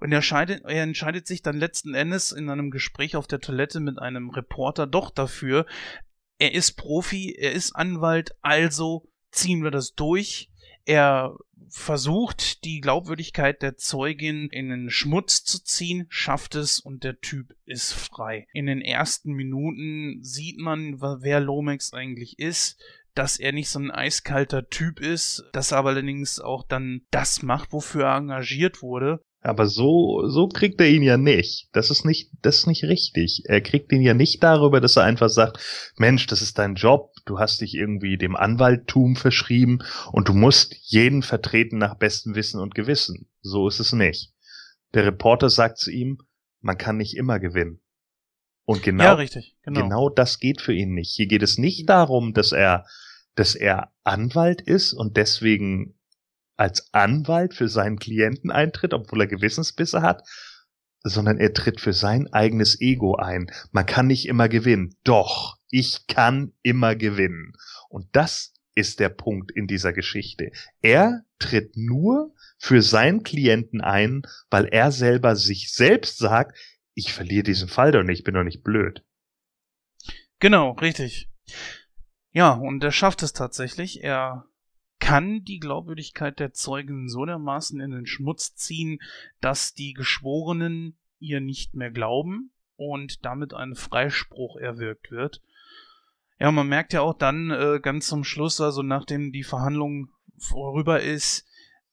Speaker 2: Und er entscheidet, er entscheidet sich dann letzten Endes in einem Gespräch auf der Toilette mit einem Reporter doch dafür. Er ist Profi, er ist Anwalt, also ziehen wir das durch. Er versucht, die Glaubwürdigkeit der Zeugin in den Schmutz zu ziehen, schafft es und der Typ ist frei. In den ersten Minuten sieht man, wer Lomax eigentlich ist, dass er nicht so ein eiskalter Typ ist, dass er aber allerdings auch dann das macht, wofür er engagiert wurde.
Speaker 3: Aber so, so kriegt er ihn ja nicht. Das ist nicht, das ist nicht richtig. Er kriegt ihn ja nicht darüber, dass er einfach sagt, Mensch, das ist dein Job, du hast dich irgendwie dem Anwalttum verschrieben und du musst jeden vertreten nach bestem Wissen und Gewissen. So ist es nicht. Der Reporter sagt zu ihm, man kann nicht immer gewinnen. Und genau,
Speaker 2: ja, richtig,
Speaker 3: genau. genau das geht für ihn nicht. Hier geht es nicht darum, dass er, dass er Anwalt ist und deswegen als Anwalt für seinen Klienten eintritt, obwohl er Gewissensbisse hat, sondern er tritt für sein eigenes Ego ein. Man kann nicht immer gewinnen. Doch, ich kann immer gewinnen. Und das ist der Punkt in dieser Geschichte. Er tritt nur für seinen Klienten ein, weil er selber sich selbst sagt, ich verliere diesen Fall doch nicht, ich bin doch nicht blöd.
Speaker 2: Genau, richtig. Ja, und er schafft es tatsächlich. Er kann die Glaubwürdigkeit der Zeugen so dermaßen in den Schmutz ziehen, dass die Geschworenen ihr nicht mehr glauben und damit ein Freispruch erwirkt wird. Ja, man merkt ja auch dann äh, ganz zum Schluss, also nachdem die Verhandlung vorüber ist,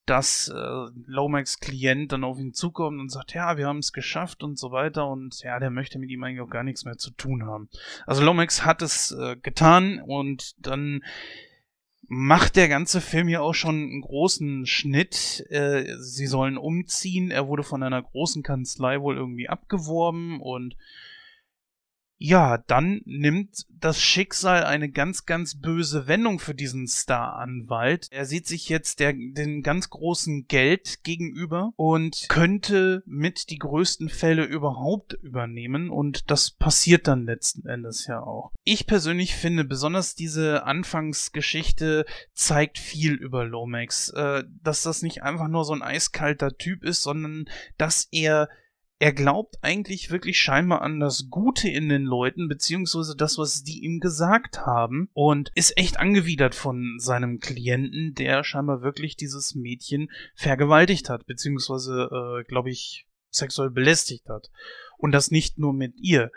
Speaker 2: dass äh, Lomax Klient dann auf ihn zukommt und sagt, ja, wir haben es geschafft und so weiter und ja, der möchte mit ihm eigentlich auch gar nichts mehr zu tun haben. Also Lomax hat es äh, getan und dann macht der ganze Film ja auch schon einen großen Schnitt. Äh, sie sollen umziehen. Er wurde von einer großen Kanzlei wohl irgendwie abgeworben und Ja, dann nimmt das Schicksal eine ganz, ganz böse Wendung für diesen Star-Anwalt. Er sieht sich jetzt der, den ganz großen Geld gegenüber und könnte mit die größten Fälle überhaupt übernehmen und das passiert dann letzten Endes ja auch. Ich persönlich finde, besonders diese Anfangsgeschichte zeigt viel über Lomax, äh, dass das nicht einfach nur so ein eiskalter Typ ist, sondern dass er er glaubt eigentlich wirklich scheinbar an das Gute in den Leuten, beziehungsweise das, was die ihm gesagt haben, und ist echt angewidert von seinem Klienten, der scheinbar wirklich dieses Mädchen vergewaltigt hat, beziehungsweise, äh, glaube ich, sexuell belästigt hat. Und das nicht nur mit ihr.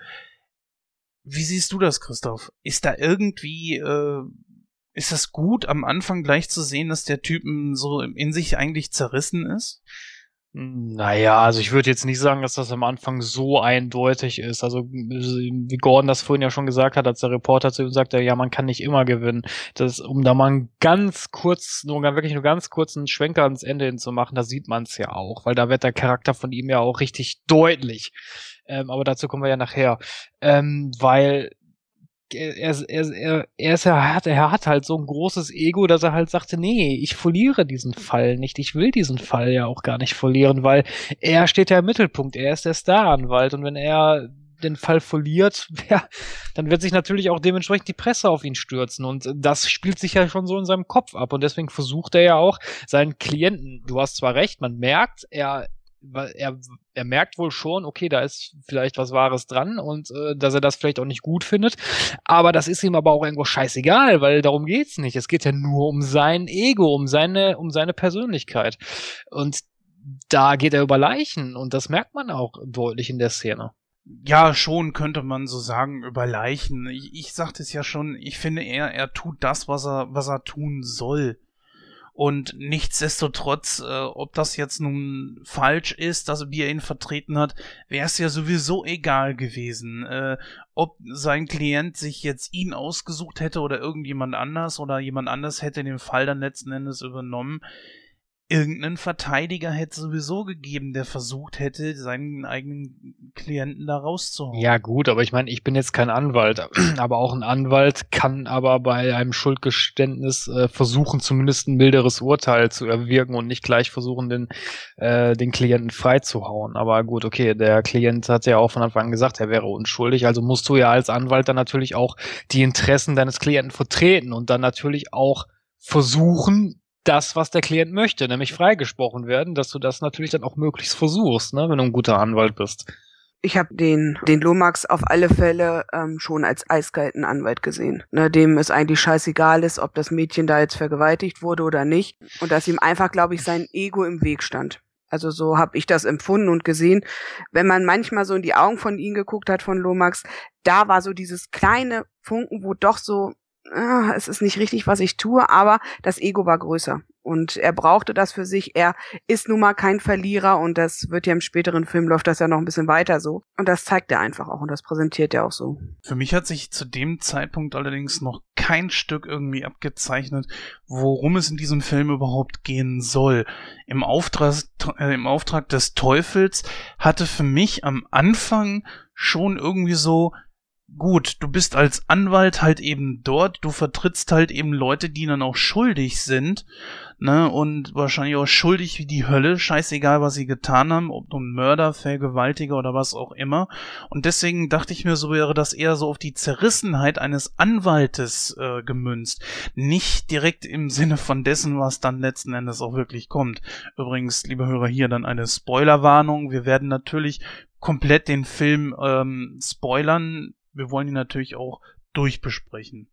Speaker 2: Wie siehst du das, Christoph? Ist da irgendwie, äh, ist das gut, am Anfang gleich zu sehen, dass der Typen so in sich eigentlich zerrissen ist?
Speaker 1: Naja, also ich würde jetzt nicht sagen, dass das am Anfang so eindeutig ist. Also wie Gordon das vorhin ja schon gesagt hat, als der Reporter zu ihm sagte, ja, man kann nicht immer gewinnen. Das, um da mal ganz kurz, nur wirklich nur ganz kurz einen Schwenker ans Ende hin zu machen, da sieht man es ja auch, weil da wird der Charakter von ihm ja auch richtig deutlich. Ähm, aber dazu kommen wir ja nachher. Ähm, weil er, er, er, er, ist, er, hat, er hat halt so ein großes Ego, dass er halt sagte, nee, ich verliere diesen Fall nicht. Ich will diesen Fall ja auch gar nicht verlieren, weil er steht ja im Mittelpunkt. Er ist der Staranwalt und wenn er den Fall verliert, ja, dann wird sich natürlich auch dementsprechend die Presse auf ihn stürzen und das spielt sich ja schon so in seinem Kopf ab und deswegen versucht er ja auch seinen Klienten, du hast zwar recht, man merkt, er er, er merkt wohl schon, okay, da ist vielleicht was Wahres dran und äh, dass er das vielleicht auch nicht gut findet. Aber das ist ihm aber auch irgendwo scheißegal, weil darum geht's nicht. Es geht ja nur um sein Ego, um seine, um seine Persönlichkeit. Und da geht er über Leichen und das merkt man auch deutlich in der Szene.
Speaker 2: Ja, schon könnte man so sagen über Leichen. Ich, ich sagte es ja schon, ich finde er, er tut das, was er, was er tun soll. Und nichtsdestotrotz, äh, ob das jetzt nun falsch ist, dass er ihn vertreten hat, wäre es ja sowieso egal gewesen. Äh, ob sein Klient sich jetzt ihn ausgesucht hätte oder irgendjemand anders oder jemand anders hätte den Fall dann letzten Endes übernommen irgendeinen Verteidiger hätte sowieso gegeben, der versucht hätte, seinen eigenen Klienten da rauszuholen.
Speaker 1: Ja, gut, aber ich meine, ich bin jetzt kein Anwalt, aber auch ein Anwalt kann aber bei einem Schuldgeständnis äh, versuchen, zumindest ein milderes Urteil zu erwirken und nicht gleich versuchen, den, äh, den Klienten freizuhauen. Aber gut, okay, der Klient hat ja auch von Anfang an gesagt, er wäre unschuldig, also musst du ja als Anwalt dann natürlich auch die Interessen deines Klienten vertreten und dann natürlich auch versuchen, das, was der Klient möchte, nämlich freigesprochen werden, dass du das natürlich dann auch möglichst versuchst, ne, wenn du ein guter Anwalt bist.
Speaker 4: Ich habe den, den Lomax auf alle Fälle ähm, schon als eiskalten Anwalt gesehen. Ne, dem es eigentlich scheißegal ist, ob das Mädchen da jetzt vergewaltigt wurde oder nicht. Und dass ihm einfach, glaube ich, sein Ego im Weg stand. Also so habe ich das empfunden und gesehen. Wenn man manchmal so in die Augen von ihm geguckt hat, von Lomax, da war so dieses kleine Funken, wo doch so ah, es ist nicht richtig, was ich tue, aber das Ego war größer. Und er brauchte das für sich. Er ist nun mal kein Verlierer und das wird ja im späteren Film läuft das ja noch ein bisschen weiter so. Und das zeigt er einfach auch und das präsentiert er auch so.
Speaker 2: Für mich hat sich zu dem Zeitpunkt allerdings noch kein Stück irgendwie abgezeichnet, worum es in diesem Film überhaupt gehen soll. Im Auftrag, äh, im Auftrag des Teufels hatte für mich am Anfang schon irgendwie so gut, du bist als Anwalt halt eben dort, du vertrittst halt eben Leute, die dann auch schuldig sind, ne, und wahrscheinlich auch schuldig wie die Hölle, scheißegal, was sie getan haben, ob nun Mörder, Vergewaltiger oder was auch immer. Und deswegen dachte ich mir, so wäre das eher so auf die Zerrissenheit eines Anwaltes äh, gemünzt. Nicht direkt im Sinne von dessen, was dann letzten Endes auch wirklich kommt. Übrigens, liebe Hörer, hier dann eine Spoilerwarnung. Wir werden natürlich komplett den Film ähm, spoilern wir wollen ihn natürlich auch durchbesprechen.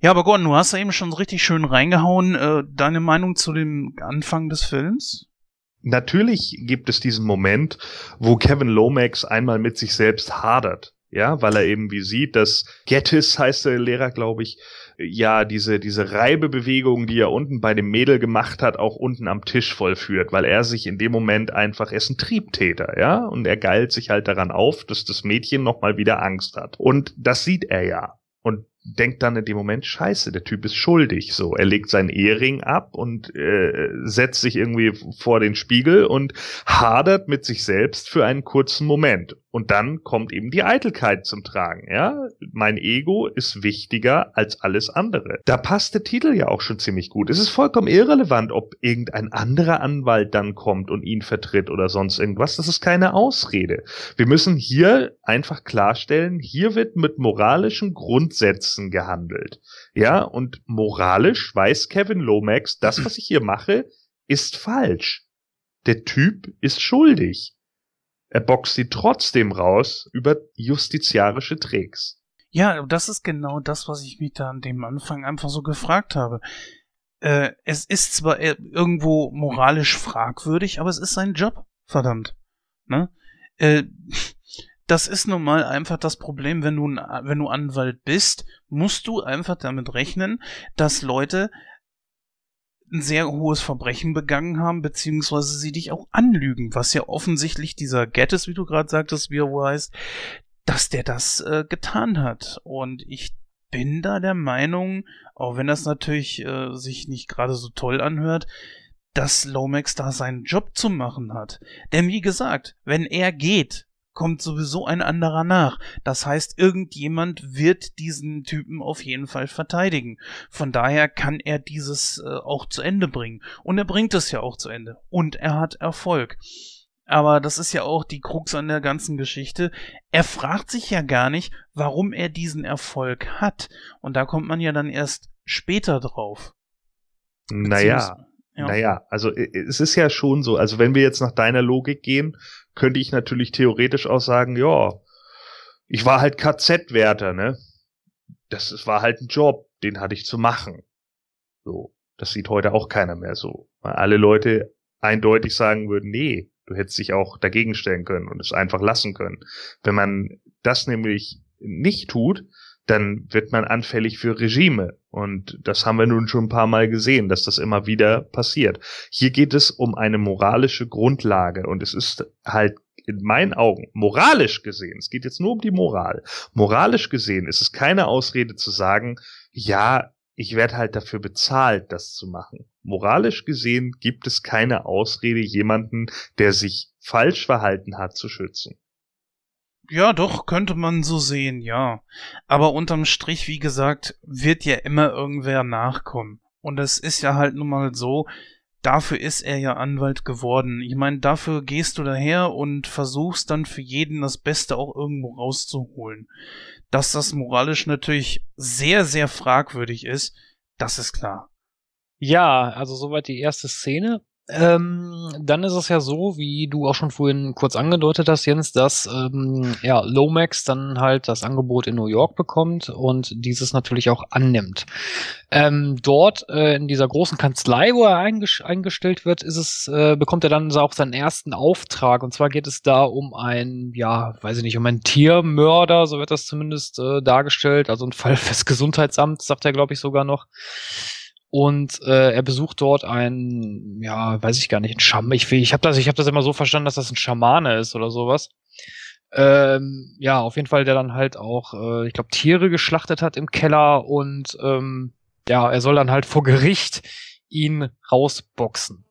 Speaker 2: Ja, aber Gordon, du hast ja eben schon richtig schön reingehauen. Äh, deine Meinung zu dem Anfang des Films?
Speaker 3: Natürlich gibt es diesen Moment, wo Kevin Lomax einmal mit sich selbst hadert. Ja, weil er eben wie sieht, dass Gettis heißt der Lehrer, glaube ich, ja diese, diese Reibebewegung, die er unten bei dem Mädel gemacht hat, auch unten am Tisch vollführt, weil er sich in dem Moment einfach, er ist ein Triebtäter, ja, und er geilt sich halt daran auf, dass das Mädchen nochmal wieder Angst hat. Und das sieht er ja. Und denkt dann in dem Moment, scheiße, der Typ ist schuldig. So, er legt seinen Ehering ab und äh, setzt sich irgendwie vor den Spiegel und hadert mit sich selbst für einen kurzen Moment. Und dann kommt eben die Eitelkeit zum Tragen. Ja, mein Ego ist wichtiger als alles andere. Da passt der Titel ja auch schon ziemlich gut. Es ist vollkommen irrelevant, ob irgendein anderer Anwalt dann kommt und ihn vertritt oder sonst irgendwas. Das ist keine Ausrede. Wir müssen hier einfach klarstellen, hier wird mit moralischen Grundsätzen gehandelt. Ja, und moralisch weiß Kevin Lomax, das, was ich hier mache, ist falsch. Der Typ ist schuldig er boxt sie trotzdem raus über justiziarische Tricks.
Speaker 2: Ja, das ist genau das, was ich mich da an dem Anfang einfach so gefragt habe. Äh, es ist zwar irgendwo moralisch fragwürdig, aber es ist sein Job, verdammt. Ne? Äh, das ist nun mal einfach das Problem, wenn du, wenn du Anwalt bist, musst du einfach damit rechnen, dass Leute ein sehr hohes Verbrechen begangen haben, beziehungsweise sie dich auch anlügen, was ja offensichtlich dieser Gettys, wie du gerade sagtest, wie er wohl heißt, dass der das äh, getan hat. Und ich bin da der Meinung, auch wenn das natürlich äh, sich nicht gerade so toll anhört, dass Lomax da seinen Job zu machen hat. Denn wie gesagt, wenn er geht, kommt sowieso ein anderer nach. Das heißt, irgendjemand wird diesen Typen auf jeden Fall verteidigen. Von daher kann er dieses äh, auch zu Ende bringen. Und er bringt es ja auch zu Ende. Und er hat Erfolg. Aber das ist ja auch die Krux an der ganzen Geschichte. Er fragt sich ja gar nicht, warum er diesen Erfolg hat. Und da kommt man ja dann erst später drauf.
Speaker 3: Naja, ja. Naja, also es ist ja schon so, also wenn wir jetzt nach deiner Logik gehen, könnte ich natürlich theoretisch auch sagen, ja, ich war halt KZ-Wärter, ne? Das, war halt ein Job, den hatte ich zu machen. So, das sieht heute auch keiner mehr so. Weil alle Leute eindeutig sagen würden, nee, du hättest dich auch dagegen stellen können und es einfach lassen können. Wenn man das nämlich nicht tut, dann wird man anfällig für Regime. Und das haben wir nun schon ein paar Mal gesehen, dass das immer wieder passiert. Hier geht es um eine moralische Grundlage und es ist halt in meinen Augen, moralisch gesehen, es geht jetzt nur um die Moral, moralisch gesehen ist es keine Ausrede zu sagen, ja, ich werde halt dafür bezahlt, das zu machen. Moralisch gesehen gibt es keine Ausrede, jemanden, der sich falsch verhalten hat, zu schützen.
Speaker 2: Ja, doch, könnte man so sehen, ja. Aber unterm Strich, wie gesagt, wird ja immer irgendwer nachkommen. Und es ist ja halt nun mal so, dafür ist er ja Anwalt geworden. Ich meine, dafür gehst du daher und versuchst dann für jeden das Beste auch irgendwo rauszuholen. Dass das moralisch natürlich sehr, sehr fragwürdig ist, das ist klar.
Speaker 1: Ja, also soweit die erste Szene. Ähm, dann ist es ja so, wie du auch schon vorhin kurz angedeutet hast, Jens, dass ähm, ja, Lomax dann halt das Angebot in New York bekommt und dieses natürlich auch annimmt. Ähm, dort äh, in dieser großen Kanzlei, wo er eingestellt wird, ist es, äh, bekommt er dann auch seinen ersten Auftrag. Und zwar geht es da um ein, ja, weiß ich nicht, um einen Tiermörder, so wird das zumindest äh, dargestellt, also ein Fall fürs Gesundheitsamt, sagt er, glaube ich, sogar noch. Und äh, er besucht dort ein, ja, weiß ich gar nicht, ein Scham. Ich, ich habe das, ich hab das immer so verstanden, dass das ein Schamane ist oder sowas. Ähm, ja, auf jeden Fall, der dann halt auch, äh, ich glaube, Tiere geschlachtet hat im Keller und ähm, ja, er soll dann halt vor Gericht ihn rausboxen.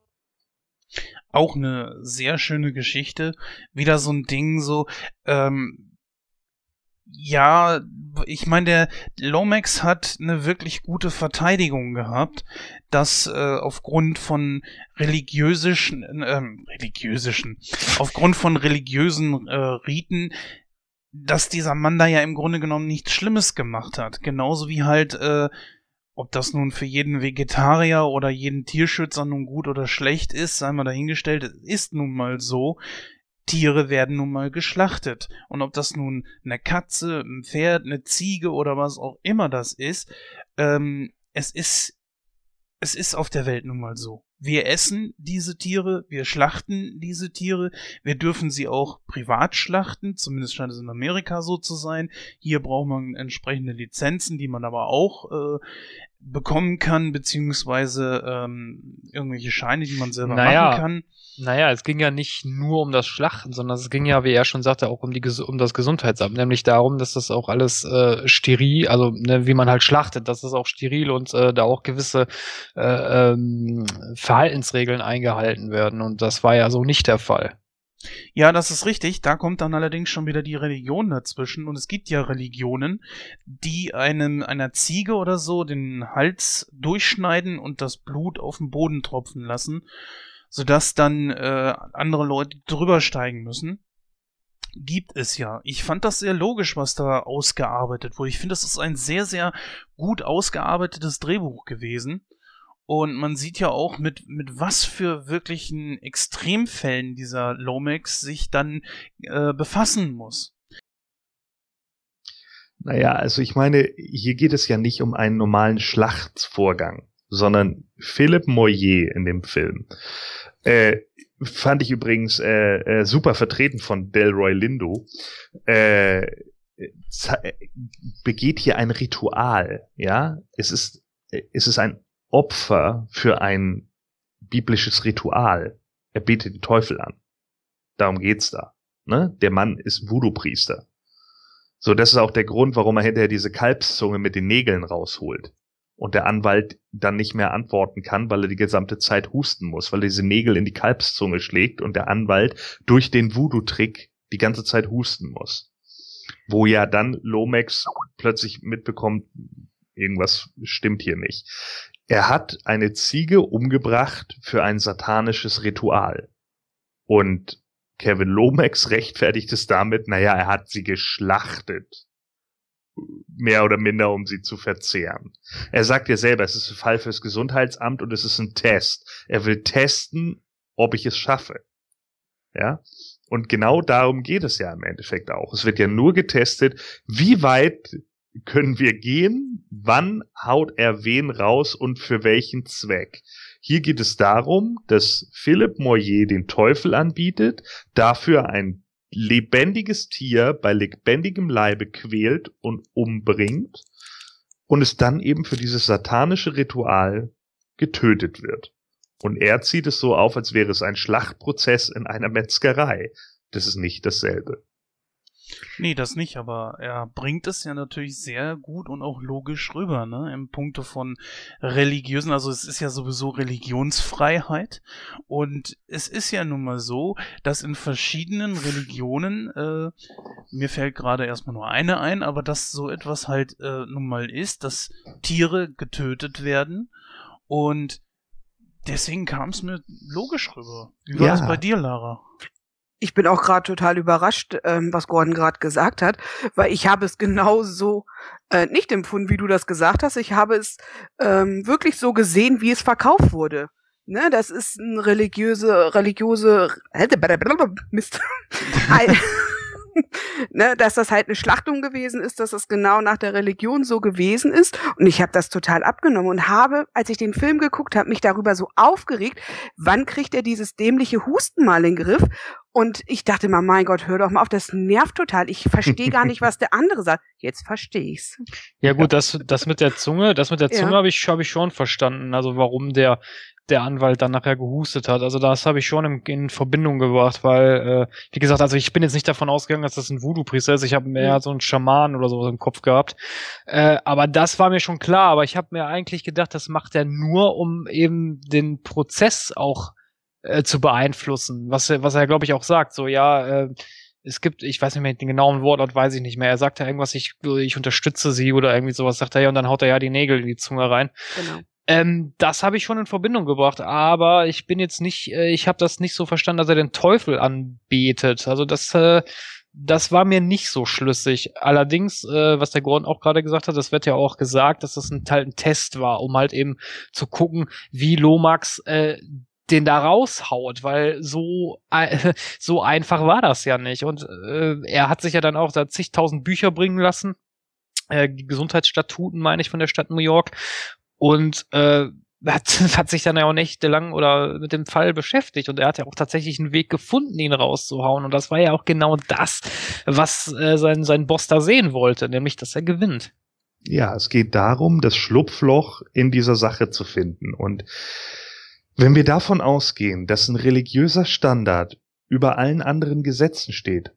Speaker 2: Auch eine sehr schöne Geschichte. Wieder so ein Ding, so, ähm, ja, ich meine, der Lomax hat eine wirklich gute Verteidigung gehabt, dass äh, aufgrund von religiösischen, äh, religiösischen, aufgrund von religiösen äh, Riten, dass dieser Mann da ja im Grunde genommen nichts Schlimmes gemacht hat. Genauso wie halt, äh, ob das nun für jeden Vegetarier oder jeden Tierschützer nun gut oder schlecht ist, sei mal dahingestellt, ist nun mal so. Tiere werden nun mal geschlachtet. Und ob das nun eine Katze, ein Pferd, eine Ziege oder was auch immer das ist, ähm, es ist, es ist auf der Welt nun mal so. Wir essen diese Tiere, wir schlachten diese Tiere, wir dürfen sie auch privat schlachten, zumindest scheint es in Amerika so zu sein. Hier braucht man entsprechende Lizenzen, die man aber auch äh, bekommen kann, beziehungsweise ähm, irgendwelche Scheine, die man selber
Speaker 1: Naja.
Speaker 2: machen kann.
Speaker 1: Naja, es ging ja nicht nur um das Schlachten, sondern es ging ja, wie er schon sagte, auch um, die, um das Gesundheitsamt, nämlich darum, dass das auch alles äh, steril, also ne, wie man halt schlachtet, dass das auch steril und äh, da auch gewisse äh, ähm, Verhaltensregeln eingehalten werden. Und das war ja so nicht der Fall.
Speaker 2: Ja, das ist richtig. Da kommt dann allerdings schon wieder die Religion dazwischen. Und es gibt ja Religionen, die einem einer Ziege oder so den Hals durchschneiden und das Blut auf den Boden tropfen lassen, sodass dann äh, andere Leute drüber steigen müssen. Gibt es ja. Ich fand das sehr logisch, was da ausgearbeitet wurde. Ich finde, das ist ein sehr, sehr gut ausgearbeitetes Drehbuch gewesen. Und man sieht ja auch, mit, mit was für wirklichen Extremfällen dieser Lomax sich dann äh, befassen muss.
Speaker 3: Naja, also ich meine, hier geht es ja nicht um einen normalen Schlachtvorgang, sondern Philipp Moyer in dem Film. Äh, fand ich übrigens äh, äh, super vertreten von Delroy Lindo. Äh, begeht hier ein Ritual, ja? Es ist, äh, es ist ein Opfer für ein biblisches Ritual. Er betet den Teufel an. Darum geht's da. Ne? Der Mann ist Voodoo-Priester. So, das ist auch der Grund, warum er hinterher diese Kalbszunge mit den Nägeln rausholt. Und der Anwalt dann nicht mehr antworten kann, weil er die gesamte Zeit husten muss, weil er diese Nägel in die Kalbszunge schlägt und der Anwalt durch den Voodoo-Trick die ganze Zeit husten muss. Wo ja dann Lomax plötzlich mitbekommt, irgendwas stimmt hier nicht. Er hat eine Ziege umgebracht für ein satanisches Ritual. Und Kevin Lomax rechtfertigt es damit, naja, er hat sie geschlachtet. Mehr oder minder, um sie zu verzehren. Er sagt ja selber, es ist ein Fall fürs Gesundheitsamt und es ist ein Test. Er will testen, ob ich es schaffe. Ja? Und genau darum geht es ja im Endeffekt auch. Es wird ja nur getestet, wie weit können wir gehen, wann haut er wen raus und für welchen Zweck. Hier geht es darum, dass Philipp Moyer den Teufel anbietet, dafür ein lebendiges Tier bei lebendigem Leibe quält und umbringt und es dann eben für dieses satanische Ritual getötet wird. Und er zieht es so auf, als wäre es ein Schlachtprozess in einer Metzgerei. Das ist nicht dasselbe.
Speaker 2: Nee, das nicht, aber er bringt es ja natürlich sehr gut und auch logisch rüber, ne? Im Punkte von religiösen, also es ist ja sowieso Religionsfreiheit. Und es ist ja nun mal so, dass in verschiedenen Religionen, äh, mir fällt gerade erstmal nur eine ein, aber dass so etwas halt äh, nun mal ist, dass Tiere getötet werden und deswegen kam es mir logisch rüber. Wie war
Speaker 3: Ja.
Speaker 2: das bei dir, Lara?
Speaker 4: Ich bin auch gerade total überrascht, ähm, was Gordon gerade gesagt hat, weil ich habe es genauso äh, nicht empfunden, wie du das gesagt hast. Ich habe es ähm, wirklich so gesehen, wie es verkauft wurde. Ne, das ist ein religiöse, religiöse Mist. Ein- ne, dass das halt eine Schlachtung gewesen ist, dass das genau nach der Religion so gewesen ist. Und ich habe das total abgenommen und habe, als ich den Film geguckt habe, mich darüber so aufgeregt, wann kriegt er dieses dämliche Husten mal in den Griff? Und ich dachte mal, mein Gott, hör doch mal auf, das nervt total. Ich verstehe gar nicht, was der andere sagt. Jetzt verstehe ich's.
Speaker 1: Ja gut, das, das mit der Zunge, das mit der
Speaker 4: Ja.
Speaker 1: Zunge habe ich, hab ich schon verstanden. Also warum der, der Anwalt dann nachher gehustet hat. Also das habe ich schon in, in Verbindung gebracht, weil, äh, wie gesagt, also ich bin jetzt nicht davon ausgegangen, dass das ein Voodoo-Priester ist. Ich habe mehr
Speaker 4: Mhm.
Speaker 1: so einen Schaman oder sowas im Kopf gehabt. Äh, aber das war mir schon klar. Aber ich habe mir eigentlich gedacht, das macht er nur, um eben den Prozess auch äh, zu beeinflussen. Was, er- was er, glaube ich, auch sagt. So, ja, äh, es gibt, ich weiß nicht mehr, den genauen Wortlaut weiß ich nicht mehr. Er sagt ja irgendwas, ich, ich unterstütze sie oder irgendwie sowas, sagt er ja, und dann haut er ja die Nägel in die Zunge rein.
Speaker 4: Genau.
Speaker 1: Ähm, das habe ich schon in Verbindung gebracht, aber ich bin jetzt nicht, äh, ich habe das nicht so verstanden, dass er den Teufel anbetet. Also das, äh, das war mir nicht so schlüssig. Allerdings, äh, was der Gordon auch gerade gesagt hat, das wird ja auch gesagt, dass das ein Teil ein Test war, um halt eben zu gucken, wie Lomax äh, den da raushaut, weil so, äh, so einfach war das ja nicht. Und äh, er hat sich ja dann auch da zigtausend Bücher bringen lassen, äh, Gesundheitsstatuten, meine ich, von der Stadt New York. Und äh, hat, hat sich dann ja auch nächtelang oder mit dem Fall beschäftigt und er hat ja auch tatsächlich einen Weg gefunden, ihn rauszuhauen. Und das war ja auch genau das, was äh, sein, sein Boss da sehen wollte, nämlich, dass er gewinnt.
Speaker 3: Ja, es geht darum, das Schlupfloch in dieser Sache zu finden. Und wenn wir davon ausgehen, dass ein religiöser Standard über allen anderen Gesetzen steht,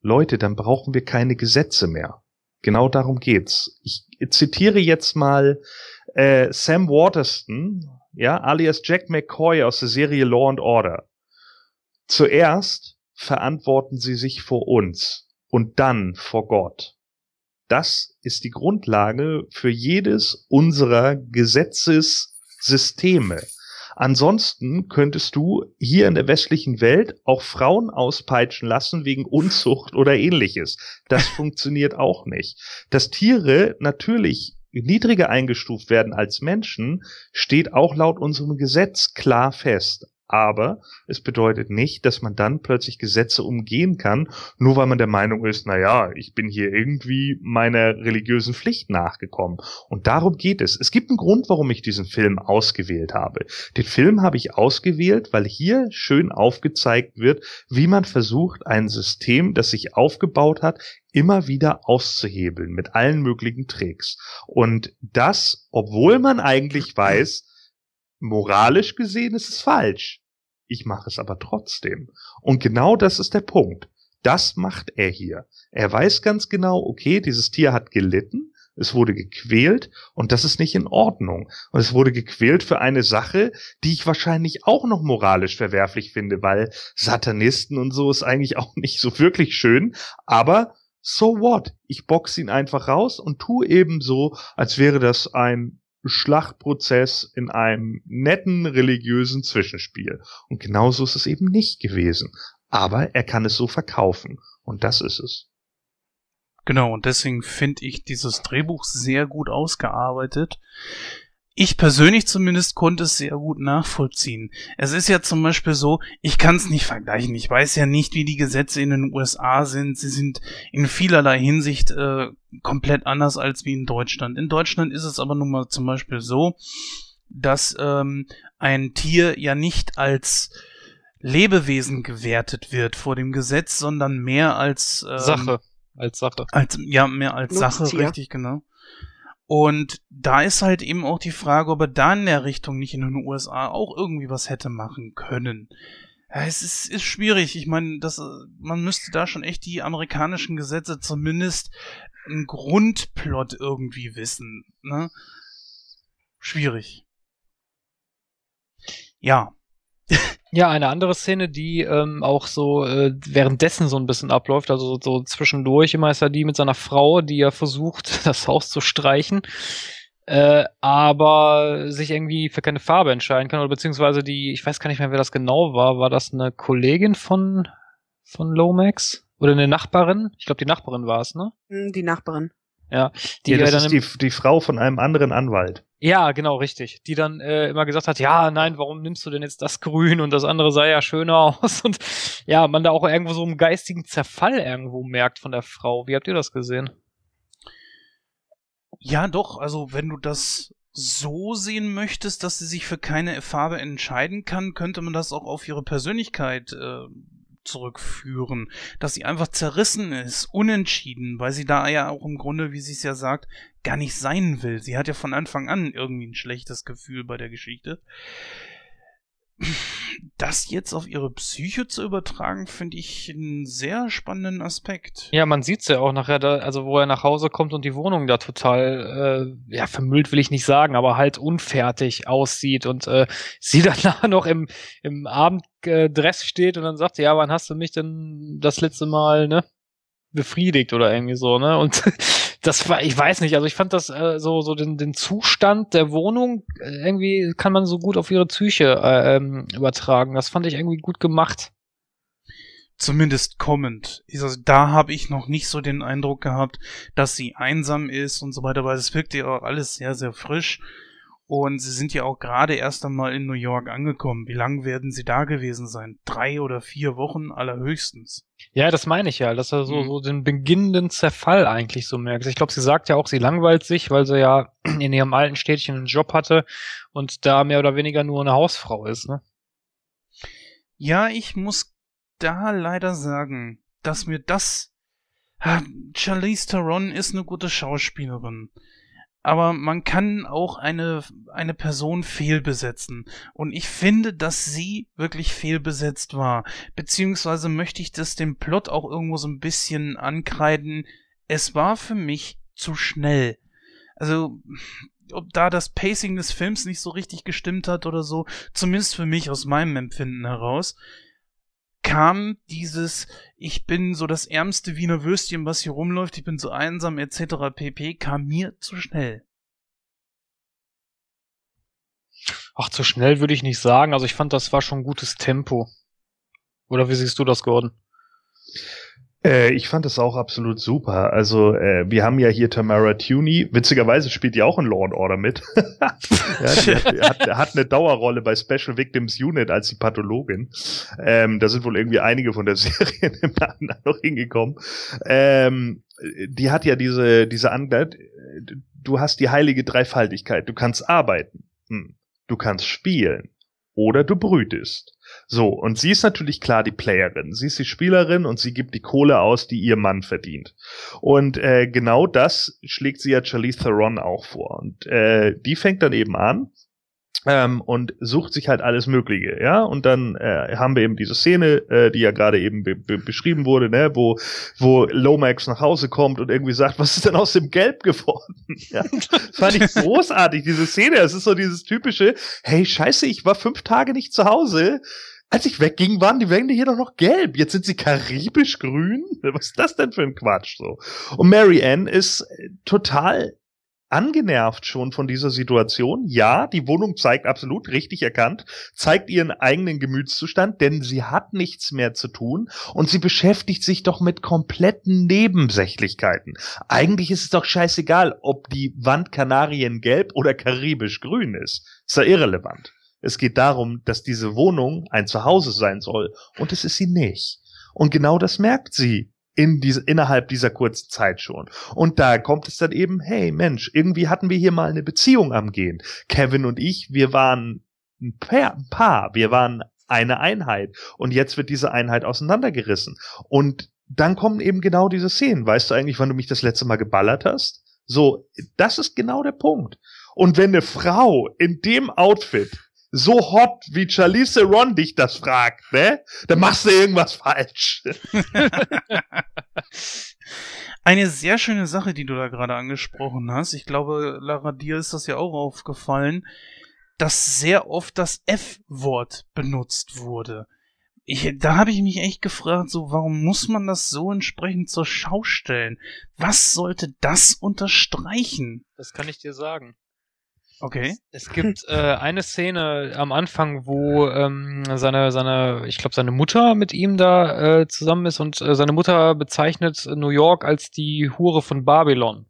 Speaker 3: Leute, dann brauchen wir keine Gesetze mehr. Genau darum geht's. Ich zitiere jetzt mal äh, Sam Waterston, ja, alias Jack McCoy aus der Serie Law and Order. Zuerst verantworten sie sich vor uns und dann vor Gott. Das ist die Grundlage für jedes unserer Gesetzessysteme. Ansonsten könntest du hier in der westlichen Welt auch Frauen auspeitschen lassen wegen Unzucht oder ähnliches. Das funktioniert auch nicht. Dass Tiere natürlich niedriger eingestuft werden als Menschen, steht auch laut unserem Gesetz klar fest aber es bedeutet nicht, dass man dann plötzlich Gesetze umgehen kann, nur weil man der Meinung ist, na ja, ich bin hier irgendwie meiner religiösen Pflicht nachgekommen. Und darum geht es. Es gibt einen Grund, warum ich diesen Film ausgewählt habe. Den Film habe ich ausgewählt, weil hier schön aufgezeigt wird, wie man versucht, ein System, das sich aufgebaut hat, immer wieder auszuhebeln mit allen möglichen Tricks. Und das, obwohl man eigentlich weiß, moralisch gesehen ist es falsch. Ich mache es aber trotzdem. Und genau das ist der Punkt. Das macht er hier. Er weiß ganz genau, okay, dieses Tier hat gelitten, es wurde gequält und das ist nicht in Ordnung. Und es wurde gequält für eine Sache, die ich wahrscheinlich auch noch moralisch verwerflich finde, weil Satanisten und so ist eigentlich auch nicht so wirklich schön, aber so what? Ich box ihn einfach raus und tu eben so, als wäre das ein Schlachtprozess in einem netten religiösen Zwischenspiel. Und genauso ist es eben nicht gewesen. Aber er kann es so verkaufen. Und das ist es.
Speaker 2: Genau, und deswegen finde ich dieses Drehbuch sehr gut ausgearbeitet ich persönlich zumindest konnte es sehr gut nachvollziehen. Es ist ja zum Beispiel so, ich kann es nicht vergleichen. Ich weiß ja nicht, wie die Gesetze in den USA sind. Sie sind in vielerlei Hinsicht äh, komplett anders als wie in Deutschland. In Deutschland ist es aber nun mal zum Beispiel so, dass ähm, ein Tier ja nicht als Lebewesen gewertet wird vor dem Gesetz, sondern mehr als
Speaker 1: ähm, Sache. Als Sache.
Speaker 2: Als, ja, mehr als Nutztier. Sache, richtig, genau. Und da ist halt eben auch die Frage, ob er da in der Richtung nicht in den USA auch irgendwie was hätte machen können. Ja, es ist, ist schwierig. Ich meine, das, man müsste da schon echt die amerikanischen Gesetze zumindest einen Grundplot irgendwie wissen. Ne? Schwierig. Ja.
Speaker 1: Ja, eine andere Szene, die ähm, auch so äh, währenddessen so ein bisschen abläuft, also so zwischendurch immer ist ja die mit seiner Frau, die ja versucht, das Haus zu streichen, äh, aber sich irgendwie für keine Farbe entscheiden kann, oder beziehungsweise die, ich weiß gar nicht mehr, wer das genau war, war das eine Kollegin von, von Lomax? Oder eine Nachbarin? Ich glaube, die Nachbarin war es, ne?
Speaker 4: Hm, die Nachbarin.
Speaker 1: Ja,
Speaker 3: die ja, das dann ist die, die Frau von einem anderen Anwalt.
Speaker 1: Ja, genau, richtig. Die dann äh, immer gesagt hat, ja, nein, warum nimmst du denn jetzt das Grün und das andere sah ja schöner aus und ja, man da auch irgendwo so einen geistigen Zerfall irgendwo merkt von der Frau. Wie habt ihr das gesehen?
Speaker 2: Ja, doch, also wenn du das so sehen möchtest, dass sie sich für keine Farbe entscheiden kann, könnte man das auch auf ihre Persönlichkeit äh, zurückführen, dass sie einfach zerrissen ist, unentschieden, weil sie da ja auch im Grunde, wie sie es ja sagt, gar nicht sein will. Sie hat ja von Anfang an irgendwie ein schlechtes Gefühl bei der Geschichte das jetzt auf ihre Psyche zu übertragen, finde ich einen sehr spannenden Aspekt.
Speaker 1: Ja, man sieht's ja auch nachher, da, also wo er nach Hause kommt und die Wohnung da total, äh, ja, vermüllt will ich nicht sagen, aber halt unfertig aussieht und äh, sie dann noch im, im Abenddress steht und dann sagt, ja, wann hast du mich denn das letzte Mal, ne, befriedigt oder irgendwie so, ne? Und das war, ich weiß nicht, also ich fand das äh, so, so den, den Zustand der Wohnung äh, irgendwie kann man so gut auf ihre Psyche äh, ähm, übertragen. Das fand ich irgendwie gut gemacht.
Speaker 2: Zumindest kommend. Also, da habe ich noch nicht so den Eindruck gehabt, dass sie einsam ist und so weiter, weil es wirkt ja auch alles sehr, sehr frisch. Und sie sind ja auch gerade erst einmal in New York angekommen. Wie lange werden sie da gewesen sein? Drei oder vier Wochen allerhöchstens.
Speaker 1: Ja, das meine ich ja, dass er so, mhm. so den beginnenden Zerfall eigentlich so merkt. Ich glaube, sie sagt ja auch, sie langweilt sich, weil sie ja in ihrem alten Städtchen einen Job hatte und da mehr oder weniger nur eine Hausfrau ist, ne?
Speaker 2: Ja, ich muss da leider sagen, dass mir das. Charlize Theron ist eine gute Schauspielerin. Aber man kann auch eine, eine Person fehlbesetzen. Und ich finde, dass sie wirklich fehlbesetzt war. Beziehungsweise möchte ich das dem Plot auch irgendwo so ein bisschen ankreiden. Es war für mich zu schnell. Also, ob da das Pacing des Films nicht so richtig gestimmt hat oder so, zumindest für mich aus meinem Empfinden heraus, kam dieses, ich bin so das ärmste Wiener Würstchen, was hier rumläuft, ich bin so einsam etc. pp, kam mir zu schnell.
Speaker 1: Ach, zu schnell würde ich nicht sagen. Also ich fand, das war schon gutes Tempo. Oder wie siehst du das, Gordon?
Speaker 3: Äh, ich fand es auch absolut super. Also, äh, wir haben ja hier Tamara Tuney. Witzigerweise spielt die auch in Law and Order mit. ja, die hat, hat, hat, eine Dauerrolle bei Special Victims Unit als die Pathologin. Ähm, da sind wohl irgendwie einige von der Serie im Namen noch hingekommen. Ähm, die hat ja diese, diese Anwalt, du hast die heilige Dreifaltigkeit. Du kannst arbeiten. Hm. Du kannst spielen. Oder du brütest. So, und sie ist natürlich klar die Playerin. Sie ist die Spielerin und sie gibt die Kohle aus, die ihr Mann verdient. Und äh, genau das schlägt sie ja Charlize Theron auch vor. Und äh, die fängt dann eben an, ähm, und sucht sich halt alles Mögliche, ja. Und dann äh, haben wir eben diese Szene, äh, die ja gerade eben be be beschrieben wurde, ne, wo wo Lomax nach Hause kommt und irgendwie sagt, was ist denn aus dem Gelb geworden? ja, das fand ich großartig diese Szene. Es ist so dieses typische, hey Scheiße, ich war fünf Tage nicht zu Hause. Als ich wegging, waren die Wände hier doch noch gelb. Jetzt sind sie karibisch grün. Was ist das denn für ein Quatsch so? Und Mary Ann ist total angenervt schon von dieser Situation. Ja, die Wohnung zeigt absolut richtig erkannt, zeigt ihren eigenen Gemütszustand, denn sie hat nichts mehr zu tun und sie beschäftigt sich doch mit kompletten Nebensächlichkeiten. Eigentlich ist es doch scheißegal, ob die Wand Kanariengelb oder karibisch grün ist. Ist ja irrelevant. Es geht darum, dass diese Wohnung ein Zuhause sein soll und es ist sie nicht. Und genau das merkt sie in diese, innerhalb dieser kurzen Zeit schon. Und da kommt es dann eben, hey Mensch, irgendwie hatten wir hier mal eine Beziehung am Gehen. Kevin und ich, wir waren ein Paar, ein Paar wir waren eine Einheit. Und jetzt wird diese Einheit auseinandergerissen. Und dann kommen eben genau diese Szenen. Weißt du eigentlich, wann du mich das letzte Mal geballert hast? So, das ist genau der Punkt. Und wenn eine Frau in dem Outfit so hot wie Charlize Ron dich das fragt, ne? Dann machst du irgendwas falsch.
Speaker 2: Eine sehr schöne Sache, die du da gerade angesprochen hast. Ich glaube, Lara, dir ist das ja auch aufgefallen, dass sehr oft das F-Wort benutzt wurde. Ich, da habe ich mich echt gefragt, so, warum muss man das so entsprechend zur Schau stellen? Was sollte das unterstreichen?
Speaker 1: Das kann ich dir sagen.
Speaker 2: Okay.
Speaker 1: Es, gibt äh, eine Szene am Anfang, wo ähm, seine, seine, ich glaube, seine Mutter mit ihm da äh, zusammen ist und äh, seine Mutter bezeichnet New York als die Hure von Babylon.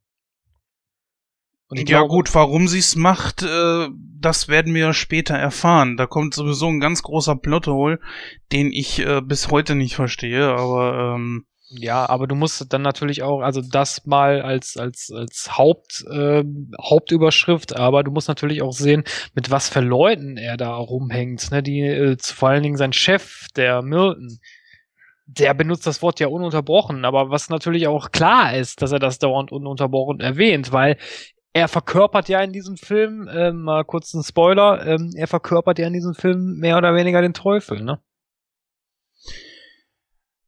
Speaker 2: Und ja glaube, gut, warum sie es macht, äh, das werden wir später erfahren. Da kommt sowieso ein ganz großer Plothole, den ich äh, bis heute nicht verstehe, aber ähm,
Speaker 1: ja, aber du musst dann natürlich auch, also das mal als, als, als Haupt, äh, Hauptüberschrift, aber du musst natürlich auch sehen, mit was für Leuten er da rumhängt. Ne? Die, äh, vor allen Dingen sein Chef, der Milton, der benutzt das Wort ja ununterbrochen, aber was natürlich auch klar ist, dass er das dauernd ununterbrochen erwähnt, weil er verkörpert ja in diesem Film, äh, mal kurz ein Spoiler, ähm, er verkörpert ja in diesem Film mehr oder weniger den Teufel, ne?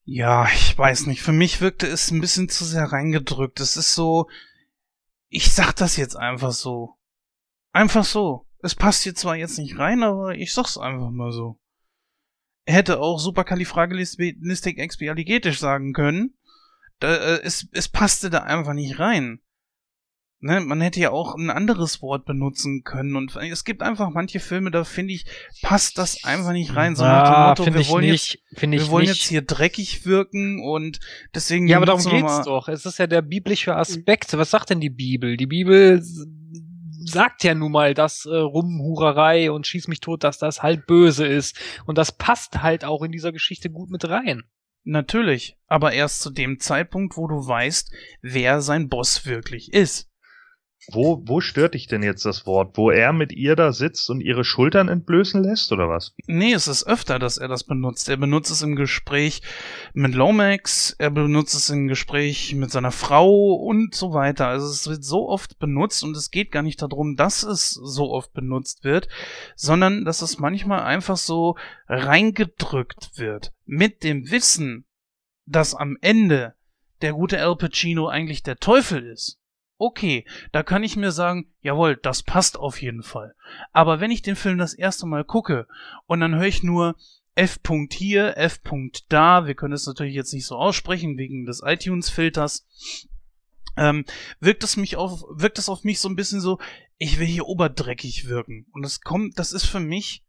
Speaker 2: Ja, ich weiß nicht. Für mich wirkte es ein bisschen zu sehr reingedrückt. Es ist so, ich sag das jetzt einfach so. Einfach so. Es passt hier zwar jetzt nicht rein, aber ich sag's einfach mal so. Er hätte auch superkalifragilistikexpialigetisch sagen können. Da, äh, es, es passte da einfach nicht rein. Ne, man hätte ja auch ein anderes Wort benutzen können und es gibt einfach manche Filme, da finde ich, passt das einfach nicht rein.
Speaker 1: So nach dem Motto, wir wollen, nicht,
Speaker 2: jetzt, wir wollen jetzt hier dreckig wirken und deswegen.
Speaker 1: Ja, aber darum geht's doch. Es ist ja der biblische Aspekt. Was sagt denn die Bibel? Die Bibel sagt ja nun mal, dass äh, Rumhurerei und Schieß mich tot, dass das halt böse ist. Und das passt halt auch in dieser Geschichte gut mit rein.
Speaker 2: Natürlich, aber erst zu dem Zeitpunkt, wo du weißt, wer sein Boss wirklich ist.
Speaker 3: Wo, wo stört dich denn jetzt das Wort? Wo er mit ihr da sitzt und ihre Schultern entblößen lässt, oder was?
Speaker 2: Nee, es ist öfter, dass er das benutzt. Er benutzt es im Gespräch mit Lomax, er benutzt es im Gespräch mit seiner Frau und so weiter. Also es wird so oft benutzt und es geht gar nicht darum, dass es so oft benutzt wird, sondern dass es manchmal einfach so reingedrückt wird. Mit dem Wissen, dass am Ende der gute Al Pacino eigentlich der Teufel ist okay, da kann ich mir sagen, jawohl, das passt auf jeden Fall. Aber wenn ich den Film das erste Mal gucke und dann höre ich nur F. hier, F. da, wir können es natürlich jetzt nicht so aussprechen wegen des iTunes-Filters, ähm, wirkt es mich auf, wirkt es auf mich so ein bisschen so, ich will hier oberdreckig wirken. Und das kommt, das ist für mich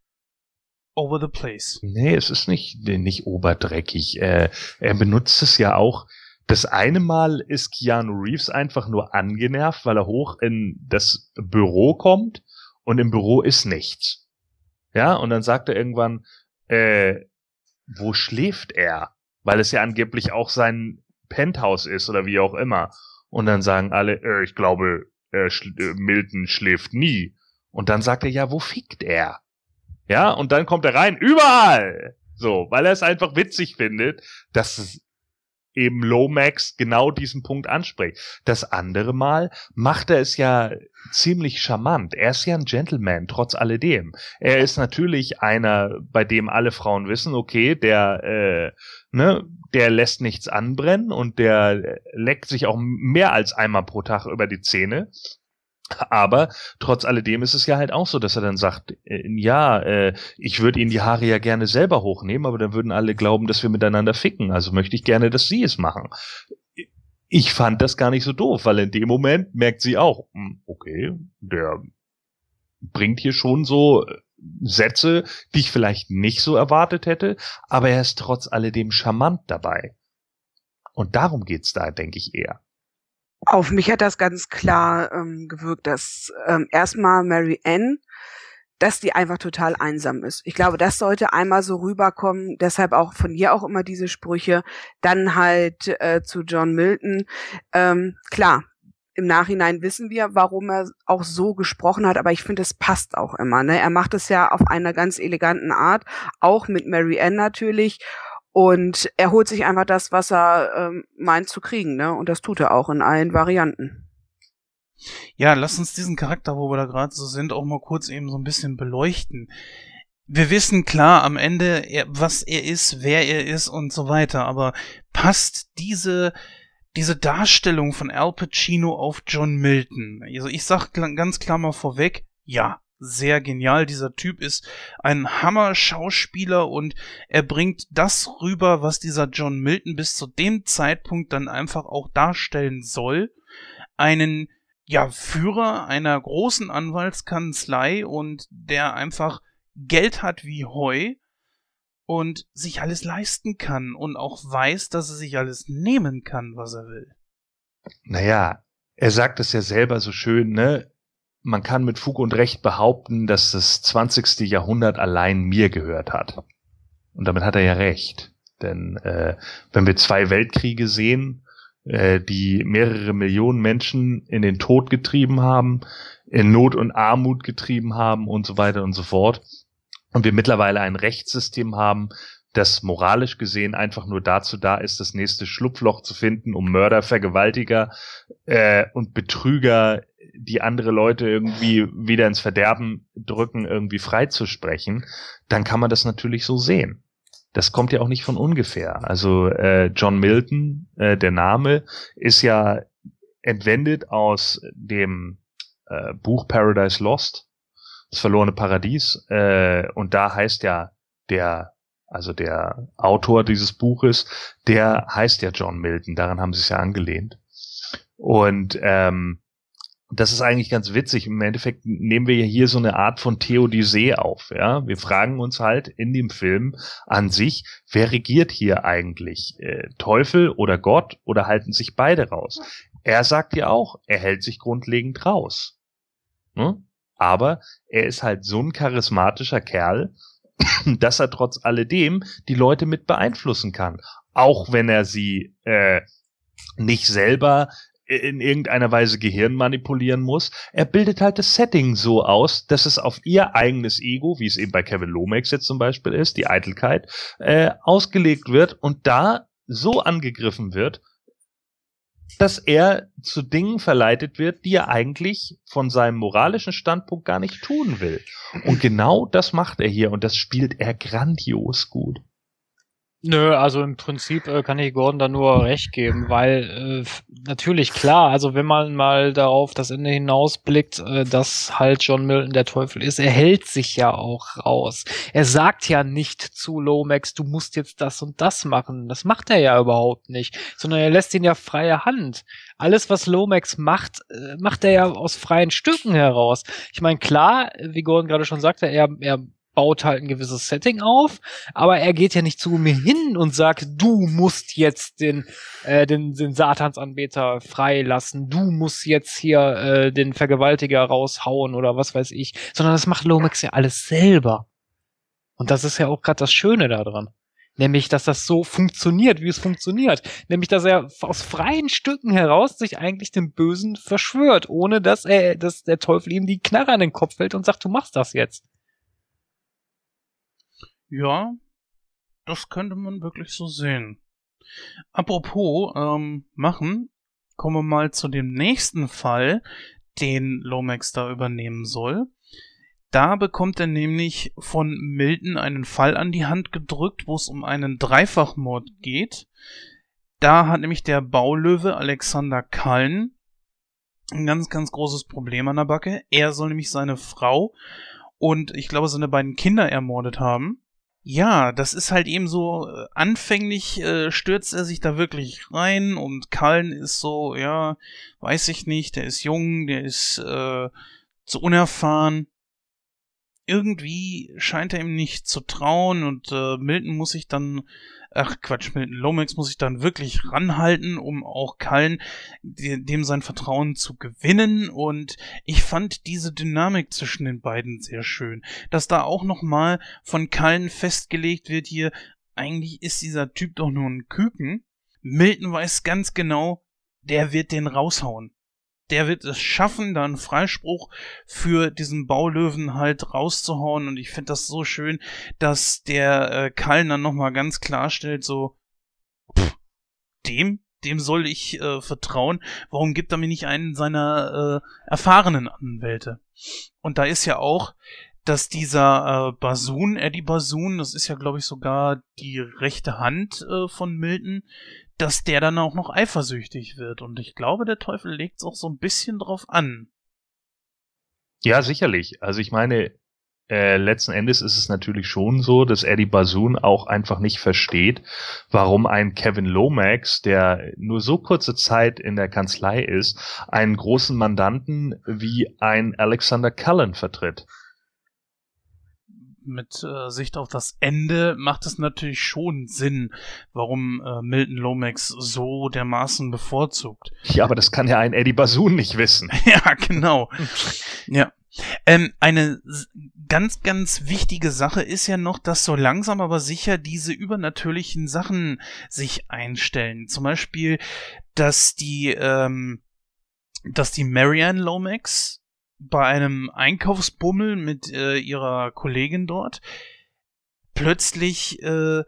Speaker 2: over the place.
Speaker 3: Nee, es ist nicht, nicht oberdreckig. Äh, er benutzt es ja auch das eine Mal ist Keanu Reeves einfach nur angenervt, weil er hoch in das Büro kommt und im Büro ist nichts. Ja, und dann sagt er irgendwann, äh, wo schläft er? Weil es ja angeblich auch sein Penthouse ist oder wie auch immer. Und dann sagen alle, äh, ich glaube, äh, schl äh, Milton schläft nie. Und dann sagt er, ja, wo fickt er? Ja, und dann kommt er rein, überall! So, weil er es einfach witzig findet, dass eben Lomax genau diesen Punkt anspricht. Das andere Mal macht er es ja ziemlich charmant. Er ist ja ein Gentleman, trotz alledem. Er ist natürlich einer, bei dem alle Frauen wissen, okay, der, äh, ne, der lässt nichts anbrennen und der leckt sich auch mehr als einmal pro Tag über die Zähne. Aber trotz alledem ist es ja halt auch so, dass er dann sagt, äh, ja, äh, ich würde ihnen die Haare ja gerne selber hochnehmen, aber dann würden alle glauben, dass wir miteinander ficken. Also möchte ich gerne, dass sie es machen. Ich fand das gar nicht so doof, weil in dem Moment merkt sie auch, hm, okay, der bringt hier schon so äh, Sätze, die ich vielleicht nicht so erwartet hätte, aber er ist trotz alledem charmant dabei. Und darum geht's da, denke ich eher.
Speaker 4: Auf mich hat das ganz klar ähm, gewirkt, dass ähm, erstmal Mary Ann, dass die einfach total einsam ist. Ich glaube, das sollte einmal so rüberkommen. Deshalb auch von ihr auch immer diese Sprüche. Dann halt äh, zu John Milton. Ähm, klar, im Nachhinein wissen wir, warum er auch so gesprochen hat, aber ich finde, es passt auch immer. Ne? Er macht es ja auf einer ganz eleganten Art, auch mit Mary Ann natürlich. Und er holt sich einfach das, was er ähm, meint zu kriegen, ne? Und das tut er auch in allen Varianten.
Speaker 2: Ja, lass uns diesen Charakter, wo wir da gerade so sind, auch mal kurz eben so ein bisschen beleuchten. Wir wissen klar am Ende, was er ist, wer er ist und so weiter, aber passt diese, diese Darstellung von Al Pacino auf John Milton? Also ich sag ganz klar mal vorweg, ja sehr genial. Dieser Typ ist ein Hammer-Schauspieler und er bringt das rüber, was dieser John Milton bis zu dem Zeitpunkt dann einfach auch darstellen soll. Einen ja, Führer einer großen Anwaltskanzlei und der einfach Geld hat wie Heu und sich alles leisten kann und auch weiß, dass er sich alles nehmen kann, was er will.
Speaker 3: Naja, er sagt es ja selber so schön, ne? Man kann mit Fug und Recht behaupten, dass das 20. Jahrhundert allein mir gehört hat. Und damit hat er ja recht. Denn äh, wenn wir zwei Weltkriege sehen, äh, die mehrere Millionen Menschen in den Tod getrieben haben, in Not und Armut getrieben haben und so weiter und so fort, und wir mittlerweile ein Rechtssystem haben, das moralisch gesehen einfach nur dazu da ist, das nächste Schlupfloch zu finden, um Mörder, Vergewaltiger äh, und Betrüger, die andere Leute irgendwie wieder ins Verderben drücken, irgendwie freizusprechen, dann kann man das natürlich so sehen. Das kommt ja auch nicht von ungefähr. Also äh, John Milton, äh, der Name, ist ja entwendet aus dem äh, Buch Paradise Lost, das verlorene Paradies, äh, und da heißt ja der also der Autor dieses Buches, der heißt ja John Milton, daran haben sie es ja angelehnt. Und ähm, das ist eigentlich ganz witzig. Im Endeffekt nehmen wir ja hier so eine Art von Theodyssee auf. Ja, wir fragen uns halt in dem Film an sich, wer regiert hier eigentlich? Äh, Teufel oder Gott oder halten sich beide raus? Er sagt ja auch, er hält sich grundlegend raus. Ne? Aber er ist halt so ein charismatischer Kerl, dass er trotz alledem die Leute mit beeinflussen kann. Auch wenn er sie äh, nicht selber in irgendeiner Weise Gehirn manipulieren muss. Er bildet halt das Setting so aus, dass es auf ihr eigenes Ego, wie es eben bei Kevin Lomax jetzt zum Beispiel ist, die Eitelkeit, äh, ausgelegt wird und da so angegriffen wird, dass er zu Dingen verleitet wird, die er eigentlich von seinem moralischen Standpunkt gar nicht tun will. Und genau das macht er hier und das spielt er grandios gut.
Speaker 1: Nö, also im Prinzip äh, kann ich Gordon da nur recht geben, weil äh, natürlich klar, also wenn man mal darauf das Ende hinausblickt, äh, dass halt John Milton der Teufel ist, er hält sich ja auch raus. Er sagt ja nicht zu Lomax, du musst jetzt das und das machen. Das macht er ja überhaupt nicht, sondern er lässt ihn ja freie Hand. Alles, was Lomax macht, äh, macht er ja aus freien Stücken heraus. Ich meine, klar, wie Gordon gerade schon sagte, er, er baut halt ein gewisses Setting auf, aber er geht ja nicht zu mir hin und sagt, du musst jetzt den, äh, den, den Satansanbeter freilassen, du musst jetzt hier äh, den Vergewaltiger raushauen oder was weiß ich, sondern das macht Lomax ja alles selber. Und das ist ja auch gerade das Schöne daran. Nämlich, dass das so funktioniert, wie es funktioniert. Nämlich, dass er aus freien Stücken heraus sich eigentlich dem Bösen verschwört, ohne dass er, dass der Teufel ihm die Knarre an den Kopf fällt und sagt, du machst das jetzt.
Speaker 2: Ja, das könnte man wirklich so sehen. Apropos ähm, machen, kommen wir mal zu dem nächsten Fall, den Lomax da übernehmen soll. Da bekommt er nämlich von Milton einen Fall an die Hand gedrückt, wo es um einen Dreifachmord geht. Da hat nämlich der Baulöwe Alexander Kallen ein ganz, ganz großes Problem an der Backe. Er soll nämlich seine Frau und ich glaube seine beiden Kinder ermordet haben. Ja, das ist halt eben so, äh, anfänglich äh, stürzt er sich da wirklich rein und Kallen ist so, ja, weiß ich nicht, der ist jung, der ist äh, zu unerfahren. Irgendwie scheint er ihm nicht zu trauen und äh, Milton muss sich dann ach Quatsch, mit Lomax muss ich dann wirklich ranhalten, um auch Kallen dem sein Vertrauen zu gewinnen. Und ich fand diese Dynamik zwischen den beiden sehr schön. Dass da auch nochmal von Kallen festgelegt wird hier, eigentlich ist dieser Typ doch nur ein Küken. Milton weiß ganz genau, der wird den raushauen der wird es schaffen, da einen Freispruch für diesen Baulöwen halt rauszuhauen. Und ich finde das so schön, dass der äh, Kallen dann nochmal ganz klarstellt, so, pff, dem, dem soll ich äh, vertrauen. Warum gibt er mir nicht einen seiner äh, erfahrenen Anwälte? Und da ist ja auch, dass dieser äh, Basun, Eddie Basun, das ist ja, glaube ich, sogar die rechte Hand äh, von Milton, dass der dann auch noch eifersüchtig wird. Und ich glaube, der Teufel legt es auch so ein bisschen drauf an.
Speaker 3: Ja, sicherlich. Also ich meine, äh, letzten Endes ist es natürlich schon so, dass Eddie Basun auch einfach nicht versteht, warum ein Kevin Lomax, der nur so kurze Zeit in der Kanzlei ist, einen großen Mandanten wie ein Alexander Cullen vertritt
Speaker 2: mit äh, Sicht auf das Ende macht es natürlich schon Sinn, warum äh, Milton Lomax so dermaßen bevorzugt.
Speaker 3: Ja, aber das kann ja ein Eddie Basun nicht wissen.
Speaker 2: ja, genau. ja. Ähm, eine ganz, ganz wichtige Sache ist ja noch, dass so langsam aber sicher diese übernatürlichen Sachen sich einstellen. Zum Beispiel, dass die, ähm, dass die Marianne Lomax bei einem Einkaufsbummel mit äh, ihrer Kollegin dort plötzlich äh,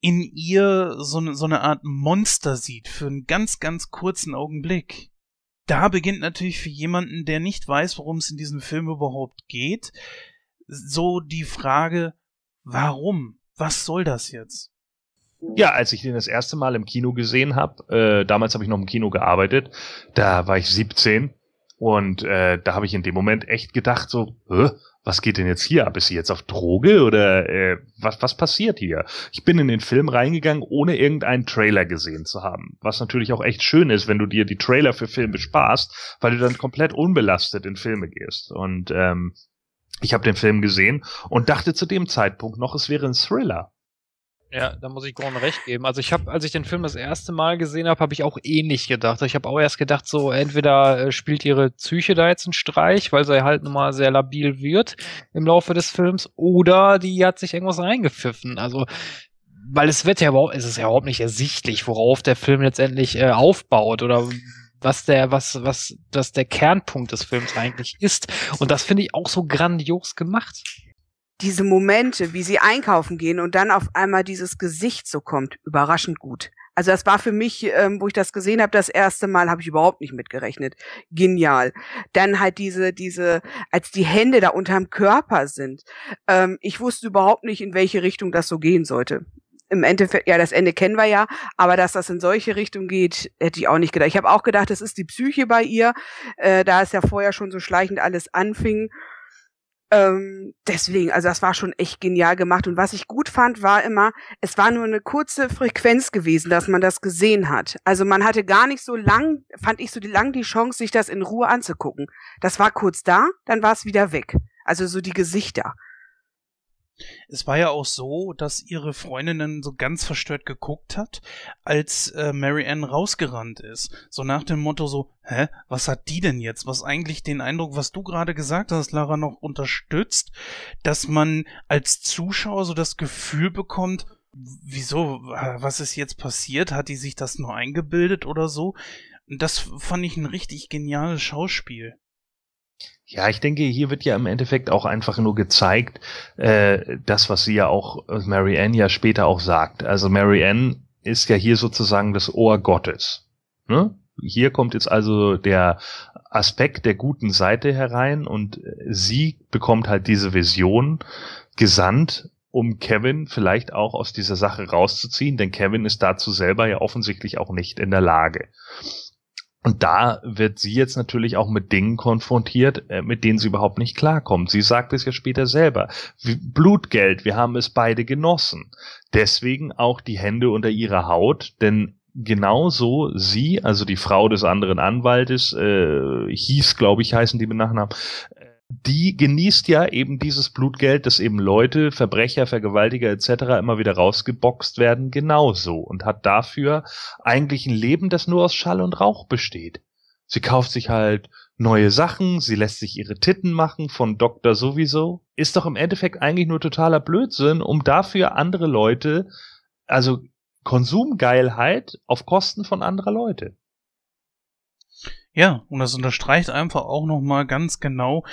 Speaker 2: in ihr so, ne, so eine Art Monster sieht für einen ganz, ganz kurzen Augenblick. Da beginnt natürlich für jemanden, der nicht weiß, worum es in diesem Film überhaupt geht, so die Frage, warum? Was soll das jetzt?
Speaker 3: Ja, als ich den das erste Mal im Kino gesehen habe, äh, damals habe ich noch im Kino gearbeitet, da war ich 17 und äh, da habe ich in dem Moment echt gedacht, so, was geht denn jetzt hier ab? Ist sie jetzt auf Droge oder äh, was, was passiert hier? Ich bin in den Film reingegangen, ohne irgendeinen Trailer gesehen zu haben. Was natürlich auch echt schön ist, wenn du dir die Trailer für Filme sparst, weil du dann komplett unbelastet in Filme gehst. Und ähm, ich habe den Film gesehen und dachte zu dem Zeitpunkt noch, es wäre ein Thriller.
Speaker 1: Ja, da muss ich Gordon recht geben. Also ich habe, als ich den Film das erste Mal gesehen habe, habe ich auch ähnlich gedacht. Ich habe auch erst gedacht, so entweder äh, spielt ihre Psyche da jetzt einen Streich, weil sie halt nun mal sehr labil wird im Laufe des Films, oder die hat sich irgendwas reingepfiffen. Also weil es wird ja überhaupt, es ist ja überhaupt nicht ersichtlich, worauf der Film letztendlich äh, aufbaut oder was der, was, was, das der Kernpunkt des Films eigentlich ist. Und das finde ich auch so grandios gemacht.
Speaker 4: Diese Momente, wie sie einkaufen gehen und dann auf einmal dieses Gesicht so kommt, überraschend gut. Also das war für mich, ähm, wo ich das gesehen habe, das erste Mal habe ich überhaupt nicht mitgerechnet. Genial. Dann halt diese, diese, als die Hände da unterm Körper sind. Ähm, ich wusste überhaupt nicht, in welche Richtung das so gehen sollte. Im Endeffekt, ja, das Ende kennen wir ja, aber dass das in solche Richtung geht, hätte ich auch nicht gedacht. Ich habe auch gedacht, das ist die Psyche bei ihr, äh, da es ja vorher schon so schleichend alles anfing. Ähm, deswegen, also das war schon echt genial gemacht. Und was ich gut fand, war immer, es war nur eine kurze Frequenz gewesen, dass man das gesehen hat. Also man hatte gar nicht so lang, fand ich so lang die Chance, sich das in Ruhe anzugucken. Das war kurz da, dann war es wieder weg. Also so die Gesichter.
Speaker 2: Es war ja auch so, dass ihre Freundinnen so ganz verstört geguckt hat, als äh, Mary Ann rausgerannt ist. So nach dem Motto so, hä, was hat die denn jetzt? Was eigentlich den Eindruck, was du gerade gesagt hast, Lara, noch unterstützt, dass man als Zuschauer so das Gefühl bekommt, wieso, was ist jetzt passiert? Hat die sich das nur eingebildet oder so? Das fand ich ein richtig geniales Schauspiel.
Speaker 3: Ja, ich denke, hier wird ja im Endeffekt auch einfach nur gezeigt, äh, das, was sie ja auch, äh, Mary Ann ja später auch sagt. Also Mary Ann ist ja hier sozusagen das Ohr Gottes. Ne? Hier kommt jetzt also der Aspekt der guten Seite herein und sie bekommt halt diese Vision gesandt, um Kevin vielleicht auch aus dieser Sache rauszuziehen, denn Kevin ist dazu selber ja offensichtlich auch nicht in der Lage. Und da wird sie jetzt natürlich auch mit Dingen konfrontiert, äh, mit denen sie überhaupt nicht klarkommt. Sie sagt es ja später selber. Blutgeld, wir haben es beide genossen. Deswegen auch die Hände unter ihrer Haut, denn genauso sie, also die Frau des anderen Anwaltes, äh, hieß, glaube ich, heißen die mit Nachnamen, die genießt ja eben dieses Blutgeld, dass eben Leute, Verbrecher, Vergewaltiger etc. immer wieder rausgeboxt werden, genauso und hat dafür eigentlich ein Leben, das nur aus Schall und Rauch besteht. Sie kauft sich halt neue Sachen, sie lässt sich ihre Titten machen von Doktor sowieso. Ist doch im Endeffekt eigentlich nur totaler Blödsinn, um dafür andere Leute, also Konsumgeilheit auf Kosten von anderer Leute.
Speaker 2: Ja, und das unterstreicht einfach auch nochmal ganz genau,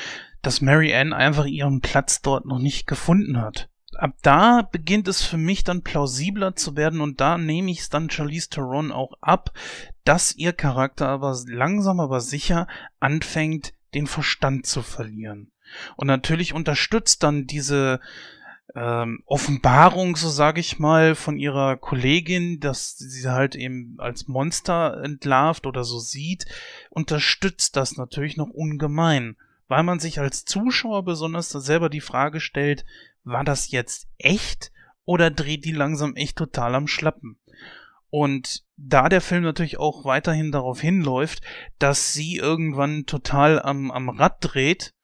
Speaker 2: dass Mary Ann einfach ihren Platz dort noch nicht gefunden hat. Ab da beginnt es für mich dann plausibler zu werden und da nehme ich es dann Charlize Theron auch ab, dass ihr Charakter aber langsam aber sicher anfängt, den Verstand zu verlieren. Und natürlich unterstützt dann diese ähm, Offenbarung, so sage ich mal, von ihrer Kollegin, dass sie halt eben als Monster entlarvt oder so sieht, unterstützt das natürlich noch ungemein, weil man sich als Zuschauer besonders selber die Frage stellt, war das jetzt echt oder dreht die langsam echt total am Schlappen? Und da der Film natürlich auch weiterhin darauf hinläuft, dass sie irgendwann total am, am Rad dreht,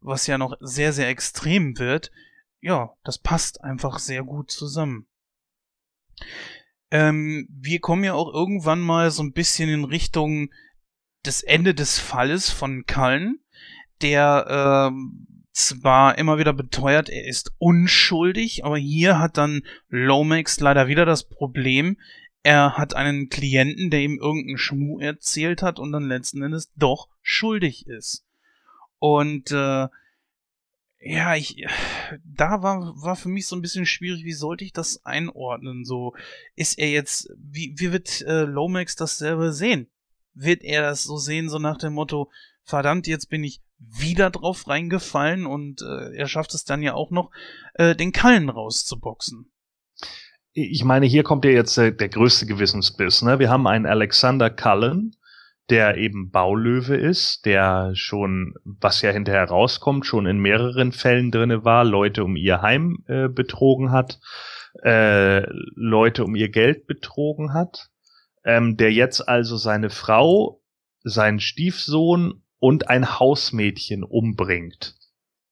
Speaker 2: was ja noch sehr, sehr extrem wird, ja, das passt einfach sehr gut zusammen. Ähm, wir kommen ja auch irgendwann mal so ein bisschen in Richtung des Ende des Falles von Cullen, der ähm, zwar immer wieder beteuert, er ist unschuldig, aber hier hat dann Lomax leider wieder das Problem, er hat einen Klienten, der ihm irgendeinen Schmuh erzählt hat und dann letzten Endes doch schuldig ist. Und äh, ja, ich, da war, war für mich so ein bisschen schwierig, wie sollte ich das einordnen? So, ist er jetzt, wie, wie wird äh, Lomax das selber sehen? Wird er das so sehen, so nach dem Motto, verdammt, jetzt bin ich wieder drauf reingefallen und äh, er schafft es dann ja auch noch, äh, den Kallen rauszuboxen.
Speaker 3: Ich meine, hier kommt ja jetzt äh, der größte Gewissensbiss. Ne? Wir haben einen Alexander Cullen, der eben Baulöwe ist, der schon, was ja hinterher rauskommt, schon in mehreren Fällen drinne war, Leute um ihr Heim äh, betrogen hat, äh, Leute um ihr Geld betrogen hat, ähm, der jetzt also seine Frau, seinen Stiefsohn und ein Hausmädchen umbringt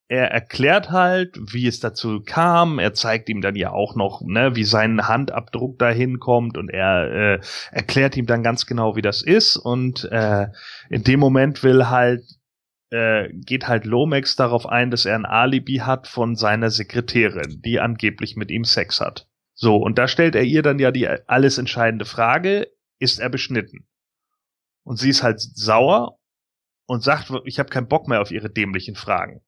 Speaker 3: er erklärt halt, wie es dazu kam. Er zeigt ihm dann ja auch noch, ne, wie sein Handabdruck dahin kommt und er äh, erklärt ihm dann ganz genau, wie das ist. Und äh, in dem Moment will halt äh, geht halt Lomax darauf ein, dass er ein Alibi hat von seiner Sekretärin, die angeblich mit ihm Sex hat. So, und da stellt er ihr dann ja die alles entscheidende Frage, ist er beschnitten? Und sie ist halt sauer und sagt, ich habe keinen Bock mehr auf ihre dämlichen Fragen.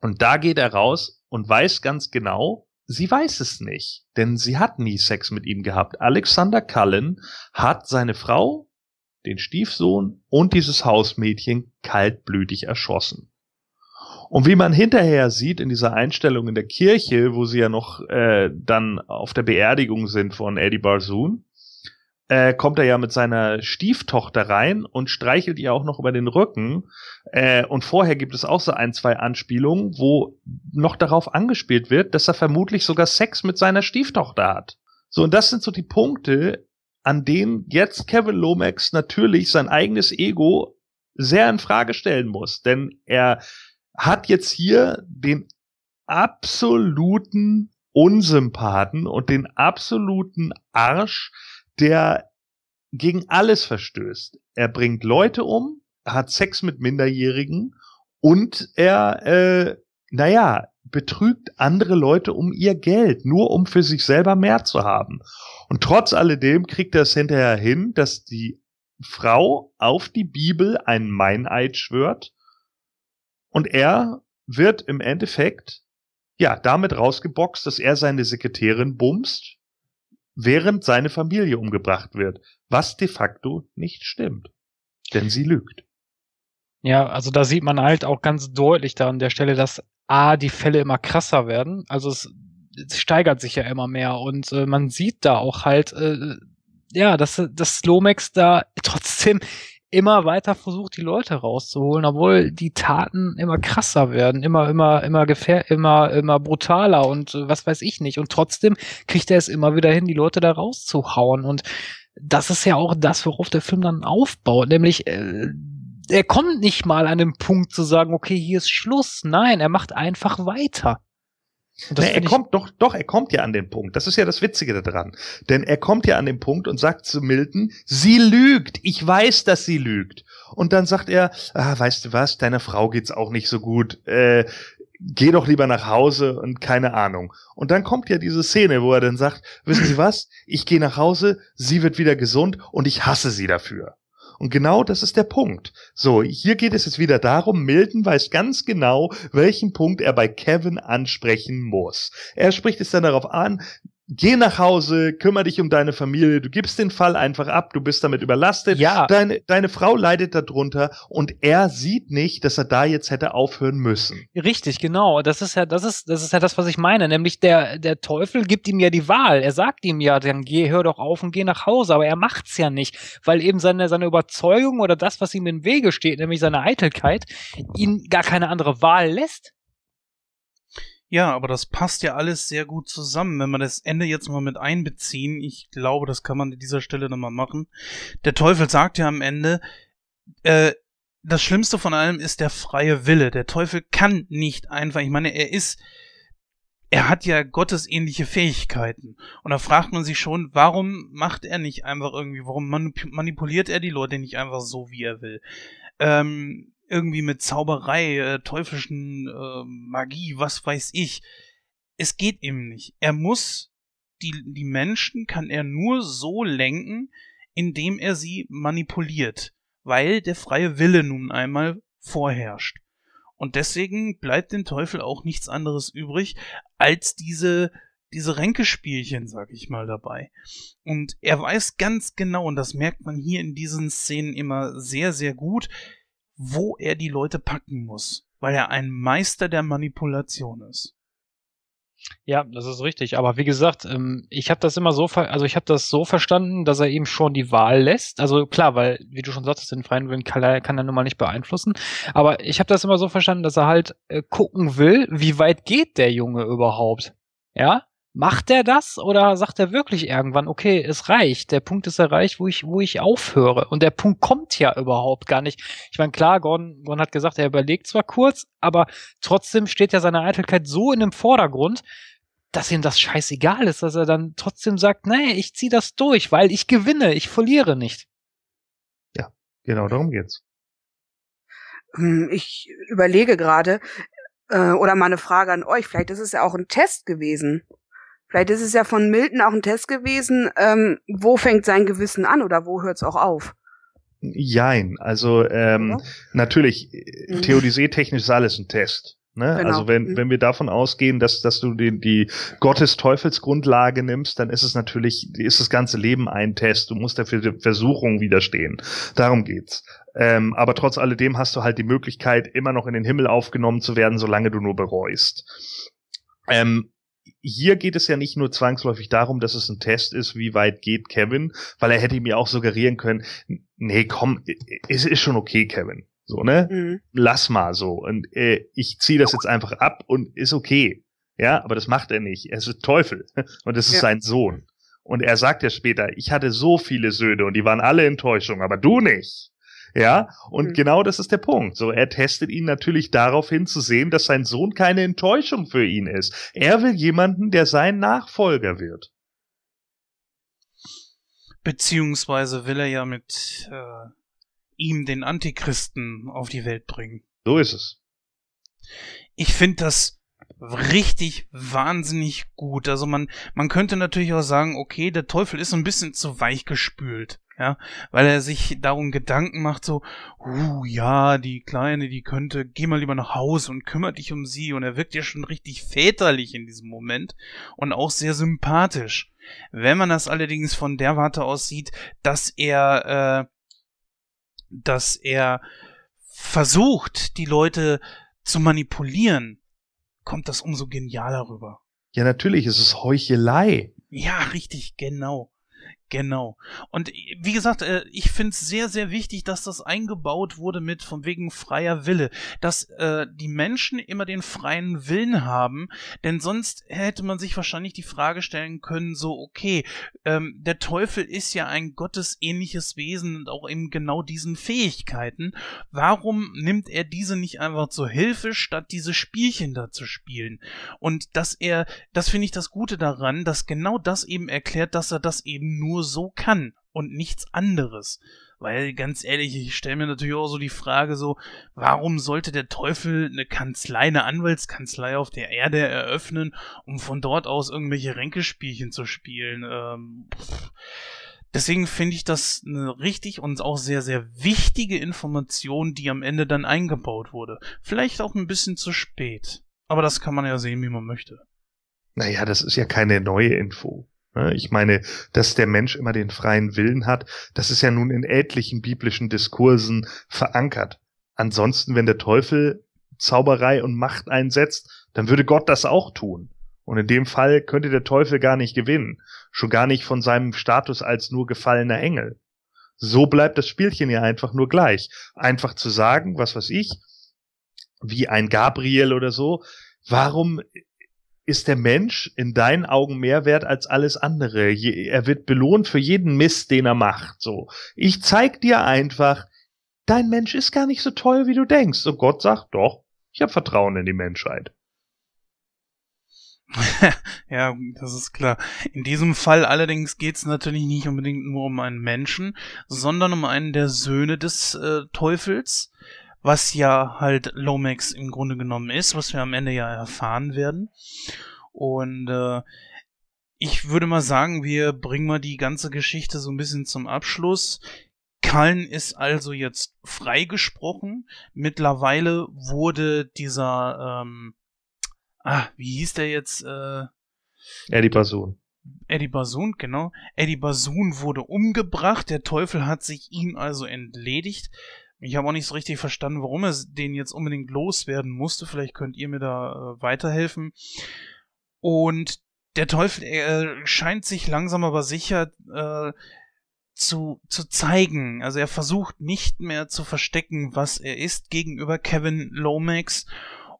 Speaker 3: Und da geht er raus und weiß ganz genau, sie weiß es nicht, denn sie hat nie Sex mit ihm gehabt. Alexander Cullen hat seine Frau, den Stiefsohn und dieses Hausmädchen kaltblütig erschossen. Und wie man hinterher sieht in dieser Einstellung in der Kirche, wo sie ja noch äh, dann auf der Beerdigung sind von Eddie Barzoon, äh, kommt er ja mit seiner Stieftochter rein und streichelt ihr auch noch über den Rücken. Äh, und vorher gibt es auch so ein, zwei Anspielungen, wo noch darauf angespielt wird, dass er vermutlich sogar Sex mit seiner Stieftochter hat. So, und das sind so die Punkte, an denen jetzt Kevin Lomax natürlich sein eigenes Ego sehr in Frage stellen muss. Denn er hat jetzt hier den absoluten Unsympathen und den absoluten Arsch, der gegen alles verstößt. Er bringt Leute um, hat Sex mit Minderjährigen und er, äh, naja, betrügt andere Leute um ihr Geld, nur um für sich selber mehr zu haben. Und trotz alledem kriegt er es hinterher hin, dass die Frau auf die Bibel einen Meineid schwört und er wird im Endeffekt ja damit rausgeboxt, dass er seine Sekretärin bumst, während seine Familie umgebracht wird, was de facto nicht stimmt. Denn sie lügt.
Speaker 1: Ja, also da sieht man halt auch ganz deutlich da an der Stelle, dass A, die Fälle immer krasser werden. Also es, es steigert sich ja immer mehr und äh, man sieht da auch halt, äh, ja, dass, dass Lomax da trotzdem immer weiter versucht, die Leute rauszuholen, obwohl die Taten immer krasser werden, immer, immer, immer gefähr, immer, immer brutaler und äh, was weiß ich nicht. Und trotzdem kriegt er es immer wieder hin, die Leute da rauszuhauen. Und das ist ja auch das, worauf der Film dann aufbaut, nämlich äh, er kommt nicht mal an den Punkt zu sagen, okay, hier ist Schluss. Nein, er macht einfach weiter.
Speaker 3: Nee, er kommt doch, doch, er kommt ja an den Punkt. Das ist ja das Witzige daran. Denn er kommt ja an den Punkt und sagt zu Milton, sie lügt. Ich weiß, dass sie lügt. Und dann sagt er, ah, weißt du was, deiner Frau geht's auch nicht so gut. Äh, geh doch lieber nach Hause und keine Ahnung. Und dann kommt ja diese Szene, wo er dann sagt, wissen Sie was? Ich gehe nach Hause, sie wird wieder gesund und ich hasse sie dafür. Und genau das ist der Punkt. So, hier geht es jetzt wieder darum, Milton weiß ganz genau, welchen Punkt er bei Kevin ansprechen muss. Er spricht es dann darauf an, Geh nach Hause, kümmere dich um deine Familie, du gibst den Fall einfach ab, du bist damit überlastet.
Speaker 1: Ja.
Speaker 3: Deine, deine Frau leidet darunter und er sieht nicht, dass er da jetzt hätte aufhören müssen.
Speaker 1: Richtig, genau. Das ist ja, das ist, das ist ja das, was ich meine. Nämlich der, der Teufel gibt ihm ja die Wahl. Er sagt ihm ja, dann geh, hör doch auf und geh nach Hause. Aber er macht's ja nicht, weil eben seine, seine Überzeugung oder das, was ihm im Wege steht, nämlich seine Eitelkeit, ihn gar keine andere Wahl lässt.
Speaker 2: Ja, aber das passt ja alles sehr gut zusammen, wenn wir das Ende jetzt mal mit einbeziehen. Ich glaube, das kann man an dieser Stelle nochmal machen. Der Teufel sagt ja am Ende, äh, das Schlimmste von allem ist der freie Wille. Der Teufel kann nicht einfach, ich meine, er ist, er hat ja gottesähnliche Fähigkeiten. Und da fragt man sich schon, warum macht er nicht einfach irgendwie, warum manipuliert er die Leute nicht einfach so, wie er will? Ähm, irgendwie mit Zauberei, äh, teuflischen äh, Magie, was weiß ich. Es geht ihm nicht. Er muss die, die Menschen kann er nur so lenken, indem er sie manipuliert, weil der freie Wille nun einmal vorherrscht. Und deswegen bleibt dem Teufel auch nichts anderes übrig, als diese, diese Ränkespielchen, sag ich mal, dabei. Und er weiß ganz genau, und das merkt man hier in diesen Szenen immer sehr, sehr gut, wo er die Leute packen muss, weil er ein Meister der Manipulation ist.
Speaker 1: Ja, das ist richtig. Aber wie gesagt, ähm, ich habe das immer so, also ich habe das so verstanden, dass er ihm schon die Wahl lässt. Also klar, weil, wie du schon sagtest, den freien Willen kann er, kann er nun mal nicht beeinflussen. Aber ich habe das immer so verstanden, dass er halt äh, gucken will, wie weit geht der Junge überhaupt. Ja, Macht er das oder sagt er wirklich irgendwann, okay, es reicht, der Punkt ist erreicht, wo ich, wo ich aufhöre? Und der Punkt kommt ja überhaupt gar nicht. Ich meine, klar, Gordon, Gordon hat gesagt, er überlegt zwar kurz, aber trotzdem steht ja seine Eitelkeit so in dem Vordergrund, dass ihm das scheißegal ist, dass er dann trotzdem sagt, nee, ich zieh das durch, weil ich gewinne, ich verliere nicht.
Speaker 3: Ja, genau darum geht's.
Speaker 4: Hm, ich überlege gerade, äh, oder mal eine Frage an euch, vielleicht ist es ja auch ein Test gewesen. Vielleicht ist es ja von Milton auch ein Test gewesen, ähm, wo fängt sein Gewissen an oder wo hört es auch auf?
Speaker 3: Jein, also ähm, natürlich, mhm. theodizee-technisch ist alles ein Test. Ne? Genau. Also wenn, mhm. wenn wir davon ausgehen, dass, dass du die, die Gottes-Teufels-Grundlage nimmst, dann ist es natürlich, ist das ganze Leben ein Test. Du musst dafür Versuchung widerstehen. Darum geht's. Ähm, aber trotz alledem hast du halt die Möglichkeit, immer noch in den Himmel aufgenommen zu werden, solange du nur bereust. Ähm, hier geht es ja nicht nur zwangsläufig darum, dass es ein Test ist, wie weit geht Kevin, weil er hätte mir auch suggerieren können, nee, komm, es ist schon okay, Kevin. So, ne? Mhm. Lass mal so. Und äh, ich ziehe das jetzt einfach ab und ist okay. Ja, aber das macht er nicht. Er ist Teufel. Und das ist ja. sein Sohn. Und er sagt ja später, ich hatte so viele Söhne und die waren alle Enttäuschung, aber du nicht. Ja, und mhm. genau das ist der Punkt. So, er testet ihn natürlich darauf hin zu sehen, dass sein Sohn keine Enttäuschung für ihn ist. Er will jemanden, der sein Nachfolger wird.
Speaker 2: Beziehungsweise will er ja mit äh, ihm den Antichristen auf die Welt bringen.
Speaker 3: So ist es.
Speaker 2: Ich finde das richtig wahnsinnig gut. Also man, man könnte natürlich auch sagen, okay, der Teufel ist ein bisschen zu weich gespült. Ja, weil er sich darum Gedanken macht, so, uh, ja, die Kleine, die könnte, geh mal lieber nach Hause und kümmere dich um sie. Und er wirkt ja schon richtig väterlich in diesem Moment und auch sehr sympathisch. Wenn man das allerdings von der Warte aus sieht, dass er äh, dass er versucht, die Leute zu manipulieren, kommt das umso genialer rüber.
Speaker 3: Ja, natürlich, es ist Heuchelei.
Speaker 2: Ja, richtig, genau. Genau. Und wie gesagt, äh, ich finde es sehr, sehr wichtig, dass das eingebaut wurde mit von wegen freier Wille. Dass äh, die Menschen immer den freien Willen haben, denn sonst hätte man sich wahrscheinlich die Frage stellen können, so, okay, ähm, der Teufel ist ja ein gottesähnliches Wesen und auch eben genau diesen Fähigkeiten. Warum nimmt er diese nicht einfach zur Hilfe, statt diese Spielchen da zu spielen? Und dass er, das finde ich das Gute daran, dass genau das eben erklärt, dass er das eben nur nur so kann und nichts anderes. Weil ganz ehrlich, ich stelle mir natürlich auch so die Frage so, warum sollte der Teufel eine Kanzlei, eine Anwaltskanzlei auf der Erde eröffnen, um von dort aus irgendwelche Ränkespielchen zu spielen? Ähm, Deswegen finde ich das eine richtig und auch sehr, sehr wichtige Information, die am Ende dann eingebaut wurde. Vielleicht auch ein bisschen zu spät. Aber das kann man ja sehen, wie man möchte.
Speaker 3: Naja, das ist ja keine neue Info. Ne? Ich meine, dass der Mensch immer den freien Willen hat, das ist ja nun in etlichen biblischen Diskursen verankert. Ansonsten, wenn der Teufel Zauberei und Macht einsetzt, dann würde Gott das auch tun. Und in dem Fall könnte der Teufel gar nicht gewinnen, schon gar nicht von seinem Status als nur gefallener Engel. So bleibt das Spielchen ja einfach nur gleich. Einfach zu sagen, was weiß ich, wie ein Gabriel oder so, warum ist der Mensch in deinen Augen mehr wert als alles andere. er wird belohnt für jeden Mist, den er macht. So, ich zeig dir einfach, dein Mensch ist gar nicht so toll, wie du denkst. Und Gott sagt, doch, ich habe Vertrauen in die Menschheit.
Speaker 2: ja, das ist klar. In diesem Fall allerdings geht es natürlich nicht unbedingt nur um einen Menschen, sondern um einen der Söhne des äh, Teufels, was ja halt Lomax im Grunde genommen ist, was wir am Ende ja erfahren werden. Und äh, ich würde mal sagen, wir bringen mal die ganze Geschichte so ein bisschen zum Abschluss. Kallen ist also jetzt freigesprochen. Mittlerweile wurde dieser, ähm, ah, wie hieß der jetzt? Äh,
Speaker 3: Eddie Basun.
Speaker 2: Eddie Basun, genau. Eddie Basun wurde umgebracht. Der Teufel hat sich ihm also entledigt. Ich habe auch nicht so richtig verstanden, warum er den jetzt unbedingt loswerden musste. Vielleicht könnt ihr mir da äh, weiterhelfen. Und der Teufel er scheint sich langsam aber sicher äh, zu, zu zeigen. Also er versucht nicht mehr zu verstecken, was er ist gegenüber Kevin Lomax.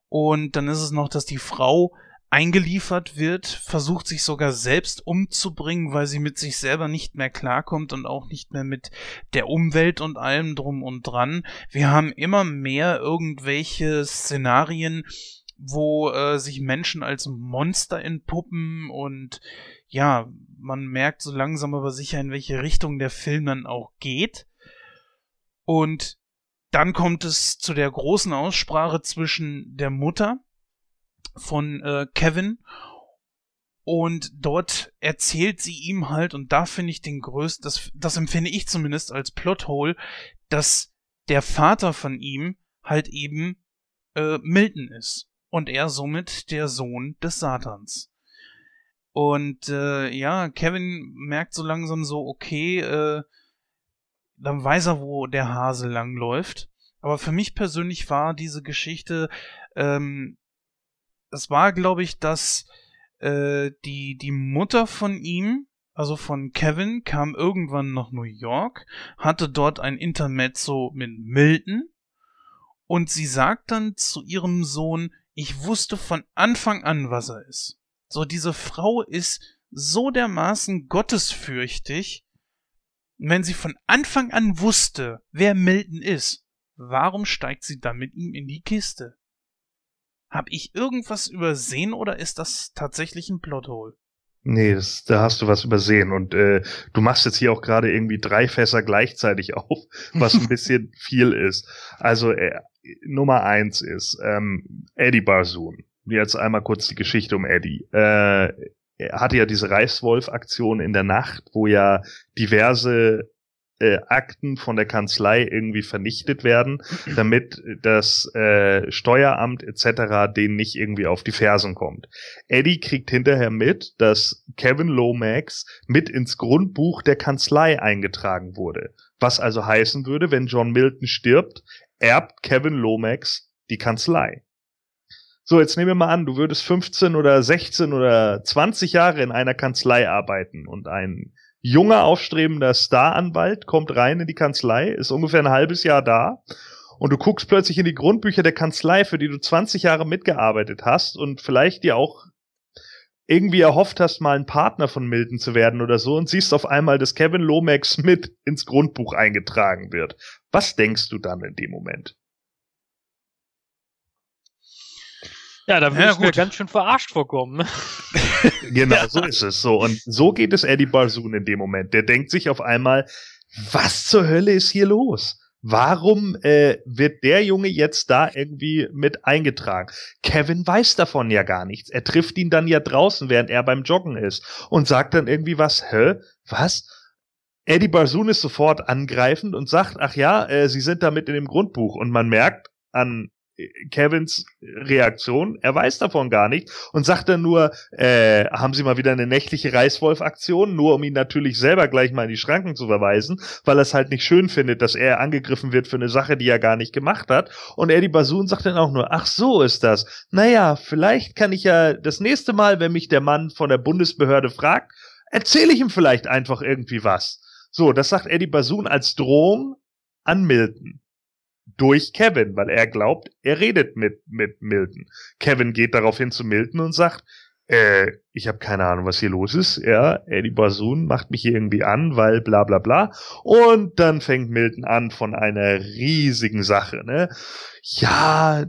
Speaker 2: Und dann ist es noch, dass die Frau eingeliefert wird, versucht sich sogar selbst umzubringen, weil sie mit sich selber nicht mehr klarkommt und auch nicht mehr mit der Umwelt und allem drum und dran. Wir haben immer mehr irgendwelche Szenarien, wo äh, sich Menschen als Monster entpuppen und ja, man merkt so langsam aber sicher, in welche Richtung der Film dann auch geht. Und dann kommt es zu der großen Aussprache zwischen der Mutter von äh, Kevin Und dort erzählt sie ihm halt, und da finde ich den größten, das, das empfinde ich zumindest als Plothole, dass der Vater von ihm halt eben äh, Milton ist. Und er somit der Sohn des Satans. Und äh, ja, Kevin merkt so langsam so, okay, äh, dann weiß er, wo der Hase langläuft. Aber für mich persönlich war diese Geschichte, ähm, es war, glaube ich, dass äh, die, die Mutter von ihm, also von Kevin, kam irgendwann nach New York, hatte dort ein Intermezzo mit Milton und sie sagt dann zu ihrem Sohn, ich wusste von Anfang an, was er ist. So, diese Frau ist so dermaßen gottesfürchtig, wenn sie von Anfang an wusste, wer Milton ist, warum steigt sie dann mit ihm in die Kiste? Hab ich irgendwas übersehen oder ist das tatsächlich ein Plothole?
Speaker 3: Nee, das, da hast du was übersehen. Und äh, du machst jetzt hier auch gerade irgendwie drei Fässer gleichzeitig auf, was ein bisschen viel ist. Also äh, Nummer eins ist ähm, Eddie Barsoon. Jetzt einmal kurz die Geschichte um Eddie. Äh, er hatte ja diese Reißwolf-Aktion in der Nacht, wo ja diverse äh, Akten von der Kanzlei irgendwie vernichtet werden, damit das äh, Steueramt etc. denen nicht irgendwie auf die Fersen kommt. Eddie kriegt hinterher mit, dass Kevin Lomax mit ins Grundbuch der Kanzlei eingetragen wurde. Was also heißen würde, wenn John Milton stirbt, erbt Kevin Lomax die Kanzlei. So, jetzt nehmen wir mal an, du würdest 15 oder 16 oder 20 Jahre in einer Kanzlei arbeiten und ein junger, aufstrebender Staranwalt kommt rein in die Kanzlei, ist ungefähr ein halbes Jahr da und du guckst plötzlich in die Grundbücher der Kanzlei, für die du 20 Jahre mitgearbeitet hast und vielleicht dir auch irgendwie erhofft hast, mal ein Partner von Milton zu werden oder so und siehst auf einmal, dass Kevin Lomax mit ins Grundbuch eingetragen wird. Was denkst du dann in dem Moment?
Speaker 1: Ja, da würde ja, ich mir ganz schön verarscht vorkommen.
Speaker 3: Genau, ja. so ist es so. Und so geht es Eddie Barsoon in dem Moment. Der denkt sich auf einmal, was zur Hölle ist hier los? Warum äh, wird der Junge jetzt da irgendwie mit eingetragen? Kevin weiß davon ja gar nichts. Er trifft ihn dann ja draußen, während er beim Joggen ist und sagt dann irgendwie was, hä? Was? Eddie Barsoon ist sofort angreifend und sagt, ach ja, äh, sie sind damit in dem Grundbuch. Und man merkt an Kevins Reaktion. Er weiß davon gar nicht und sagt dann nur, äh, haben Sie mal wieder eine nächtliche Reißwolf-Aktion, nur um ihn natürlich selber gleich mal in die Schranken zu verweisen, weil er es halt nicht schön findet, dass er angegriffen wird für eine Sache, die er gar nicht gemacht hat. Und Eddie Basun sagt dann auch nur, ach so ist das. Naja, vielleicht kann ich ja das nächste Mal, wenn mich der Mann von der Bundesbehörde fragt, erzähle ich ihm vielleicht einfach irgendwie was. So, das sagt Eddie Basun als Drohung an Milton durch Kevin, weil er glaubt, er redet mit, mit Milton. Kevin geht daraufhin zu Milton und sagt, äh, ich habe keine Ahnung, was hier los ist. Ja, Eddie Basun macht mich hier irgendwie an, weil bla bla bla. Und dann fängt Milton an von einer riesigen Sache, ne? Ja,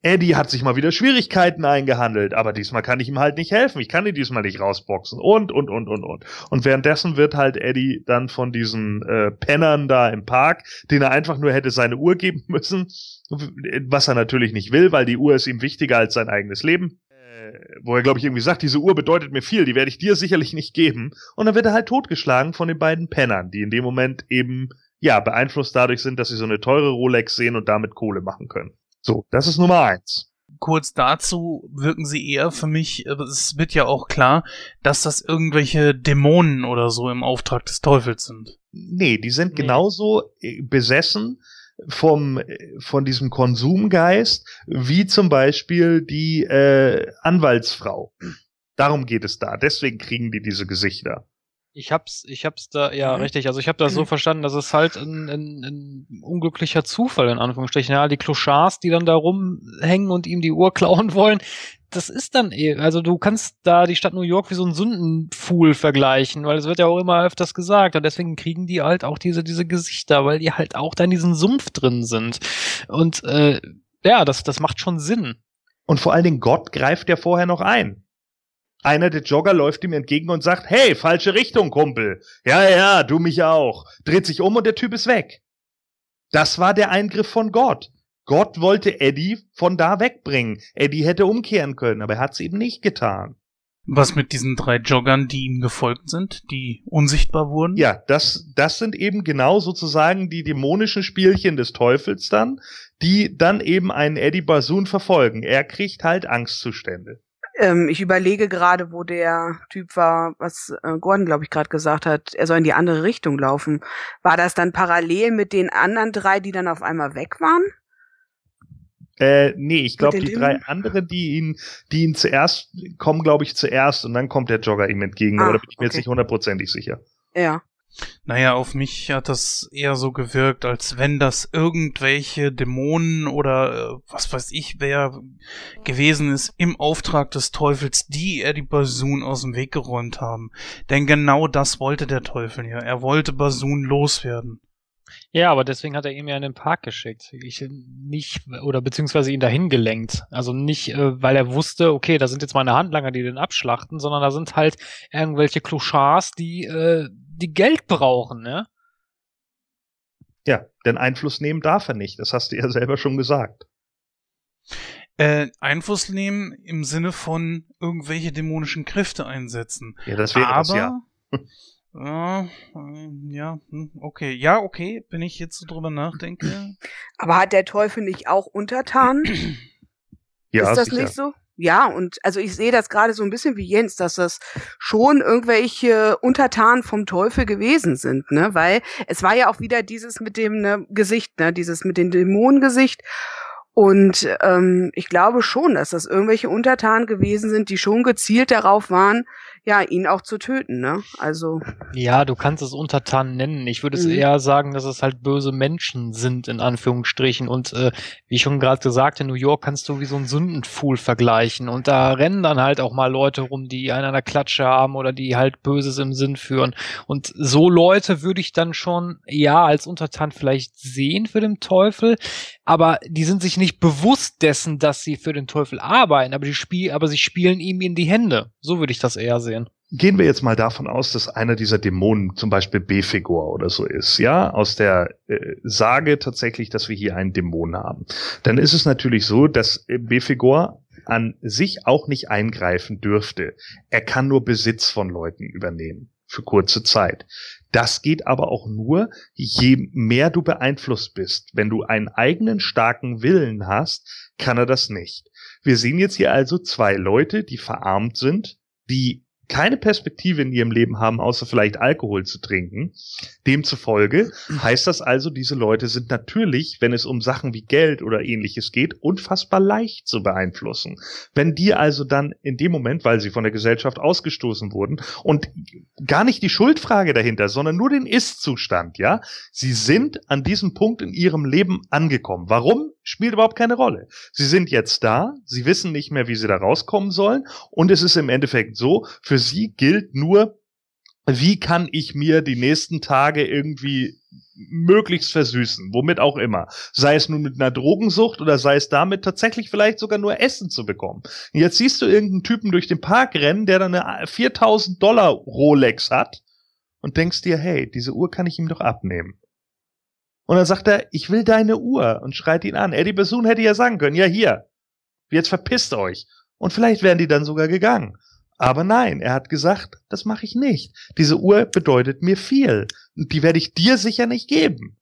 Speaker 3: Eddie hat sich mal wieder Schwierigkeiten eingehandelt, aber diesmal kann ich ihm halt nicht helfen. Ich kann ihn diesmal nicht rausboxen und, und, und, und, und. Und währenddessen wird halt Eddie dann von diesen äh, Pennern da im Park, denen er einfach nur hätte seine Uhr geben müssen, was er natürlich nicht will, weil die Uhr ist ihm wichtiger als sein eigenes Leben. Äh, wo er, glaube ich, irgendwie sagt, diese Uhr bedeutet mir viel, die werde ich dir sicherlich nicht geben. Und dann wird er halt totgeschlagen von den beiden Pennern, die in dem Moment eben, ja, beeinflusst dadurch sind, dass sie so eine teure Rolex sehen und damit Kohle machen können. So, das ist Nummer eins.
Speaker 2: Kurz dazu wirken sie eher für mich, es wird ja auch klar, dass das irgendwelche Dämonen oder so im Auftrag des Teufels sind.
Speaker 3: Nee, die sind nee. genauso äh, besessen vom, äh, von diesem Konsumgeist, wie zum Beispiel die äh, Anwaltsfrau. Darum geht es da. Deswegen kriegen die diese Gesichter.
Speaker 1: Ich hab's, ich hab's da, ja, mhm. richtig. Also ich habe das so verstanden, dass es halt ein, ein, ein unglücklicher Zufall, in Anführungsstrichen. Ja, die Clochards, die dann da rumhängen und ihm die Uhr klauen wollen, das ist dann eh, also du kannst da die Stadt New York wie so ein Sündenpfuhl vergleichen, weil es wird ja auch immer öfters gesagt und deswegen kriegen die halt auch diese, diese Gesichter, weil die halt auch da in diesem Sumpf drin sind. Und äh, ja, das, das macht schon Sinn.
Speaker 3: Und vor allen Dingen Gott greift ja vorher noch ein. Einer der Jogger läuft ihm entgegen und sagt, hey, falsche Richtung, Kumpel. Ja, ja, du mich auch. Dreht sich um und der Typ ist weg. Das war der Eingriff von Gott. Gott wollte Eddie von da wegbringen. Eddie hätte umkehren können, aber er hat es eben nicht getan.
Speaker 2: Was mit diesen drei Joggern, die ihm gefolgt sind, die unsichtbar wurden?
Speaker 3: Ja, das, das sind eben genau sozusagen die dämonischen Spielchen des Teufels dann, die dann eben einen Eddie Basun verfolgen. Er kriegt halt Angstzustände.
Speaker 4: Ähm, ich überlege gerade, wo der Typ war, was äh, Gordon, glaube ich, gerade gesagt hat, er soll in die andere Richtung laufen. War das dann parallel mit den anderen drei, die dann auf einmal weg waren?
Speaker 3: Äh, nee, ich glaube, die drei anderen, die ihn, die ihn zuerst kommen, glaube ich, zuerst und dann kommt der Jogger ihm entgegen.
Speaker 4: Ah,
Speaker 3: aber da bin ich mir jetzt
Speaker 4: okay.
Speaker 3: nicht hundertprozentig sicher.
Speaker 4: Ja.
Speaker 2: Naja, auf mich hat das eher so gewirkt, als wenn das irgendwelche Dämonen oder äh, was weiß ich wer gewesen ist im Auftrag des Teufels, die Eddie Basun aus dem Weg geräumt haben. Denn genau das wollte der Teufel ja. Er wollte Basun loswerden.
Speaker 1: Ja, aber deswegen hat er ihn ja in den Park geschickt. Ich nicht, oder beziehungsweise ihn dahin gelenkt. Also nicht, äh, weil er wusste, okay, da sind jetzt meine Handlanger, die den abschlachten, sondern da sind halt irgendwelche Clochards, die, äh, die Geld brauchen, ne?
Speaker 3: Ja, denn Einfluss nehmen darf er nicht. Das hast du ja selber schon gesagt.
Speaker 2: Äh, Einfluss nehmen im Sinne von irgendwelche dämonischen Kräfte einsetzen.
Speaker 3: Ja, das wäre
Speaker 2: Aber,
Speaker 3: das ja.
Speaker 2: Ja, äh, ja, hm, okay. Ja, okay, wenn ich jetzt so drüber nachdenke.
Speaker 4: Aber hat der Teufel nicht auch untertan?
Speaker 3: Ja,
Speaker 4: ist das
Speaker 3: sicher.
Speaker 4: nicht so? Ja, und also ich sehe das gerade so ein bisschen wie Jens, dass das schon irgendwelche Untertanen vom Teufel gewesen sind, ne? Weil es war ja auch wieder dieses mit dem ne, Gesicht, ne? Dieses mit dem Dämonengesicht. Und ähm, ich glaube schon, dass das irgendwelche Untertanen gewesen sind, die schon gezielt darauf waren, ja, ihn auch zu töten, ne? Also,
Speaker 1: Ja, du kannst es Untertan nennen. Ich würde es
Speaker 4: Mhm.
Speaker 1: eher sagen, dass es halt böse Menschen sind, in Anführungsstrichen. Und äh, wie schon gerade gesagt, in New York kannst du wie so einen Sündenpfuhl vergleichen. Und da rennen dann halt auch mal Leute rum, die einen an der Klatsche haben oder die halt Böses im Sinn führen. Und so Leute würde ich dann schon, ja, als Untertan vielleicht sehen für den Teufel. Aber die sind sich nicht bewusst dessen, dass sie für den Teufel arbeiten. Aber, die spiel aber sie spielen ihm in die Hände. So würde ich das eher sehen.
Speaker 3: Gehen wir jetzt mal davon aus, dass einer dieser Dämonen zum Beispiel Befigur oder so ist, ja, aus der äh, Sage tatsächlich, dass wir hier einen Dämon haben. Dann ist es natürlich so, dass äh, Befigur an sich auch nicht eingreifen dürfte. Er kann nur Besitz von Leuten übernehmen für kurze Zeit. Das geht aber auch nur, je mehr du beeinflusst bist. Wenn du einen eigenen starken Willen hast, kann er das nicht. Wir sehen jetzt hier also zwei Leute, die verarmt sind, die keine Perspektive in ihrem Leben haben, außer vielleicht Alkohol zu trinken. Demzufolge heißt das also, diese Leute sind natürlich, wenn es um Sachen wie Geld oder ähnliches geht, unfassbar leicht zu beeinflussen. Wenn die also dann in dem Moment, weil sie von der Gesellschaft ausgestoßen wurden und gar nicht die Schuldfrage dahinter, sondern nur den Ist-Zustand, ja, sie sind an diesem Punkt in ihrem Leben angekommen. Warum? Spielt überhaupt keine Rolle. Sie sind jetzt da, sie wissen nicht mehr, wie sie da rauskommen sollen und es ist im Endeffekt so, für sie gilt nur, wie kann ich mir die nächsten Tage irgendwie möglichst versüßen, womit auch immer. Sei es nun mit einer Drogensucht oder sei es damit tatsächlich vielleicht sogar nur Essen zu bekommen. Und jetzt siehst du irgendeinen Typen durch den Park rennen, der dann eine 4000 Dollar Rolex hat und denkst dir, hey, diese Uhr kann ich ihm doch abnehmen. Und dann sagt er, ich will deine Uhr und schreit ihn an. Eddie Bassoon hätte ja sagen können, ja hier, jetzt verpisst euch. Und vielleicht wären die dann sogar gegangen. Aber nein, er hat gesagt, das mache ich nicht. Diese Uhr bedeutet mir viel. Und die werde ich dir sicher nicht geben.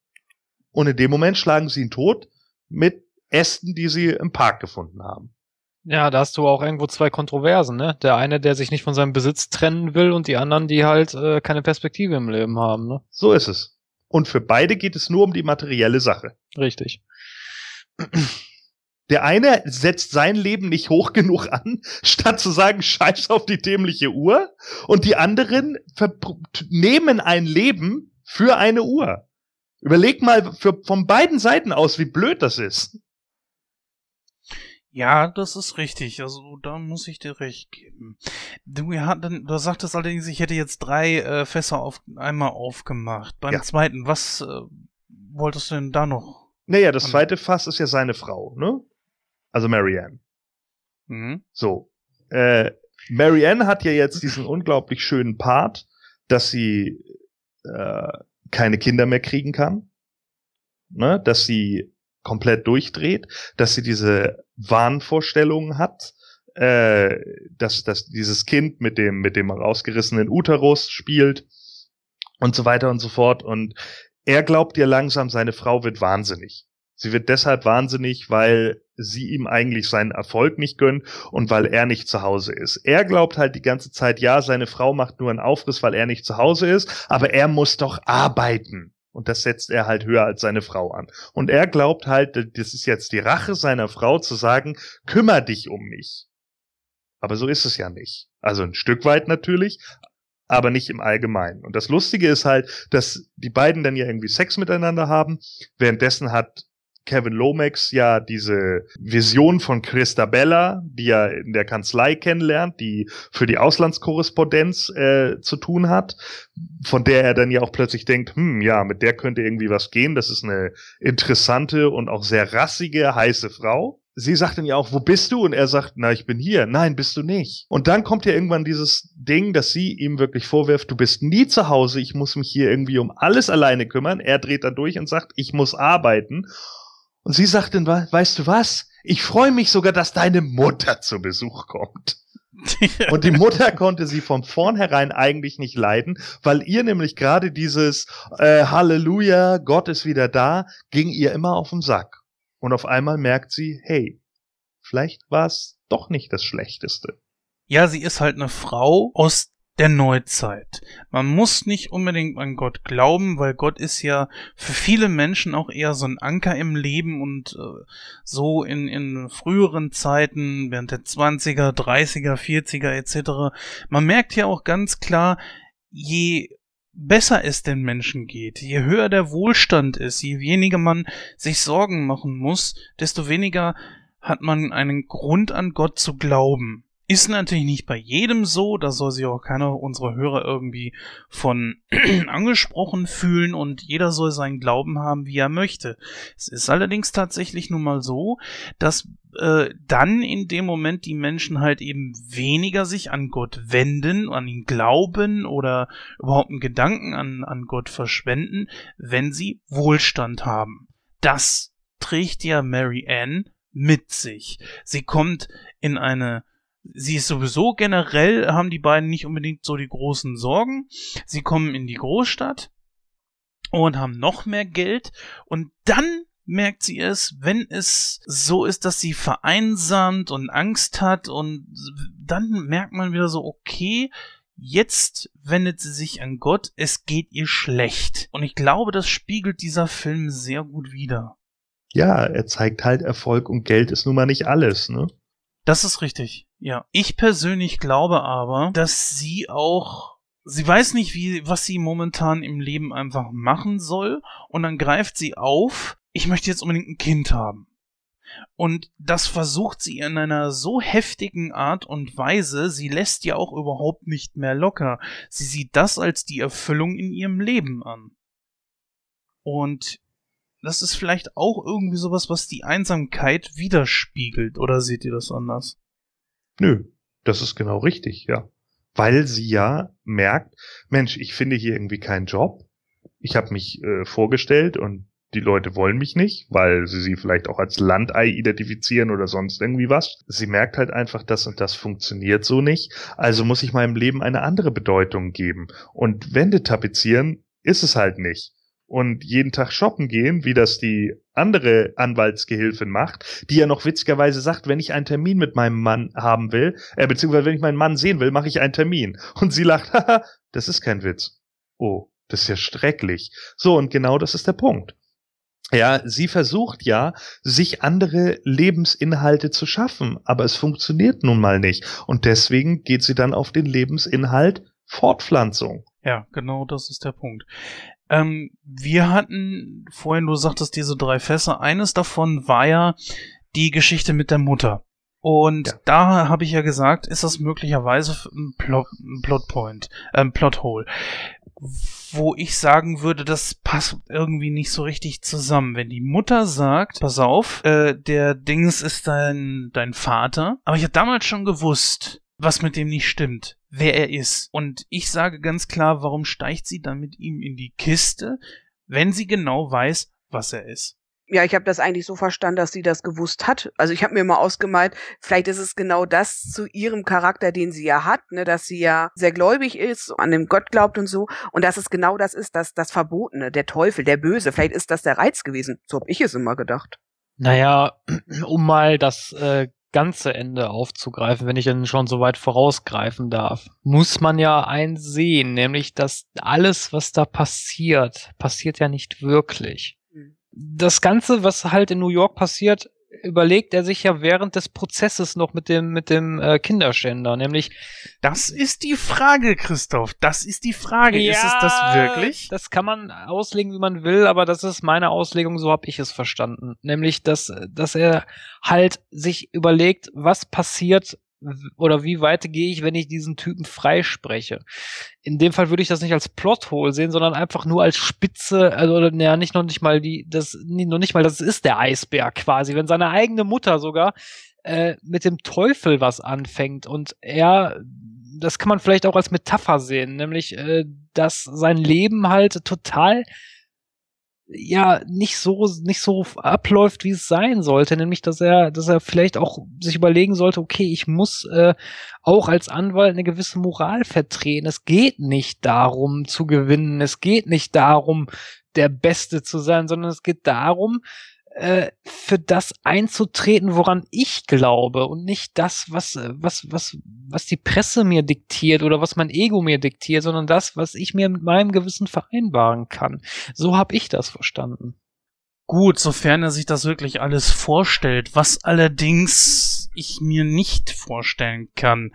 Speaker 3: Und in dem Moment schlagen sie ihn tot mit Ästen, die sie im Park gefunden haben.
Speaker 1: Ja, da hast du auch irgendwo zwei Kontroversen, ne? Der eine, der sich nicht von seinem Besitz trennen will und die anderen, die halt äh, keine Perspektive im Leben haben, ne?
Speaker 3: So ist es. Und für beide geht es nur um die materielle Sache.
Speaker 1: Richtig.
Speaker 3: Der eine setzt sein Leben nicht hoch genug an, statt zu sagen, scheiß auf die dämliche Uhr. Und die anderen nehmen ein Leben für eine Uhr. Überleg mal für, von beiden Seiten aus, wie blöd das ist.
Speaker 2: Ja, das ist richtig. Also da muss ich dir recht geben. Du, hatten, du sagtest allerdings, ich hätte jetzt drei äh, Fässer auf einmal aufgemacht. Beim
Speaker 3: Ja.
Speaker 2: zweiten, was äh, wolltest du denn da noch?
Speaker 3: Naja, das zweite Fass ist ja seine Frau, ne? Also Marianne.
Speaker 2: Mhm.
Speaker 3: So. Äh, Marianne hat ja jetzt diesen unglaublich schönen Part, dass sie äh, keine Kinder mehr kriegen kann. Ne? Dass sie komplett durchdreht, dass sie diese Wahnvorstellungen hat, äh, dass, dass dieses Kind mit dem, mit dem rausgerissenen Uterus spielt und so weiter und so fort. Und er glaubt ihr langsam, seine Frau wird wahnsinnig. Sie wird deshalb wahnsinnig, weil sie ihm eigentlich seinen Erfolg nicht gönnt und weil er nicht zu Hause ist. Er glaubt halt die ganze Zeit, ja, seine Frau macht nur einen Aufriss, weil er nicht zu Hause ist, aber er muss doch arbeiten. Und das setzt er halt höher als seine Frau an. Und er glaubt halt, das ist jetzt die Rache seiner Frau zu sagen, kümmer dich um mich. Aber so ist es ja nicht. Also ein Stück weit natürlich, aber nicht im Allgemeinen. Und das Lustige ist halt, dass die beiden dann ja irgendwie Sex miteinander haben. Währenddessen hat Kevin Lomax ja diese Vision von Christabella, die er in der Kanzlei kennenlernt, die für die Auslandskorrespondenz äh, zu tun hat, von der er dann ja auch plötzlich denkt, hm, ja, mit der könnte irgendwie was gehen. Das ist eine interessante und auch sehr rassige, heiße Frau sie sagt dann ja auch, wo bist du? Und er sagt, na, ich bin hier. Nein, bist du nicht. Und dann kommt ja irgendwann dieses Ding, dass sie ihm wirklich vorwirft, du bist nie zu Hause, ich muss mich hier irgendwie um alles alleine kümmern. Er dreht dann durch und sagt, ich muss arbeiten. Und sie sagt dann, weißt du was? Ich freue mich sogar, dass deine Mutter zu Besuch kommt. Und die Mutter konnte sie von vornherein eigentlich nicht leiden, weil ihr nämlich gerade dieses äh, Halleluja, Gott ist wieder da, ging ihr immer auf den Sack. Und auf einmal merkt sie, hey, vielleicht war es doch nicht das Schlechteste.
Speaker 2: Ja, sie ist halt eine Frau aus der Neuzeit. Man muss nicht unbedingt an Gott glauben, weil Gott ist ja für viele Menschen auch eher so ein Anker im Leben und äh, so in, in früheren Zeiten, während der 20er, 30er, 40er etc. Man merkt ja auch ganz klar, je besser es den Menschen geht, je höher der Wohlstand ist, je weniger man sich Sorgen machen muss, desto weniger hat man einen Grund an Gott zu glauben. Ist natürlich nicht bei jedem so, da soll sich auch keiner unserer Hörer irgendwie von angesprochen fühlen und jeder soll seinen Glauben haben, wie er möchte. Es ist allerdings tatsächlich nun mal so, dass äh, dann in dem Moment die Menschen halt eben weniger sich an Gott wenden, an ihn glauben oder überhaupt einen Gedanken an, an Gott verschwenden, wenn sie Wohlstand haben. Das trägt ja Mary Ann mit sich. Sie kommt in eine Sie ist sowieso generell, haben die beiden nicht unbedingt so die großen Sorgen. Sie kommen in die Großstadt und haben noch mehr Geld und dann merkt sie es, wenn es so ist, dass sie vereinsamt und Angst hat und dann merkt man wieder so, okay, jetzt wendet sie sich an Gott, es geht ihr schlecht. Und ich glaube, das spiegelt dieser Film sehr gut wider.
Speaker 3: Ja, er zeigt halt Erfolg und Geld ist nun mal nicht alles, ne?
Speaker 2: Das ist richtig. Ja. Ich persönlich glaube aber, dass sie auch sie weiß nicht, wie, was sie momentan im Leben einfach machen soll, und dann greift sie auf, ich möchte jetzt unbedingt ein Kind haben. Und das versucht sie in einer so heftigen Art und Weise, sie lässt ja auch überhaupt nicht mehr locker. Sie sieht das als die Erfüllung in ihrem Leben an. Und das ist vielleicht auch irgendwie sowas, was die Einsamkeit widerspiegelt, oder seht ihr das anders?
Speaker 3: Nö, das ist genau richtig, ja. Weil sie ja merkt, Mensch, ich finde hier irgendwie keinen Job. Ich habe mich äh, vorgestellt und die Leute wollen mich nicht, weil sie sie vielleicht auch als Landei identifizieren oder sonst irgendwie was. Sie merkt halt einfach, das und das funktioniert so nicht. Also muss ich meinem Leben eine andere Bedeutung geben. Und Wände tapezieren ist es halt nicht und jeden Tag shoppen gehen, wie das die andere Anwaltsgehilfin macht, die ja noch witzigerweise sagt, wenn ich einen Termin mit meinem Mann haben will, äh, beziehungsweise wenn ich meinen Mann sehen will, mache ich einen Termin. Und sie lacht, haha, das ist kein Witz. Oh, das ist ja schrecklich. So, und genau das ist der Punkt. Ja, sie versucht ja, sich andere Lebensinhalte zu schaffen, aber es funktioniert nun mal nicht. Und deswegen geht sie dann auf den Lebensinhalt Fortpflanzung.
Speaker 2: Ja, genau das ist der Punkt. Ähm, wir hatten vorhin, du sagtest diese drei Fässer. Eines davon war ja die Geschichte mit der Mutter. Und ja. da habe ich ja gesagt, ist das möglicherweise ein, Plot, ein Plotpoint, ein ähm, Plothole. Wo ich sagen würde, das passt irgendwie nicht so richtig zusammen. Wenn die Mutter sagt, pass auf, äh, der Dings ist dein, dein Vater. Aber ich habe damals schon gewusst, was mit dem nicht stimmt wer er ist. Und ich sage ganz klar, warum steigt sie dann mit ihm in die Kiste, wenn sie genau weiß, was er ist?
Speaker 4: Ja, ich habe das eigentlich so verstanden, dass sie das gewusst hat. Also ich habe mir mal ausgemalt, vielleicht ist es genau das zu ihrem Charakter, den sie ja hat, ne, dass sie ja sehr gläubig ist, an den Gott glaubt und so. Und dass es genau das ist, dass das Verbotene, der Teufel, der Böse. Vielleicht ist das der Reiz gewesen. So habe ich es immer gedacht.
Speaker 1: Naja, um mal das äh, ganze Ende aufzugreifen, wenn ich denn schon so weit vorausgreifen darf, muss man ja einsehen, nämlich dass alles, was da passiert, passiert ja nicht wirklich. Das Ganze, was halt in New York passiert, überlegt er sich ja während des Prozesses noch mit dem mit dem äh, Kinderschänder, nämlich
Speaker 2: das ist die Frage, Christoph. Das ist die Frage. Ja, ist es das wirklich?
Speaker 1: Das kann man auslegen, wie man will, aber das ist meine Auslegung, so habe ich es verstanden, nämlich dass dass er halt sich überlegt, was passiert, oder wie weit gehe ich, wenn ich diesen Typen freispreche. In dem Fall würde ich das nicht als Plothole sehen, sondern einfach nur als Spitze, also naja, nicht noch nicht mal die, das, noch nicht mal, das ist der Eisberg quasi, wenn seine eigene Mutter sogar äh, mit dem Teufel was anfängt und er, das kann man vielleicht auch als Metapher sehen, nämlich, äh, dass sein Leben halt total ja nicht so nicht so abläuft, wie es sein sollte, nämlich dass er dass er vielleicht auch sich überlegen sollte, okay, ich muss äh, auch als Anwalt eine gewisse Moral vertreten. Es geht nicht darum zu gewinnen, es geht nicht darum der Beste zu sein, sondern es geht darum, äh, für das einzutreten, woran ich glaube und nicht das, was, was, was, was die Presse mir diktiert oder was mein Ego mir diktiert, sondern das, was ich mir mit meinem Gewissen vereinbaren kann. So habe ich das verstanden.
Speaker 2: Gut, sofern er sich das wirklich alles vorstellt, was allerdings ich mir nicht vorstellen kann,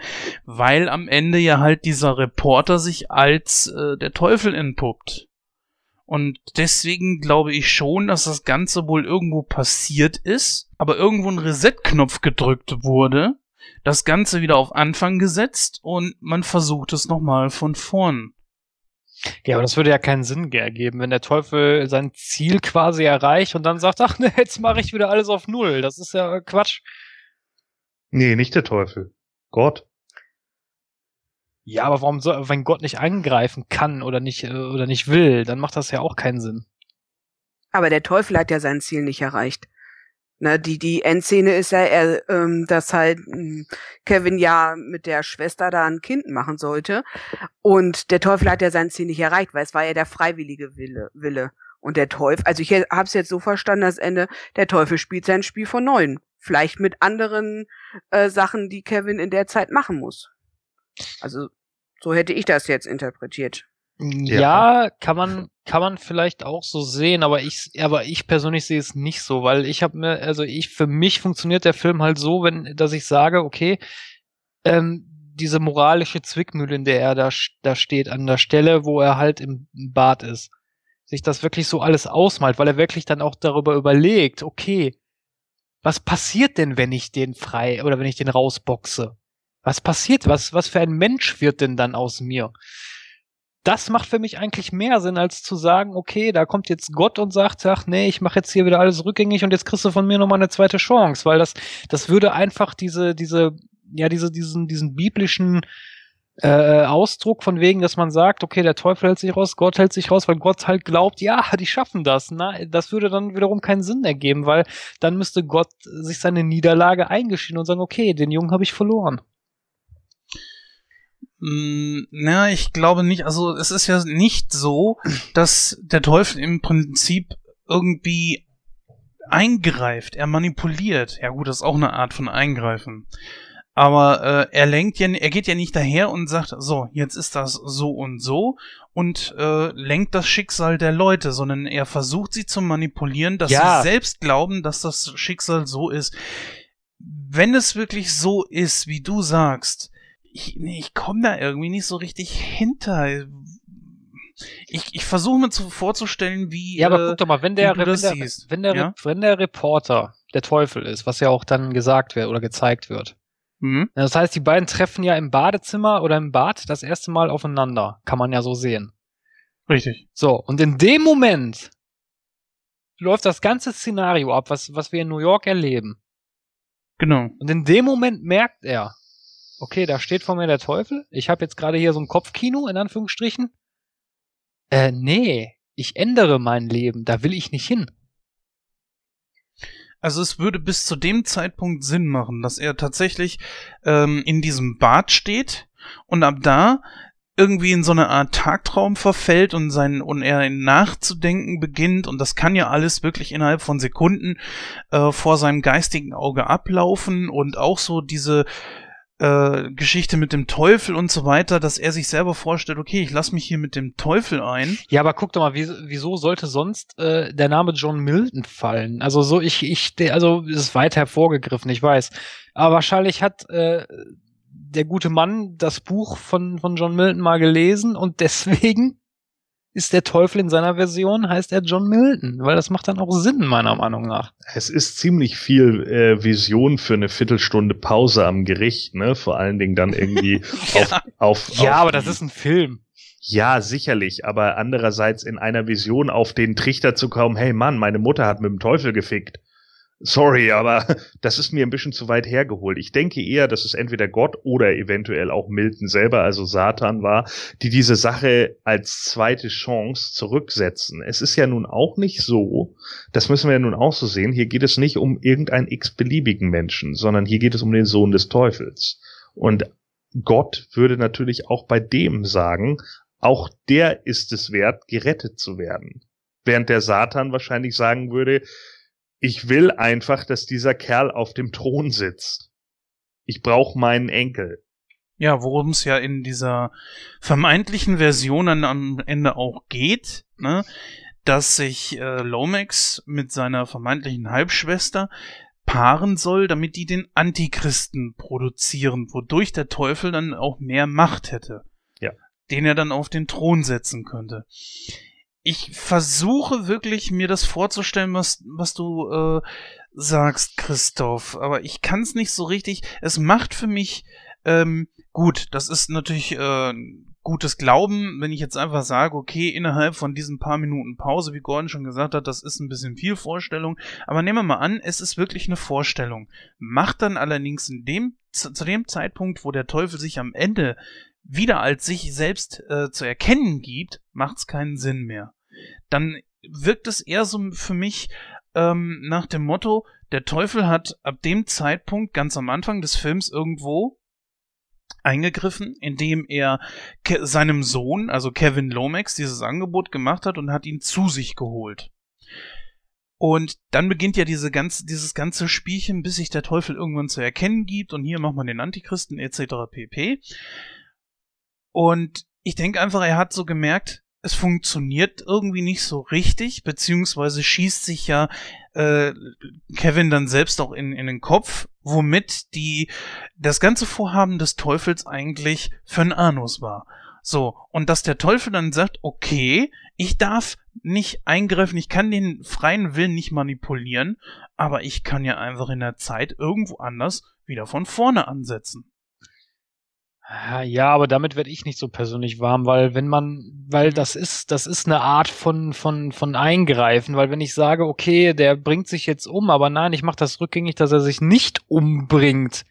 Speaker 2: weil am Ende ja halt dieser Reporter sich als äh, der Teufel entpuppt. Und deswegen glaube ich schon, dass das Ganze wohl irgendwo passiert ist, aber irgendwo ein Reset-Knopf gedrückt wurde, das Ganze wieder auf Anfang gesetzt und man versucht es nochmal von vorn.
Speaker 1: Ja, aber das würde ja keinen Sinn ergeben, wenn der Teufel sein Ziel quasi erreicht und dann sagt, ach ne, jetzt mache ich wieder alles auf Null. Das ist ja Quatsch.
Speaker 3: Nee, nicht der Teufel. Gott.
Speaker 1: Ja, aber warum soll, wenn Gott nicht angreifen kann oder nicht, äh, oder nicht will, dann macht das ja auch keinen Sinn.
Speaker 4: Aber der Teufel hat ja sein Ziel nicht erreicht. Na, die, die Endszene ist ja, er, ähm, dass halt ähm, Kevin ja mit der Schwester da ein Kind machen sollte. Und der Teufel hat ja sein Ziel nicht erreicht, weil es war ja der freiwillige Wille. Wille. Und der Teufel, also ich habe es jetzt so verstanden, das Ende, der Teufel spielt sein Spiel von neuem. Vielleicht mit anderen äh, Sachen, die Kevin in der Zeit machen muss. Also so hätte ich das jetzt interpretiert.
Speaker 1: Ja, ja, kann man kann man vielleicht auch so sehen, aber ich aber ich persönlich sehe es nicht so, weil ich habe mir also ich für mich funktioniert der Film halt so, wenn dass ich sage, okay, ähm, diese moralische Zwickmühle, in der er da da steht an der Stelle, wo er halt im Bad ist, sich das wirklich so alles ausmalt, weil er wirklich dann auch darüber überlegt, okay, was passiert denn, wenn ich den frei oder wenn ich den rausboxe? Was passiert? Was, was für ein Mensch wird denn dann aus mir? Das macht für mich eigentlich mehr Sinn, als zu sagen, okay, da kommt jetzt Gott und sagt, ach nee, ich mache jetzt hier wieder alles rückgängig und jetzt kriegst du von mir nochmal eine zweite Chance, weil das, das würde einfach diese, diese, ja, diese, diesen, diesen biblischen äh, Ausdruck von wegen, dass man sagt, okay, der Teufel hält sich raus, Gott hält sich raus, weil Gott halt glaubt, ja, die schaffen das. Na, das würde dann wiederum keinen Sinn ergeben, weil dann müsste Gott sich seine Niederlage eingestehen und sagen, okay, den Jungen habe ich verloren.
Speaker 2: Mm, na, ich glaube nicht. Also es ist ja nicht so, dass der Teufel im Prinzip irgendwie eingreift. Er manipuliert. Ja gut, das ist auch eine Art von Eingreifen. Aber äh, er lenkt ja, er geht ja nicht daher und sagt, so, jetzt ist das so und so und äh, lenkt das Schicksal der Leute, sondern er versucht sie zu manipulieren, dass ja. sie selbst glauben, dass das Schicksal so ist. Wenn es wirklich so ist, wie du sagst, ich, nee, ich komme da irgendwie nicht so richtig hinter. Ich, ich versuche mir zu, vorzustellen, wie.
Speaker 1: Ja, aber guck doch mal, wenn der, wenn der, wenn der, ja? wenn der Reporter der Teufel ist, was ja auch dann gesagt wird oder gezeigt wird. Mhm. Das heißt, die beiden treffen ja im Badezimmer oder im Bad das erste Mal aufeinander. Kann man ja so sehen.
Speaker 2: Richtig.
Speaker 1: So, und in dem Moment läuft das ganze Szenario ab, was, was wir in New York erleben.
Speaker 2: Genau.
Speaker 1: Und in dem Moment merkt er, okay, da steht vor mir der Teufel. Ich habe jetzt gerade hier so ein Kopfkino, in Anführungsstrichen. Äh, nee, ich ändere mein Leben, da will ich nicht hin.
Speaker 2: Also es würde bis zu dem Zeitpunkt Sinn machen, dass er tatsächlich ähm, in diesem Bad steht und ab da irgendwie in so eine Art Tagtraum verfällt und sein und er nachzudenken beginnt und das kann ja alles wirklich innerhalb von Sekunden äh, vor seinem geistigen Auge ablaufen und auch so diese äh, Geschichte mit dem Teufel und so weiter, dass er sich selber vorstellt, okay, ich lasse mich hier mit dem Teufel ein.
Speaker 1: Ja, aber guck doch mal, wie, wieso sollte sonst äh, der Name John Milton fallen? Also so ich ich also das ist weit hervorgegriffen, ich weiß, aber wahrscheinlich hat äh, der gute Mann das Buch von, von John Milton mal gelesen und deswegen ist der Teufel in seiner Version, heißt er John Milton, weil das macht dann auch Sinn, meiner Meinung nach.
Speaker 3: Es ist ziemlich viel äh, Vision für eine Viertelstunde Pause am Gericht, ne? Vor allen Dingen dann irgendwie ja. auf, auf.
Speaker 1: Ja,
Speaker 3: auf
Speaker 1: aber das ist ein Film.
Speaker 3: Ja, sicherlich, aber andererseits in einer Vision auf den Trichter zu kommen, hey Mann, meine Mutter hat mit dem Teufel gefickt. Sorry, aber das ist mir ein bisschen zu weit hergeholt. Ich denke eher, dass es entweder Gott oder eventuell auch Milton selber, also Satan war, die diese Sache als zweite Chance zurücksetzen. Es ist ja nun auch nicht so, das müssen wir ja nun auch so sehen, hier geht es nicht um irgendeinen x-beliebigen Menschen, sondern hier geht es um den Sohn des Teufels. Und Gott würde natürlich auch bei dem sagen, auch der ist es wert, gerettet zu werden. Während der Satan wahrscheinlich sagen würde, ich will einfach, dass dieser Kerl auf dem Thron sitzt. Ich brauche meinen Enkel.
Speaker 2: Ja, worum es ja in dieser vermeintlichen Version dann am Ende auch geht, ne, dass sich äh, Lomax mit seiner vermeintlichen Halbschwester paaren soll, damit die den Antichristen produzieren, wodurch der Teufel dann auch mehr Macht hätte.
Speaker 3: Ja.
Speaker 2: Den er dann auf den Thron setzen könnte ich versuche wirklich mir das vorzustellen, was, was du äh, sagst, Christoph, aber ich kann es nicht so richtig. Es macht für mich ähm, gut, das ist natürlich äh, gutes Glauben, wenn ich jetzt einfach sage, okay, innerhalb von diesen paar Minuten Pause, wie Gordon schon gesagt hat, das ist ein bisschen viel Vorstellung, aber nehmen wir mal an, es ist wirklich eine Vorstellung. Macht dann allerdings in dem, zu, zu dem Zeitpunkt, wo der Teufel sich am Ende wieder als sich selbst äh, zu erkennen gibt, macht es keinen Sinn mehr. Dann wirkt es eher so für mich ähm, nach dem Motto, der Teufel hat ab dem Zeitpunkt ganz am Anfang des Films irgendwo eingegriffen, indem er Ke seinem Sohn, also Kevin Lomax, dieses Angebot gemacht hat und hat ihn zu sich geholt. Und dann beginnt ja diese ganze, dieses ganze Spielchen, bis sich der Teufel irgendwann zu erkennen gibt und hier macht man den Antichristen etc. pp. Und ich denke einfach, er hat so gemerkt, es funktioniert irgendwie nicht so richtig, beziehungsweise schießt sich ja äh, Kevin dann selbst auch in, in den Kopf, womit die das ganze Vorhaben des Teufels eigentlich für ein Anus war. So, und dass der Teufel dann sagt, okay, ich darf nicht eingreifen, ich kann den freien Willen nicht manipulieren, aber ich kann ja einfach in der Zeit irgendwo anders wieder von vorne ansetzen.
Speaker 1: Ja, aber damit werde ich nicht so persönlich warm, weil wenn man, weil das ist, das ist eine Art von, von, von Eingreifen, weil wenn ich sage, okay, der bringt sich jetzt um, aber nein, ich mache das rückgängig, dass er sich nicht umbringt,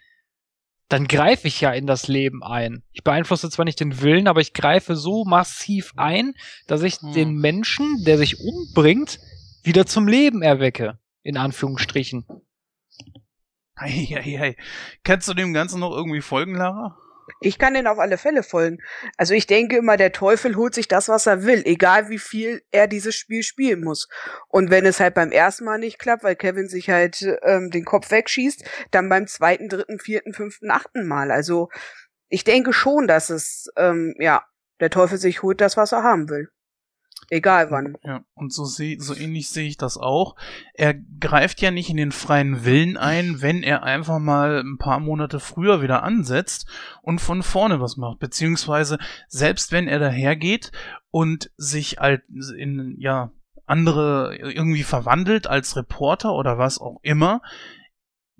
Speaker 1: dann greife ich ja in das Leben ein. Ich beeinflusse zwar nicht den Willen, aber ich greife so massiv ein, dass ich hm. den Menschen, der sich umbringt, wieder zum Leben erwecke. In Anführungsstrichen.
Speaker 2: Hey, hey, hey. Kannst du dem Ganzen noch irgendwie folgen, Lara?
Speaker 4: Ich kann den auf alle Fälle folgen. Also ich denke immer, der Teufel holt sich das, was er will, egal wie viel er dieses Spiel spielen muss. Und wenn es halt beim ersten Mal nicht klappt, weil Kevin sich halt ähm, den Kopf wegschießt, dann beim zweiten, dritten, vierten, fünften, achten Mal. Also ich denke schon, dass es, ähm, ja, der Teufel sich holt das, was er haben will. Egal wann.
Speaker 2: Ja, und so, seh, so ähnlich sehe ich das auch. Er greift ja nicht in den freien Willen ein, wenn er einfach mal ein paar Monate früher wieder ansetzt und von vorne was macht. Beziehungsweise, selbst wenn er dahergeht und sich halt in, ja, andere irgendwie verwandelt als Reporter oder was auch immer,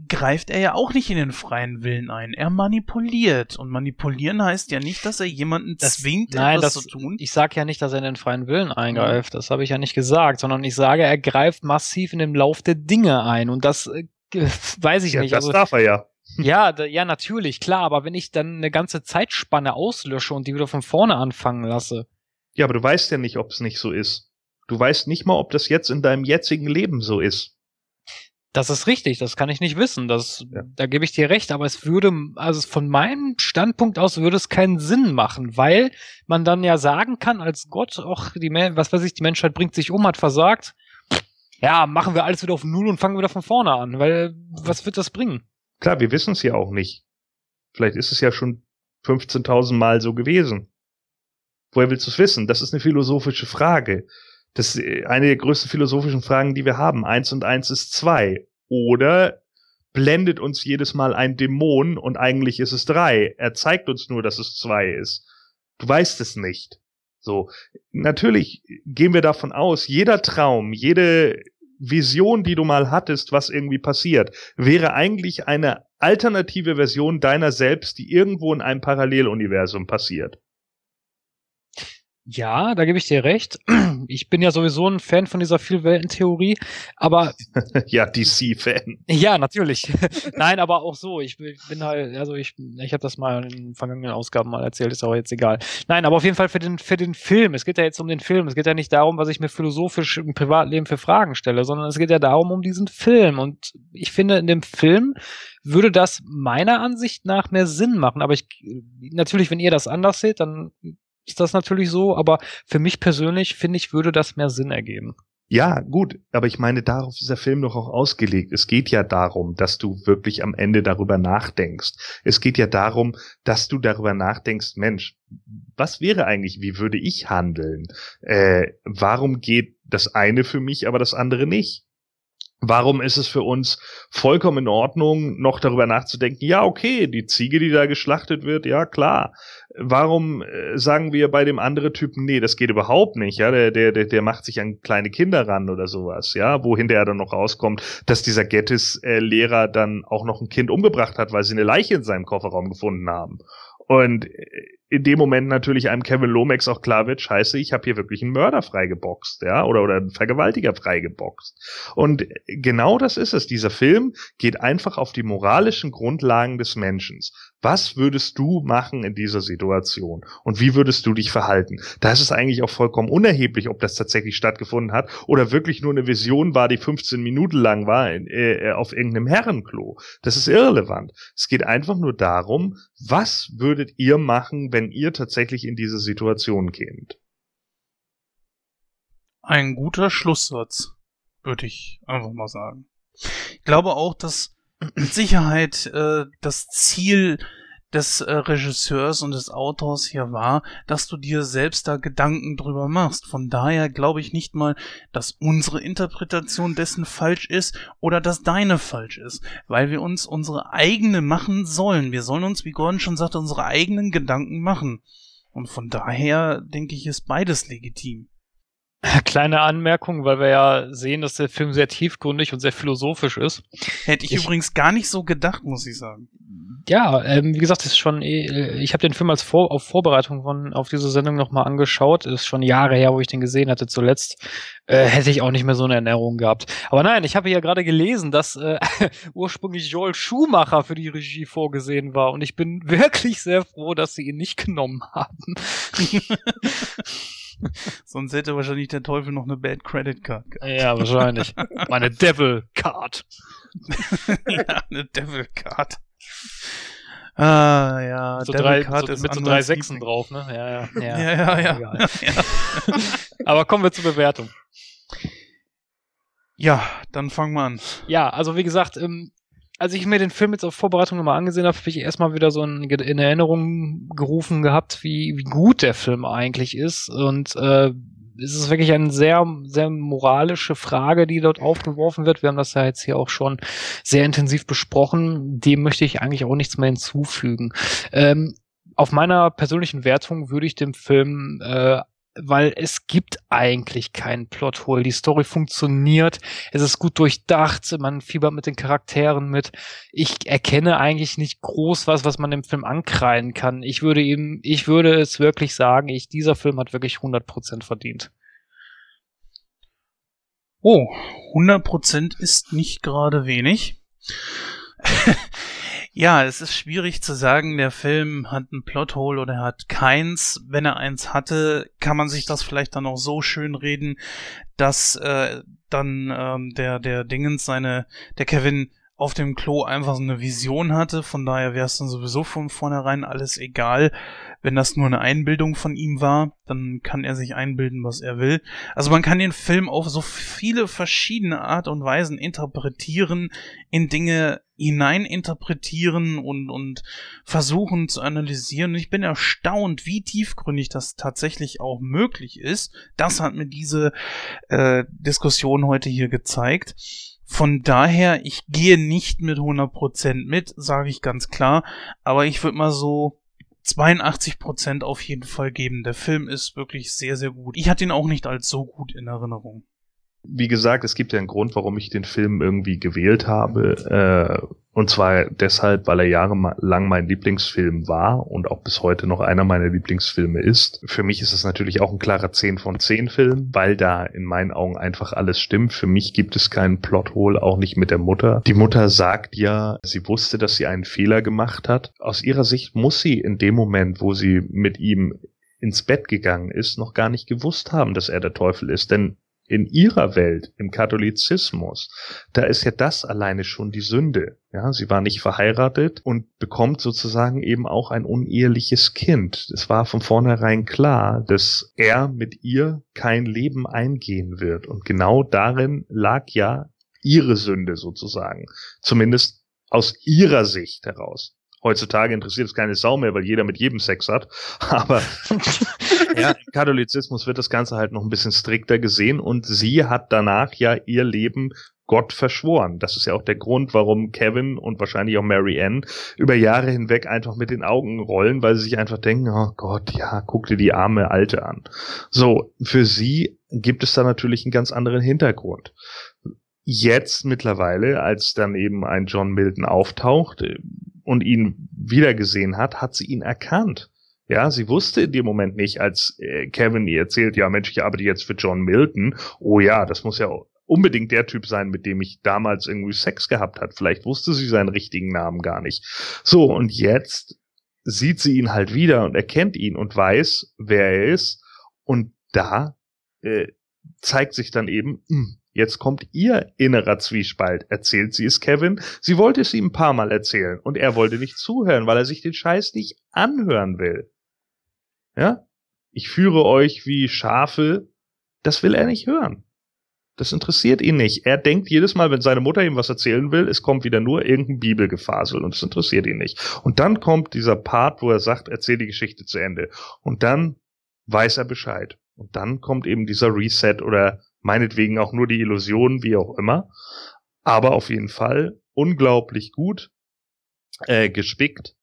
Speaker 2: greift er ja auch nicht in den freien Willen ein. Er manipuliert. Und manipulieren heißt ja nicht, dass er jemanden das, zwingt,
Speaker 1: nein, etwas das, zu tun. Ich sage ja nicht, dass er in den freien Willen eingreift. Das habe ich ja nicht gesagt, sondern ich sage, er greift massiv in den Lauf der Dinge ein. Und das äh, weiß ich
Speaker 3: ja,
Speaker 1: nicht.
Speaker 3: Das also, darf er ja.
Speaker 1: Ja, da, ja, natürlich, klar. Aber wenn ich dann eine ganze Zeitspanne auslösche und die wieder von vorne anfangen lasse.
Speaker 3: Ja, aber du weißt ja nicht, ob es nicht so ist. Du weißt nicht mal, ob das jetzt in deinem jetzigen Leben so ist
Speaker 1: Das ist richtig, das kann ich nicht wissen. Das, ja. Da gebe ich dir recht, aber es würde, also von meinem Standpunkt aus würde es keinen Sinn machen, weil man dann ja sagen kann, als Gott, auch die, was weiß ich, die Menschheit bringt sich um, hat versagt. Ja, machen wir alles wieder auf Null und fangen wieder von vorne an, weil was wird das bringen?
Speaker 3: Klar, wir wissen es ja auch nicht. Vielleicht ist es ja schon 15.000 Mal so gewesen. Woher willst du es wissen? Das ist eine philosophische Frage. Das ist eine der größten philosophischen Fragen, die wir haben. Eins und eins ist zwei. Oder blendet uns jedes Mal ein Dämon und eigentlich ist es drei. Er zeigt uns nur, dass es zwei ist. Du weißt es nicht. So. Natürlich gehen wir davon aus, jeder Traum, jede Vision, die du mal hattest, was irgendwie passiert, wäre eigentlich eine alternative Version deiner selbst, die irgendwo in einem Paralleluniversum passiert.
Speaker 1: Ja, da gebe ich dir recht. Ich bin ja sowieso ein Fan von dieser Vielweltentheorie, aber
Speaker 3: ja, DC-Fan.
Speaker 1: Ja, natürlich. Nein, aber auch so. Ich bin halt, also ich, ich habe das mal in vergangenen Ausgaben mal erzählt, ist aber jetzt egal. Nein, aber auf jeden Fall für den für den Film. Es geht ja jetzt um den Film. Es geht ja nicht darum, was ich mir philosophisch im Privatleben für Fragen stelle, sondern es geht ja darum um diesen Film. Und ich finde, in dem Film würde das meiner Ansicht nach mehr Sinn machen. Aber ich natürlich, wenn ihr das anders seht, dann ist das natürlich so, aber für mich persönlich finde ich, würde das mehr Sinn ergeben.
Speaker 3: Ja, gut, aber ich meine, darauf ist der Film doch auch ausgelegt. Es geht ja darum, dass du wirklich am Ende darüber nachdenkst. Es geht ja darum, dass du darüber nachdenkst, Mensch, was wäre eigentlich, wie würde ich handeln? Äh, warum geht das eine für mich, aber das andere nicht? Warum ist es für uns vollkommen in Ordnung, noch darüber nachzudenken, ja, okay, die Ziege, die da geschlachtet wird, ja, klar. Warum äh, sagen wir bei dem anderen Typen, nee, das geht überhaupt nicht, ja, der, der, der, macht sich an kleine Kinder ran oder sowas, ja, wohin der dann noch rauskommt, dass dieser Gettis-Lehrer dann auch noch ein Kind umgebracht hat, weil sie eine Leiche in seinem Kofferraum gefunden haben. Und in dem Moment natürlich einem Kevin Lomax auch klar wird, scheiße, ich habe hier wirklich einen Mörder freigeboxt, ja, oder, oder einen Vergewaltiger freigeboxt. Und genau das ist es. Dieser Film geht einfach auf die moralischen Grundlagen des Menschen. Was würdest du machen in dieser Situation? Und wie würdest du dich verhalten? Da ist es eigentlich auch vollkommen unerheblich, ob das tatsächlich stattgefunden hat oder wirklich nur eine Vision war, die 15 Minuten lang war äh, auf irgendeinem Herrenklo. Das ist irrelevant. Es geht einfach nur darum, was würdet ihr machen, wenn ihr tatsächlich in diese Situation kämt?
Speaker 2: Ein guter Schlusssatz, würde ich einfach mal sagen. Ich glaube auch, dass mit Sicherheit äh, das Ziel des äh, Regisseurs und des Autors hier war, dass du dir selbst da Gedanken drüber machst. Von daher glaube ich nicht mal, dass unsere Interpretation dessen falsch ist oder dass deine falsch ist, weil wir uns unsere eigene machen sollen. Wir sollen uns, wie Gordon schon sagte, unsere eigenen Gedanken machen. Und von daher denke ich, ist beides legitim.
Speaker 1: Kleine Anmerkung, weil wir ja sehen, dass der Film sehr tiefgründig und sehr philosophisch ist.
Speaker 2: Hätte ich, ich übrigens gar nicht so gedacht, muss ich sagen.
Speaker 1: Ja, ähm, wie gesagt, ist schon, eh, ich habe den Film als Vor auf Vorbereitung von auf diese Sendung nochmal angeschaut. Ist schon Jahre her, wo ich den gesehen hatte zuletzt. Äh, hätte ich auch nicht mehr so eine Erinnerung gehabt. Aber nein, ich habe ja gerade gelesen, dass äh, ursprünglich Joel Schumacher für die Regie vorgesehen war. Und ich bin wirklich sehr froh, dass sie ihn nicht genommen haben.
Speaker 2: Sonst hätte wahrscheinlich der Teufel noch eine Bad Credit Card
Speaker 1: gehabt. Ja, wahrscheinlich. Meine Devil Card.
Speaker 2: ja, eine Devil Card. Ah, ja,
Speaker 1: so Devil drei, Card so, ist mit so drei Sechsen drauf, ne? Ja, ja,
Speaker 2: ja. ja, ja, ja. ja.
Speaker 1: Aber kommen wir zur Bewertung.
Speaker 2: Ja, dann fangen wir an.
Speaker 1: Ja, also wie gesagt, ähm, als ich mir den Film jetzt auf Vorbereitung nochmal angesehen habe, habe ich erstmal wieder so in, in, Erinnerung gerufen gehabt, wie, wie gut der Film eigentlich ist. Und äh, es ist wirklich eine sehr, sehr moralische Frage, die dort aufgeworfen wird. Wir haben das ja jetzt hier auch schon sehr intensiv besprochen. Dem möchte ich eigentlich auch nichts mehr hinzufügen. Ähm, auf meiner persönlichen Wertung würde ich dem Film äh, weil es gibt eigentlich keinen Plothole. Die Story funktioniert, es ist gut durchdacht, man fiebert mit den Charakteren mit. Ich erkenne eigentlich nicht groß was, was man dem Film ankreien kann. Ich würde eben, ich würde es wirklich sagen, ich, dieser Film hat wirklich 100% verdient.
Speaker 2: Oh, 100% ist nicht gerade wenig. Ja, es ist schwierig zu sagen, der Film hat ein Plothole oder er hat keins. Wenn er eins hatte, kann man sich das vielleicht dann auch so schön reden, dass äh, dann ähm, der der Dingens seine der Kevin auf dem Klo einfach so eine Vision hatte. Von daher wäre es dann sowieso von vornherein alles egal. Wenn das nur eine Einbildung von ihm war, dann kann er sich einbilden, was er will. Also man kann den Film auf so viele verschiedene Art und Weisen interpretieren, in Dinge hineininterpretieren und, und versuchen zu analysieren. Und ich bin erstaunt, wie tiefgründig das tatsächlich auch möglich ist. Das hat mir diese äh, Diskussion heute hier gezeigt. Von daher, ich gehe nicht mit 100% mit, sage ich ganz klar, aber ich würde mal so 82% auf jeden Fall geben. Der Film ist wirklich sehr, sehr gut. Ich hatte ihn auch nicht als so gut in Erinnerung.
Speaker 3: Wie gesagt, es gibt ja einen Grund, warum ich den Film irgendwie gewählt habe. Äh, und zwar deshalb, weil er jahrelang mein Lieblingsfilm war und auch bis heute noch einer meiner Lieblingsfilme ist. Für mich ist es natürlich auch ein klarer 10 von 10 Film, weil da in meinen Augen einfach alles stimmt. Für mich gibt es keinen Plothole, auch nicht mit der Mutter. Die Mutter sagt ja, sie wusste, dass sie einen Fehler gemacht hat. Aus ihrer Sicht muss sie in dem Moment, wo sie mit ihm ins Bett gegangen ist, noch gar nicht gewusst haben, dass er der Teufel ist. Denn in ihrer Welt, im Katholizismus, da ist ja das alleine schon die Sünde. Ja, sie war nicht verheiratet und bekommt sozusagen eben auch ein uneheliches Kind. Es war von vornherein klar, dass er mit ihr kein Leben eingehen wird. Und genau darin lag ja ihre Sünde sozusagen. Zumindest aus ihrer Sicht heraus. Heutzutage interessiert es keine Sau mehr, weil jeder mit jedem Sex hat. Aber ja, im Katholizismus wird das Ganze halt noch ein bisschen strikter gesehen und sie hat danach ja ihr Leben Gott verschworen. Das ist ja auch der Grund, warum Kevin und wahrscheinlich auch Mary Ann über Jahre hinweg einfach mit den Augen rollen, weil sie sich einfach denken, oh Gott, ja, guck dir die arme Alte an. So, für sie gibt es da natürlich einen ganz anderen Hintergrund. Jetzt mittlerweile, als dann eben ein John Milton auftaucht, und ihn wiedergesehen hat, hat sie ihn erkannt. Ja, sie wusste in dem Moment nicht, als äh, Kevin ihr erzählt, ja Mensch, ich arbeite jetzt für John Milton. Oh ja, das muss ja unbedingt der Typ sein, mit dem ich damals irgendwie Sex gehabt hat. Vielleicht wusste sie seinen richtigen Namen gar nicht. So, und jetzt sieht sie ihn halt wieder und erkennt ihn und weiß, wer er ist. Und da äh, zeigt sich dann eben, mh, hm, Jetzt kommt ihr innerer Zwiespalt. Erzählt sie es Kevin? Sie wollte es ihm ein paar Mal erzählen und er wollte nicht zuhören, weil er sich den Scheiß nicht anhören will. Ja? Ich führe euch wie Schafe. Das will er nicht hören. Das interessiert ihn nicht. Er denkt jedes Mal, wenn seine Mutter ihm was erzählen will, es kommt wieder nur irgendein Bibelgefasel und es interessiert ihn nicht. Und dann kommt dieser Part, wo er sagt, erzähl die Geschichte zu Ende. Und dann weiß er Bescheid. Und dann kommt eben dieser Reset oder meinetwegen auch nur die Illusion, wie auch immer. Aber auf jeden Fall unglaublich gut äh, gespickt.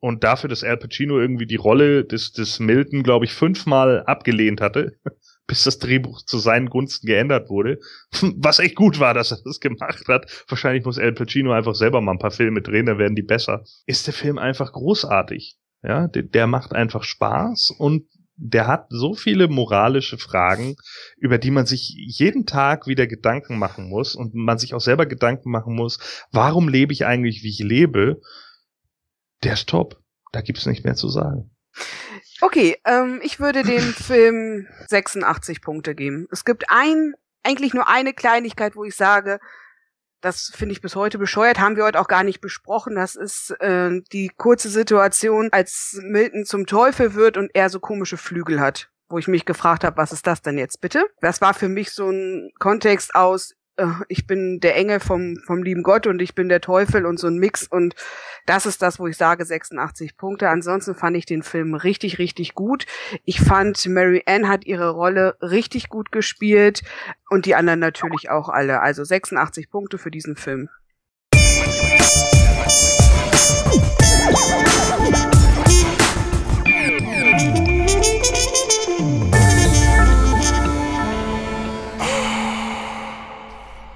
Speaker 3: Und dafür, dass Al Pacino irgendwie die Rolle des, des Milton, glaube ich, fünfmal abgelehnt hatte, bis das Drehbuch zu seinen Gunsten geändert wurde. Was echt gut war, dass er das gemacht hat. Wahrscheinlich muss Al Pacino einfach selber mal ein paar Filme drehen, dann werden die besser. Ist der Film einfach großartig. Ja, der, der macht einfach Spaß und der hat so viele moralische Fragen, über die man sich jeden Tag wieder Gedanken machen muss und man sich auch selber Gedanken machen muss, warum lebe ich eigentlich, wie ich lebe? Der ist top. Da gibt's nicht mehr zu sagen.
Speaker 4: Okay, ähm, ich würde dem Film 86 Punkte geben. Es gibt ein, eigentlich nur eine Kleinigkeit, wo ich sage, das finde ich bis heute bescheuert, haben wir heute auch gar nicht besprochen. Das ist äh, die kurze Situation, als Milton zum Teufel wird und er so komische Flügel hat. Wo ich mich gefragt habe, was ist das denn jetzt bitte? Das war für mich so ein Kontext aus, ich bin der Engel vom, vom lieben Gott und ich bin der Teufel und so ein Mix. Und das ist das, wo ich sage 86 Punkte. Ansonsten fand ich den Film richtig, richtig gut. Ich fand, Mary Ann hat ihre Rolle richtig gut gespielt und die anderen natürlich auch alle. Also 86 Punkte für diesen Film.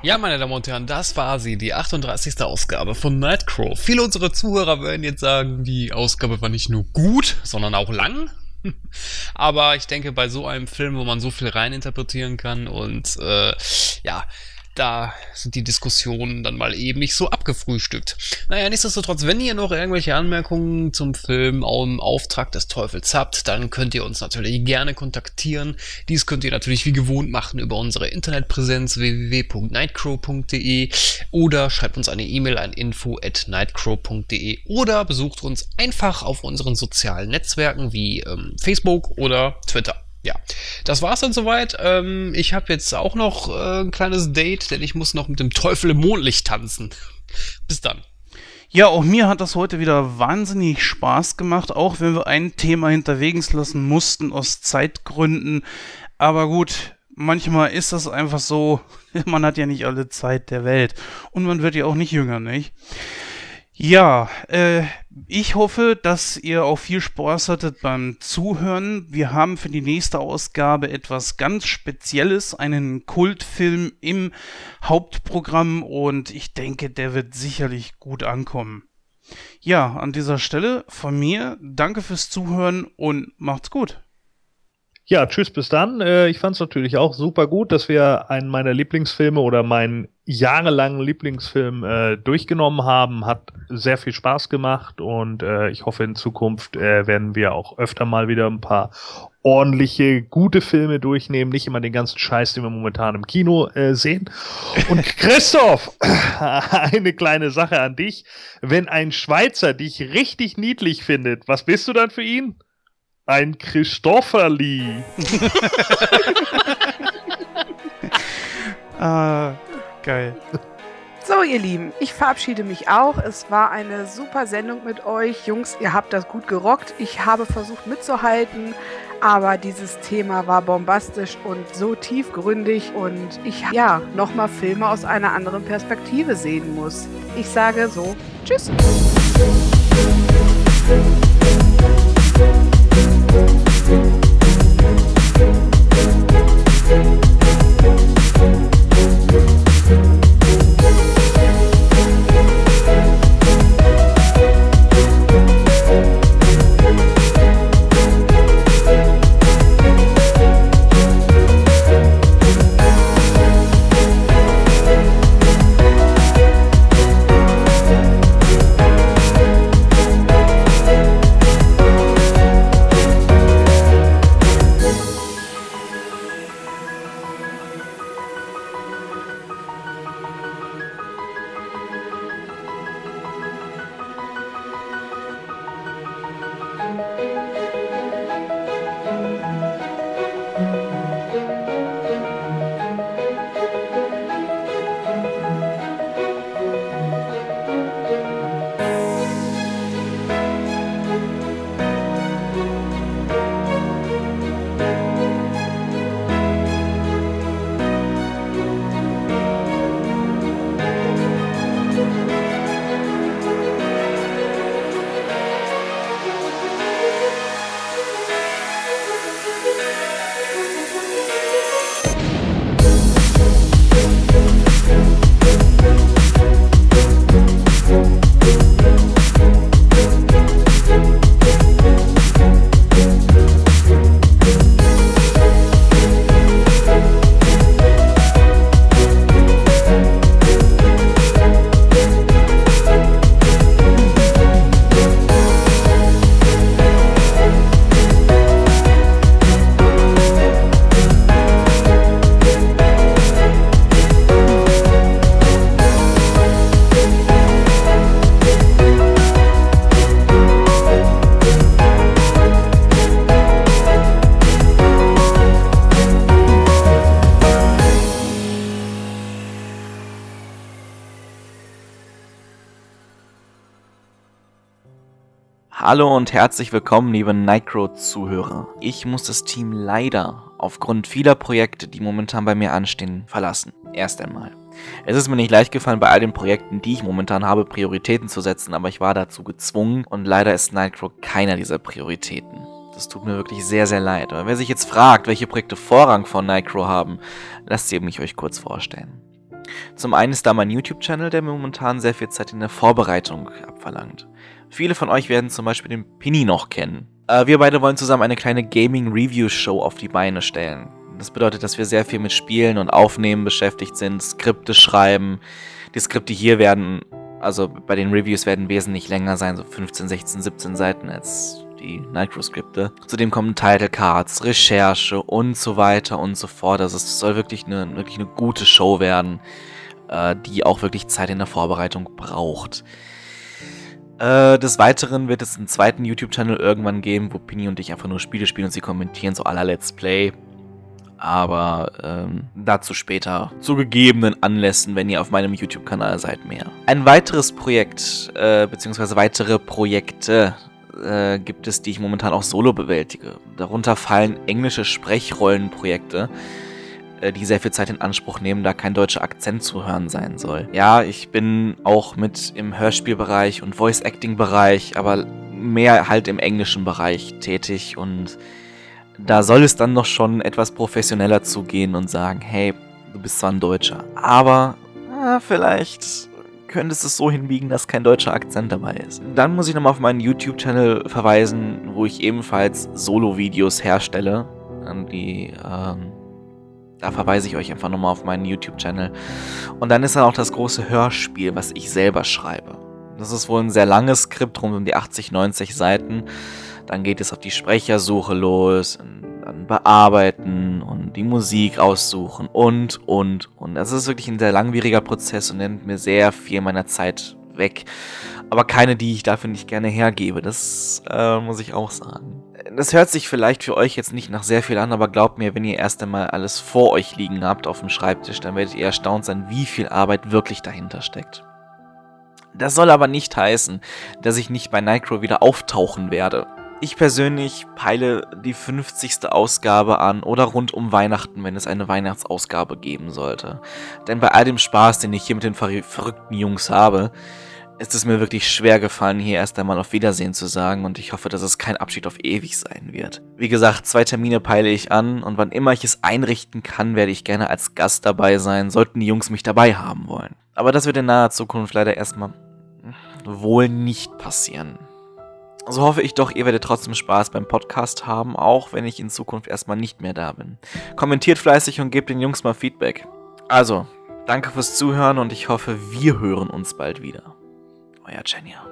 Speaker 1: Ja, meine Damen und Herren, das war sie, die 38. Ausgabe von Nightcrow. Viele unserer Zuhörer werden jetzt sagen, die Ausgabe war nicht nur gut, sondern auch lang. Aber ich denke, bei so einem Film, wo man so viel reininterpretieren kann und äh, ja,
Speaker 7: da sind die Diskussionen dann mal eben nicht so abgefrühstückt. Naja, nichtsdestotrotz, wenn ihr noch irgendwelche Anmerkungen zum Film im Auftrag des Teufels habt, dann könnt ihr uns natürlich gerne kontaktieren. Dies könnt ihr natürlich wie gewohnt machen über unsere Internetpräsenz www.nightcrow.de oder schreibt uns eine E-Mail an info at nightcrow.de oder besucht uns einfach auf unseren sozialen Netzwerken wie ähm, Facebook oder Twitter ja, das war's dann soweit. Ähm, ich habe jetzt auch noch äh, ein kleines Date, denn ich muss noch mit dem Teufel im Mondlicht tanzen. Bis dann.
Speaker 2: Ja, auch mir hat das heute wieder wahnsinnig Spaß gemacht, auch wenn wir ein Thema hinterwegs lassen mussten aus Zeitgründen. Aber gut, manchmal ist das einfach so, man hat ja nicht alle Zeit der Welt und man wird ja auch nicht jünger, nicht? Ja, äh, ich hoffe, dass ihr auch viel Spaß hattet beim Zuhören. Wir haben für die nächste Ausgabe etwas ganz Spezielles, einen Kultfilm im Hauptprogramm und ich denke, der wird sicherlich gut ankommen. Ja, an dieser Stelle von mir danke fürs Zuhören und macht's gut.
Speaker 3: Ja, tschüss, bis dann. Äh, ich fand es natürlich auch super gut, dass wir einen meiner Lieblingsfilme oder meinen jahrelangen Lieblingsfilm äh, durchgenommen haben. Hat sehr viel Spaß gemacht und äh, ich hoffe, in Zukunft äh, werden wir auch öfter mal wieder ein paar ordentliche, gute Filme durchnehmen, nicht immer den ganzen Scheiß, den wir momentan im Kino äh, sehen. Und Christoph, eine kleine Sache an dich. Wenn ein Schweizer dich richtig niedlich findet, was bist du dann für ihn? Ein Christopherli.
Speaker 2: ah, geil.
Speaker 4: So, ihr Lieben, ich verabschiede mich auch. Es war eine super Sendung mit euch. Jungs, ihr habt das gut gerockt. Ich habe versucht mitzuhalten, aber dieses Thema war bombastisch und so tiefgründig und ich ja nochmal Filme aus einer anderen Perspektive sehen muss. Ich sage so, tschüss.
Speaker 8: Hallo und herzlich willkommen, liebe Nightcrow-Zuhörer. Ich muss das Team leider aufgrund vieler Projekte, die momentan bei mir anstehen, verlassen. Erst einmal. Es ist mir nicht leicht gefallen, bei all den Projekten, die ich momentan habe, Prioritäten zu setzen, aber ich war dazu gezwungen und leider ist Nightcrow keiner dieser Prioritäten. Das tut mir wirklich sehr, sehr leid. Aber wer sich jetzt fragt, welche Projekte Vorrang von Nightcrow haben, lasst sie mich euch kurz vorstellen. Zum einen ist da mein YouTube-Channel, der mir momentan sehr viel Zeit in der Vorbereitung abverlangt. Viele von euch werden zum Beispiel den Pini noch kennen. Äh, wir beide wollen zusammen eine kleine Gaming-Review-Show auf die Beine stellen. Das bedeutet, dass wir sehr viel mit Spielen und Aufnehmen beschäftigt sind, Skripte schreiben. Die Skripte hier werden, also bei den Reviews werden wesentlich länger sein, so 15, 16, 17 Seiten als die Nitro-Skripte. Zudem kommen Title Cards, Recherche und so weiter und so fort. Also es soll wirklich eine, wirklich eine gute Show werden, äh, die auch wirklich Zeit in der Vorbereitung braucht. Äh, des Weiteren wird es einen zweiten YouTube-Channel irgendwann geben, wo Pini und ich einfach nur Spiele spielen und sie kommentieren, so aller Let's Play. Aber ähm, dazu später, zu gegebenen Anlässen, wenn ihr auf meinem YouTube-Kanal seid, mehr. Ein weiteres Projekt, äh, beziehungsweise weitere Projekte äh, gibt es, die ich momentan auch solo bewältige. Darunter fallen englische Sprechrollenprojekte. projekte äh, die sehr viel Zeit in Anspruch nehmen, da kein deutscher Akzent zu hören sein soll. Ja, ich bin auch mit im Hörspielbereich und Voice-Acting-Bereich, aber mehr halt im englischen Bereich tätig und da soll es dann noch schon etwas professioneller zugehen und sagen, hey, du bist zwar ein Deutscher, aber äh, vielleicht könntest es so hinbiegen, dass kein deutscher Akzent dabei ist. Dann muss ich nochmal auf meinen YouTube-Channel verweisen, wo ich ebenfalls Solo-Videos herstelle, die ähm, da verweise ich euch einfach nochmal auf meinen YouTube-Channel. Und dann ist dann auch das große Hörspiel, was ich selber schreibe. Das ist wohl ein sehr langes Skript, rund um die 80, 90 Seiten. Dann geht es auf die Sprechersuche los, dann bearbeiten und die Musik aussuchen und, und, und. Das ist wirklich ein sehr langwieriger Prozess und nimmt mir sehr viel meiner Zeit weg. Aber keine, die ich dafür nicht gerne hergebe. Das äh, muss ich auch sagen das hört sich vielleicht für euch jetzt nicht nach sehr viel an, aber glaubt mir, wenn ihr erst einmal alles vor euch liegen habt auf dem Schreibtisch, dann werdet ihr erstaunt sein, wie viel Arbeit wirklich dahinter steckt. Das soll aber nicht heißen, dass ich nicht bei Nitro wieder auftauchen werde. Ich persönlich peile die 50. Ausgabe an oder rund um Weihnachten, wenn es eine Weihnachtsausgabe geben sollte. Denn bei all dem Spaß, den ich hier mit den verrückten Jungs habe, ist es mir wirklich schwer gefallen, hier erst einmal auf Wiedersehen zu sagen und ich hoffe, dass es kein Abschied auf ewig sein wird. Wie gesagt, zwei Termine peile ich an und wann immer ich es einrichten kann, werde ich gerne als Gast dabei sein, sollten die Jungs mich dabei haben wollen. Aber das wird in naher Zukunft leider erstmal wohl nicht passieren. So hoffe ich doch, ihr werdet trotzdem Spaß beim Podcast haben, auch wenn ich in Zukunft erstmal nicht mehr da bin. Kommentiert fleißig und gebt den Jungs mal Feedback. Also, danke fürs Zuhören und ich hoffe, wir hören uns bald wieder. euer Genia.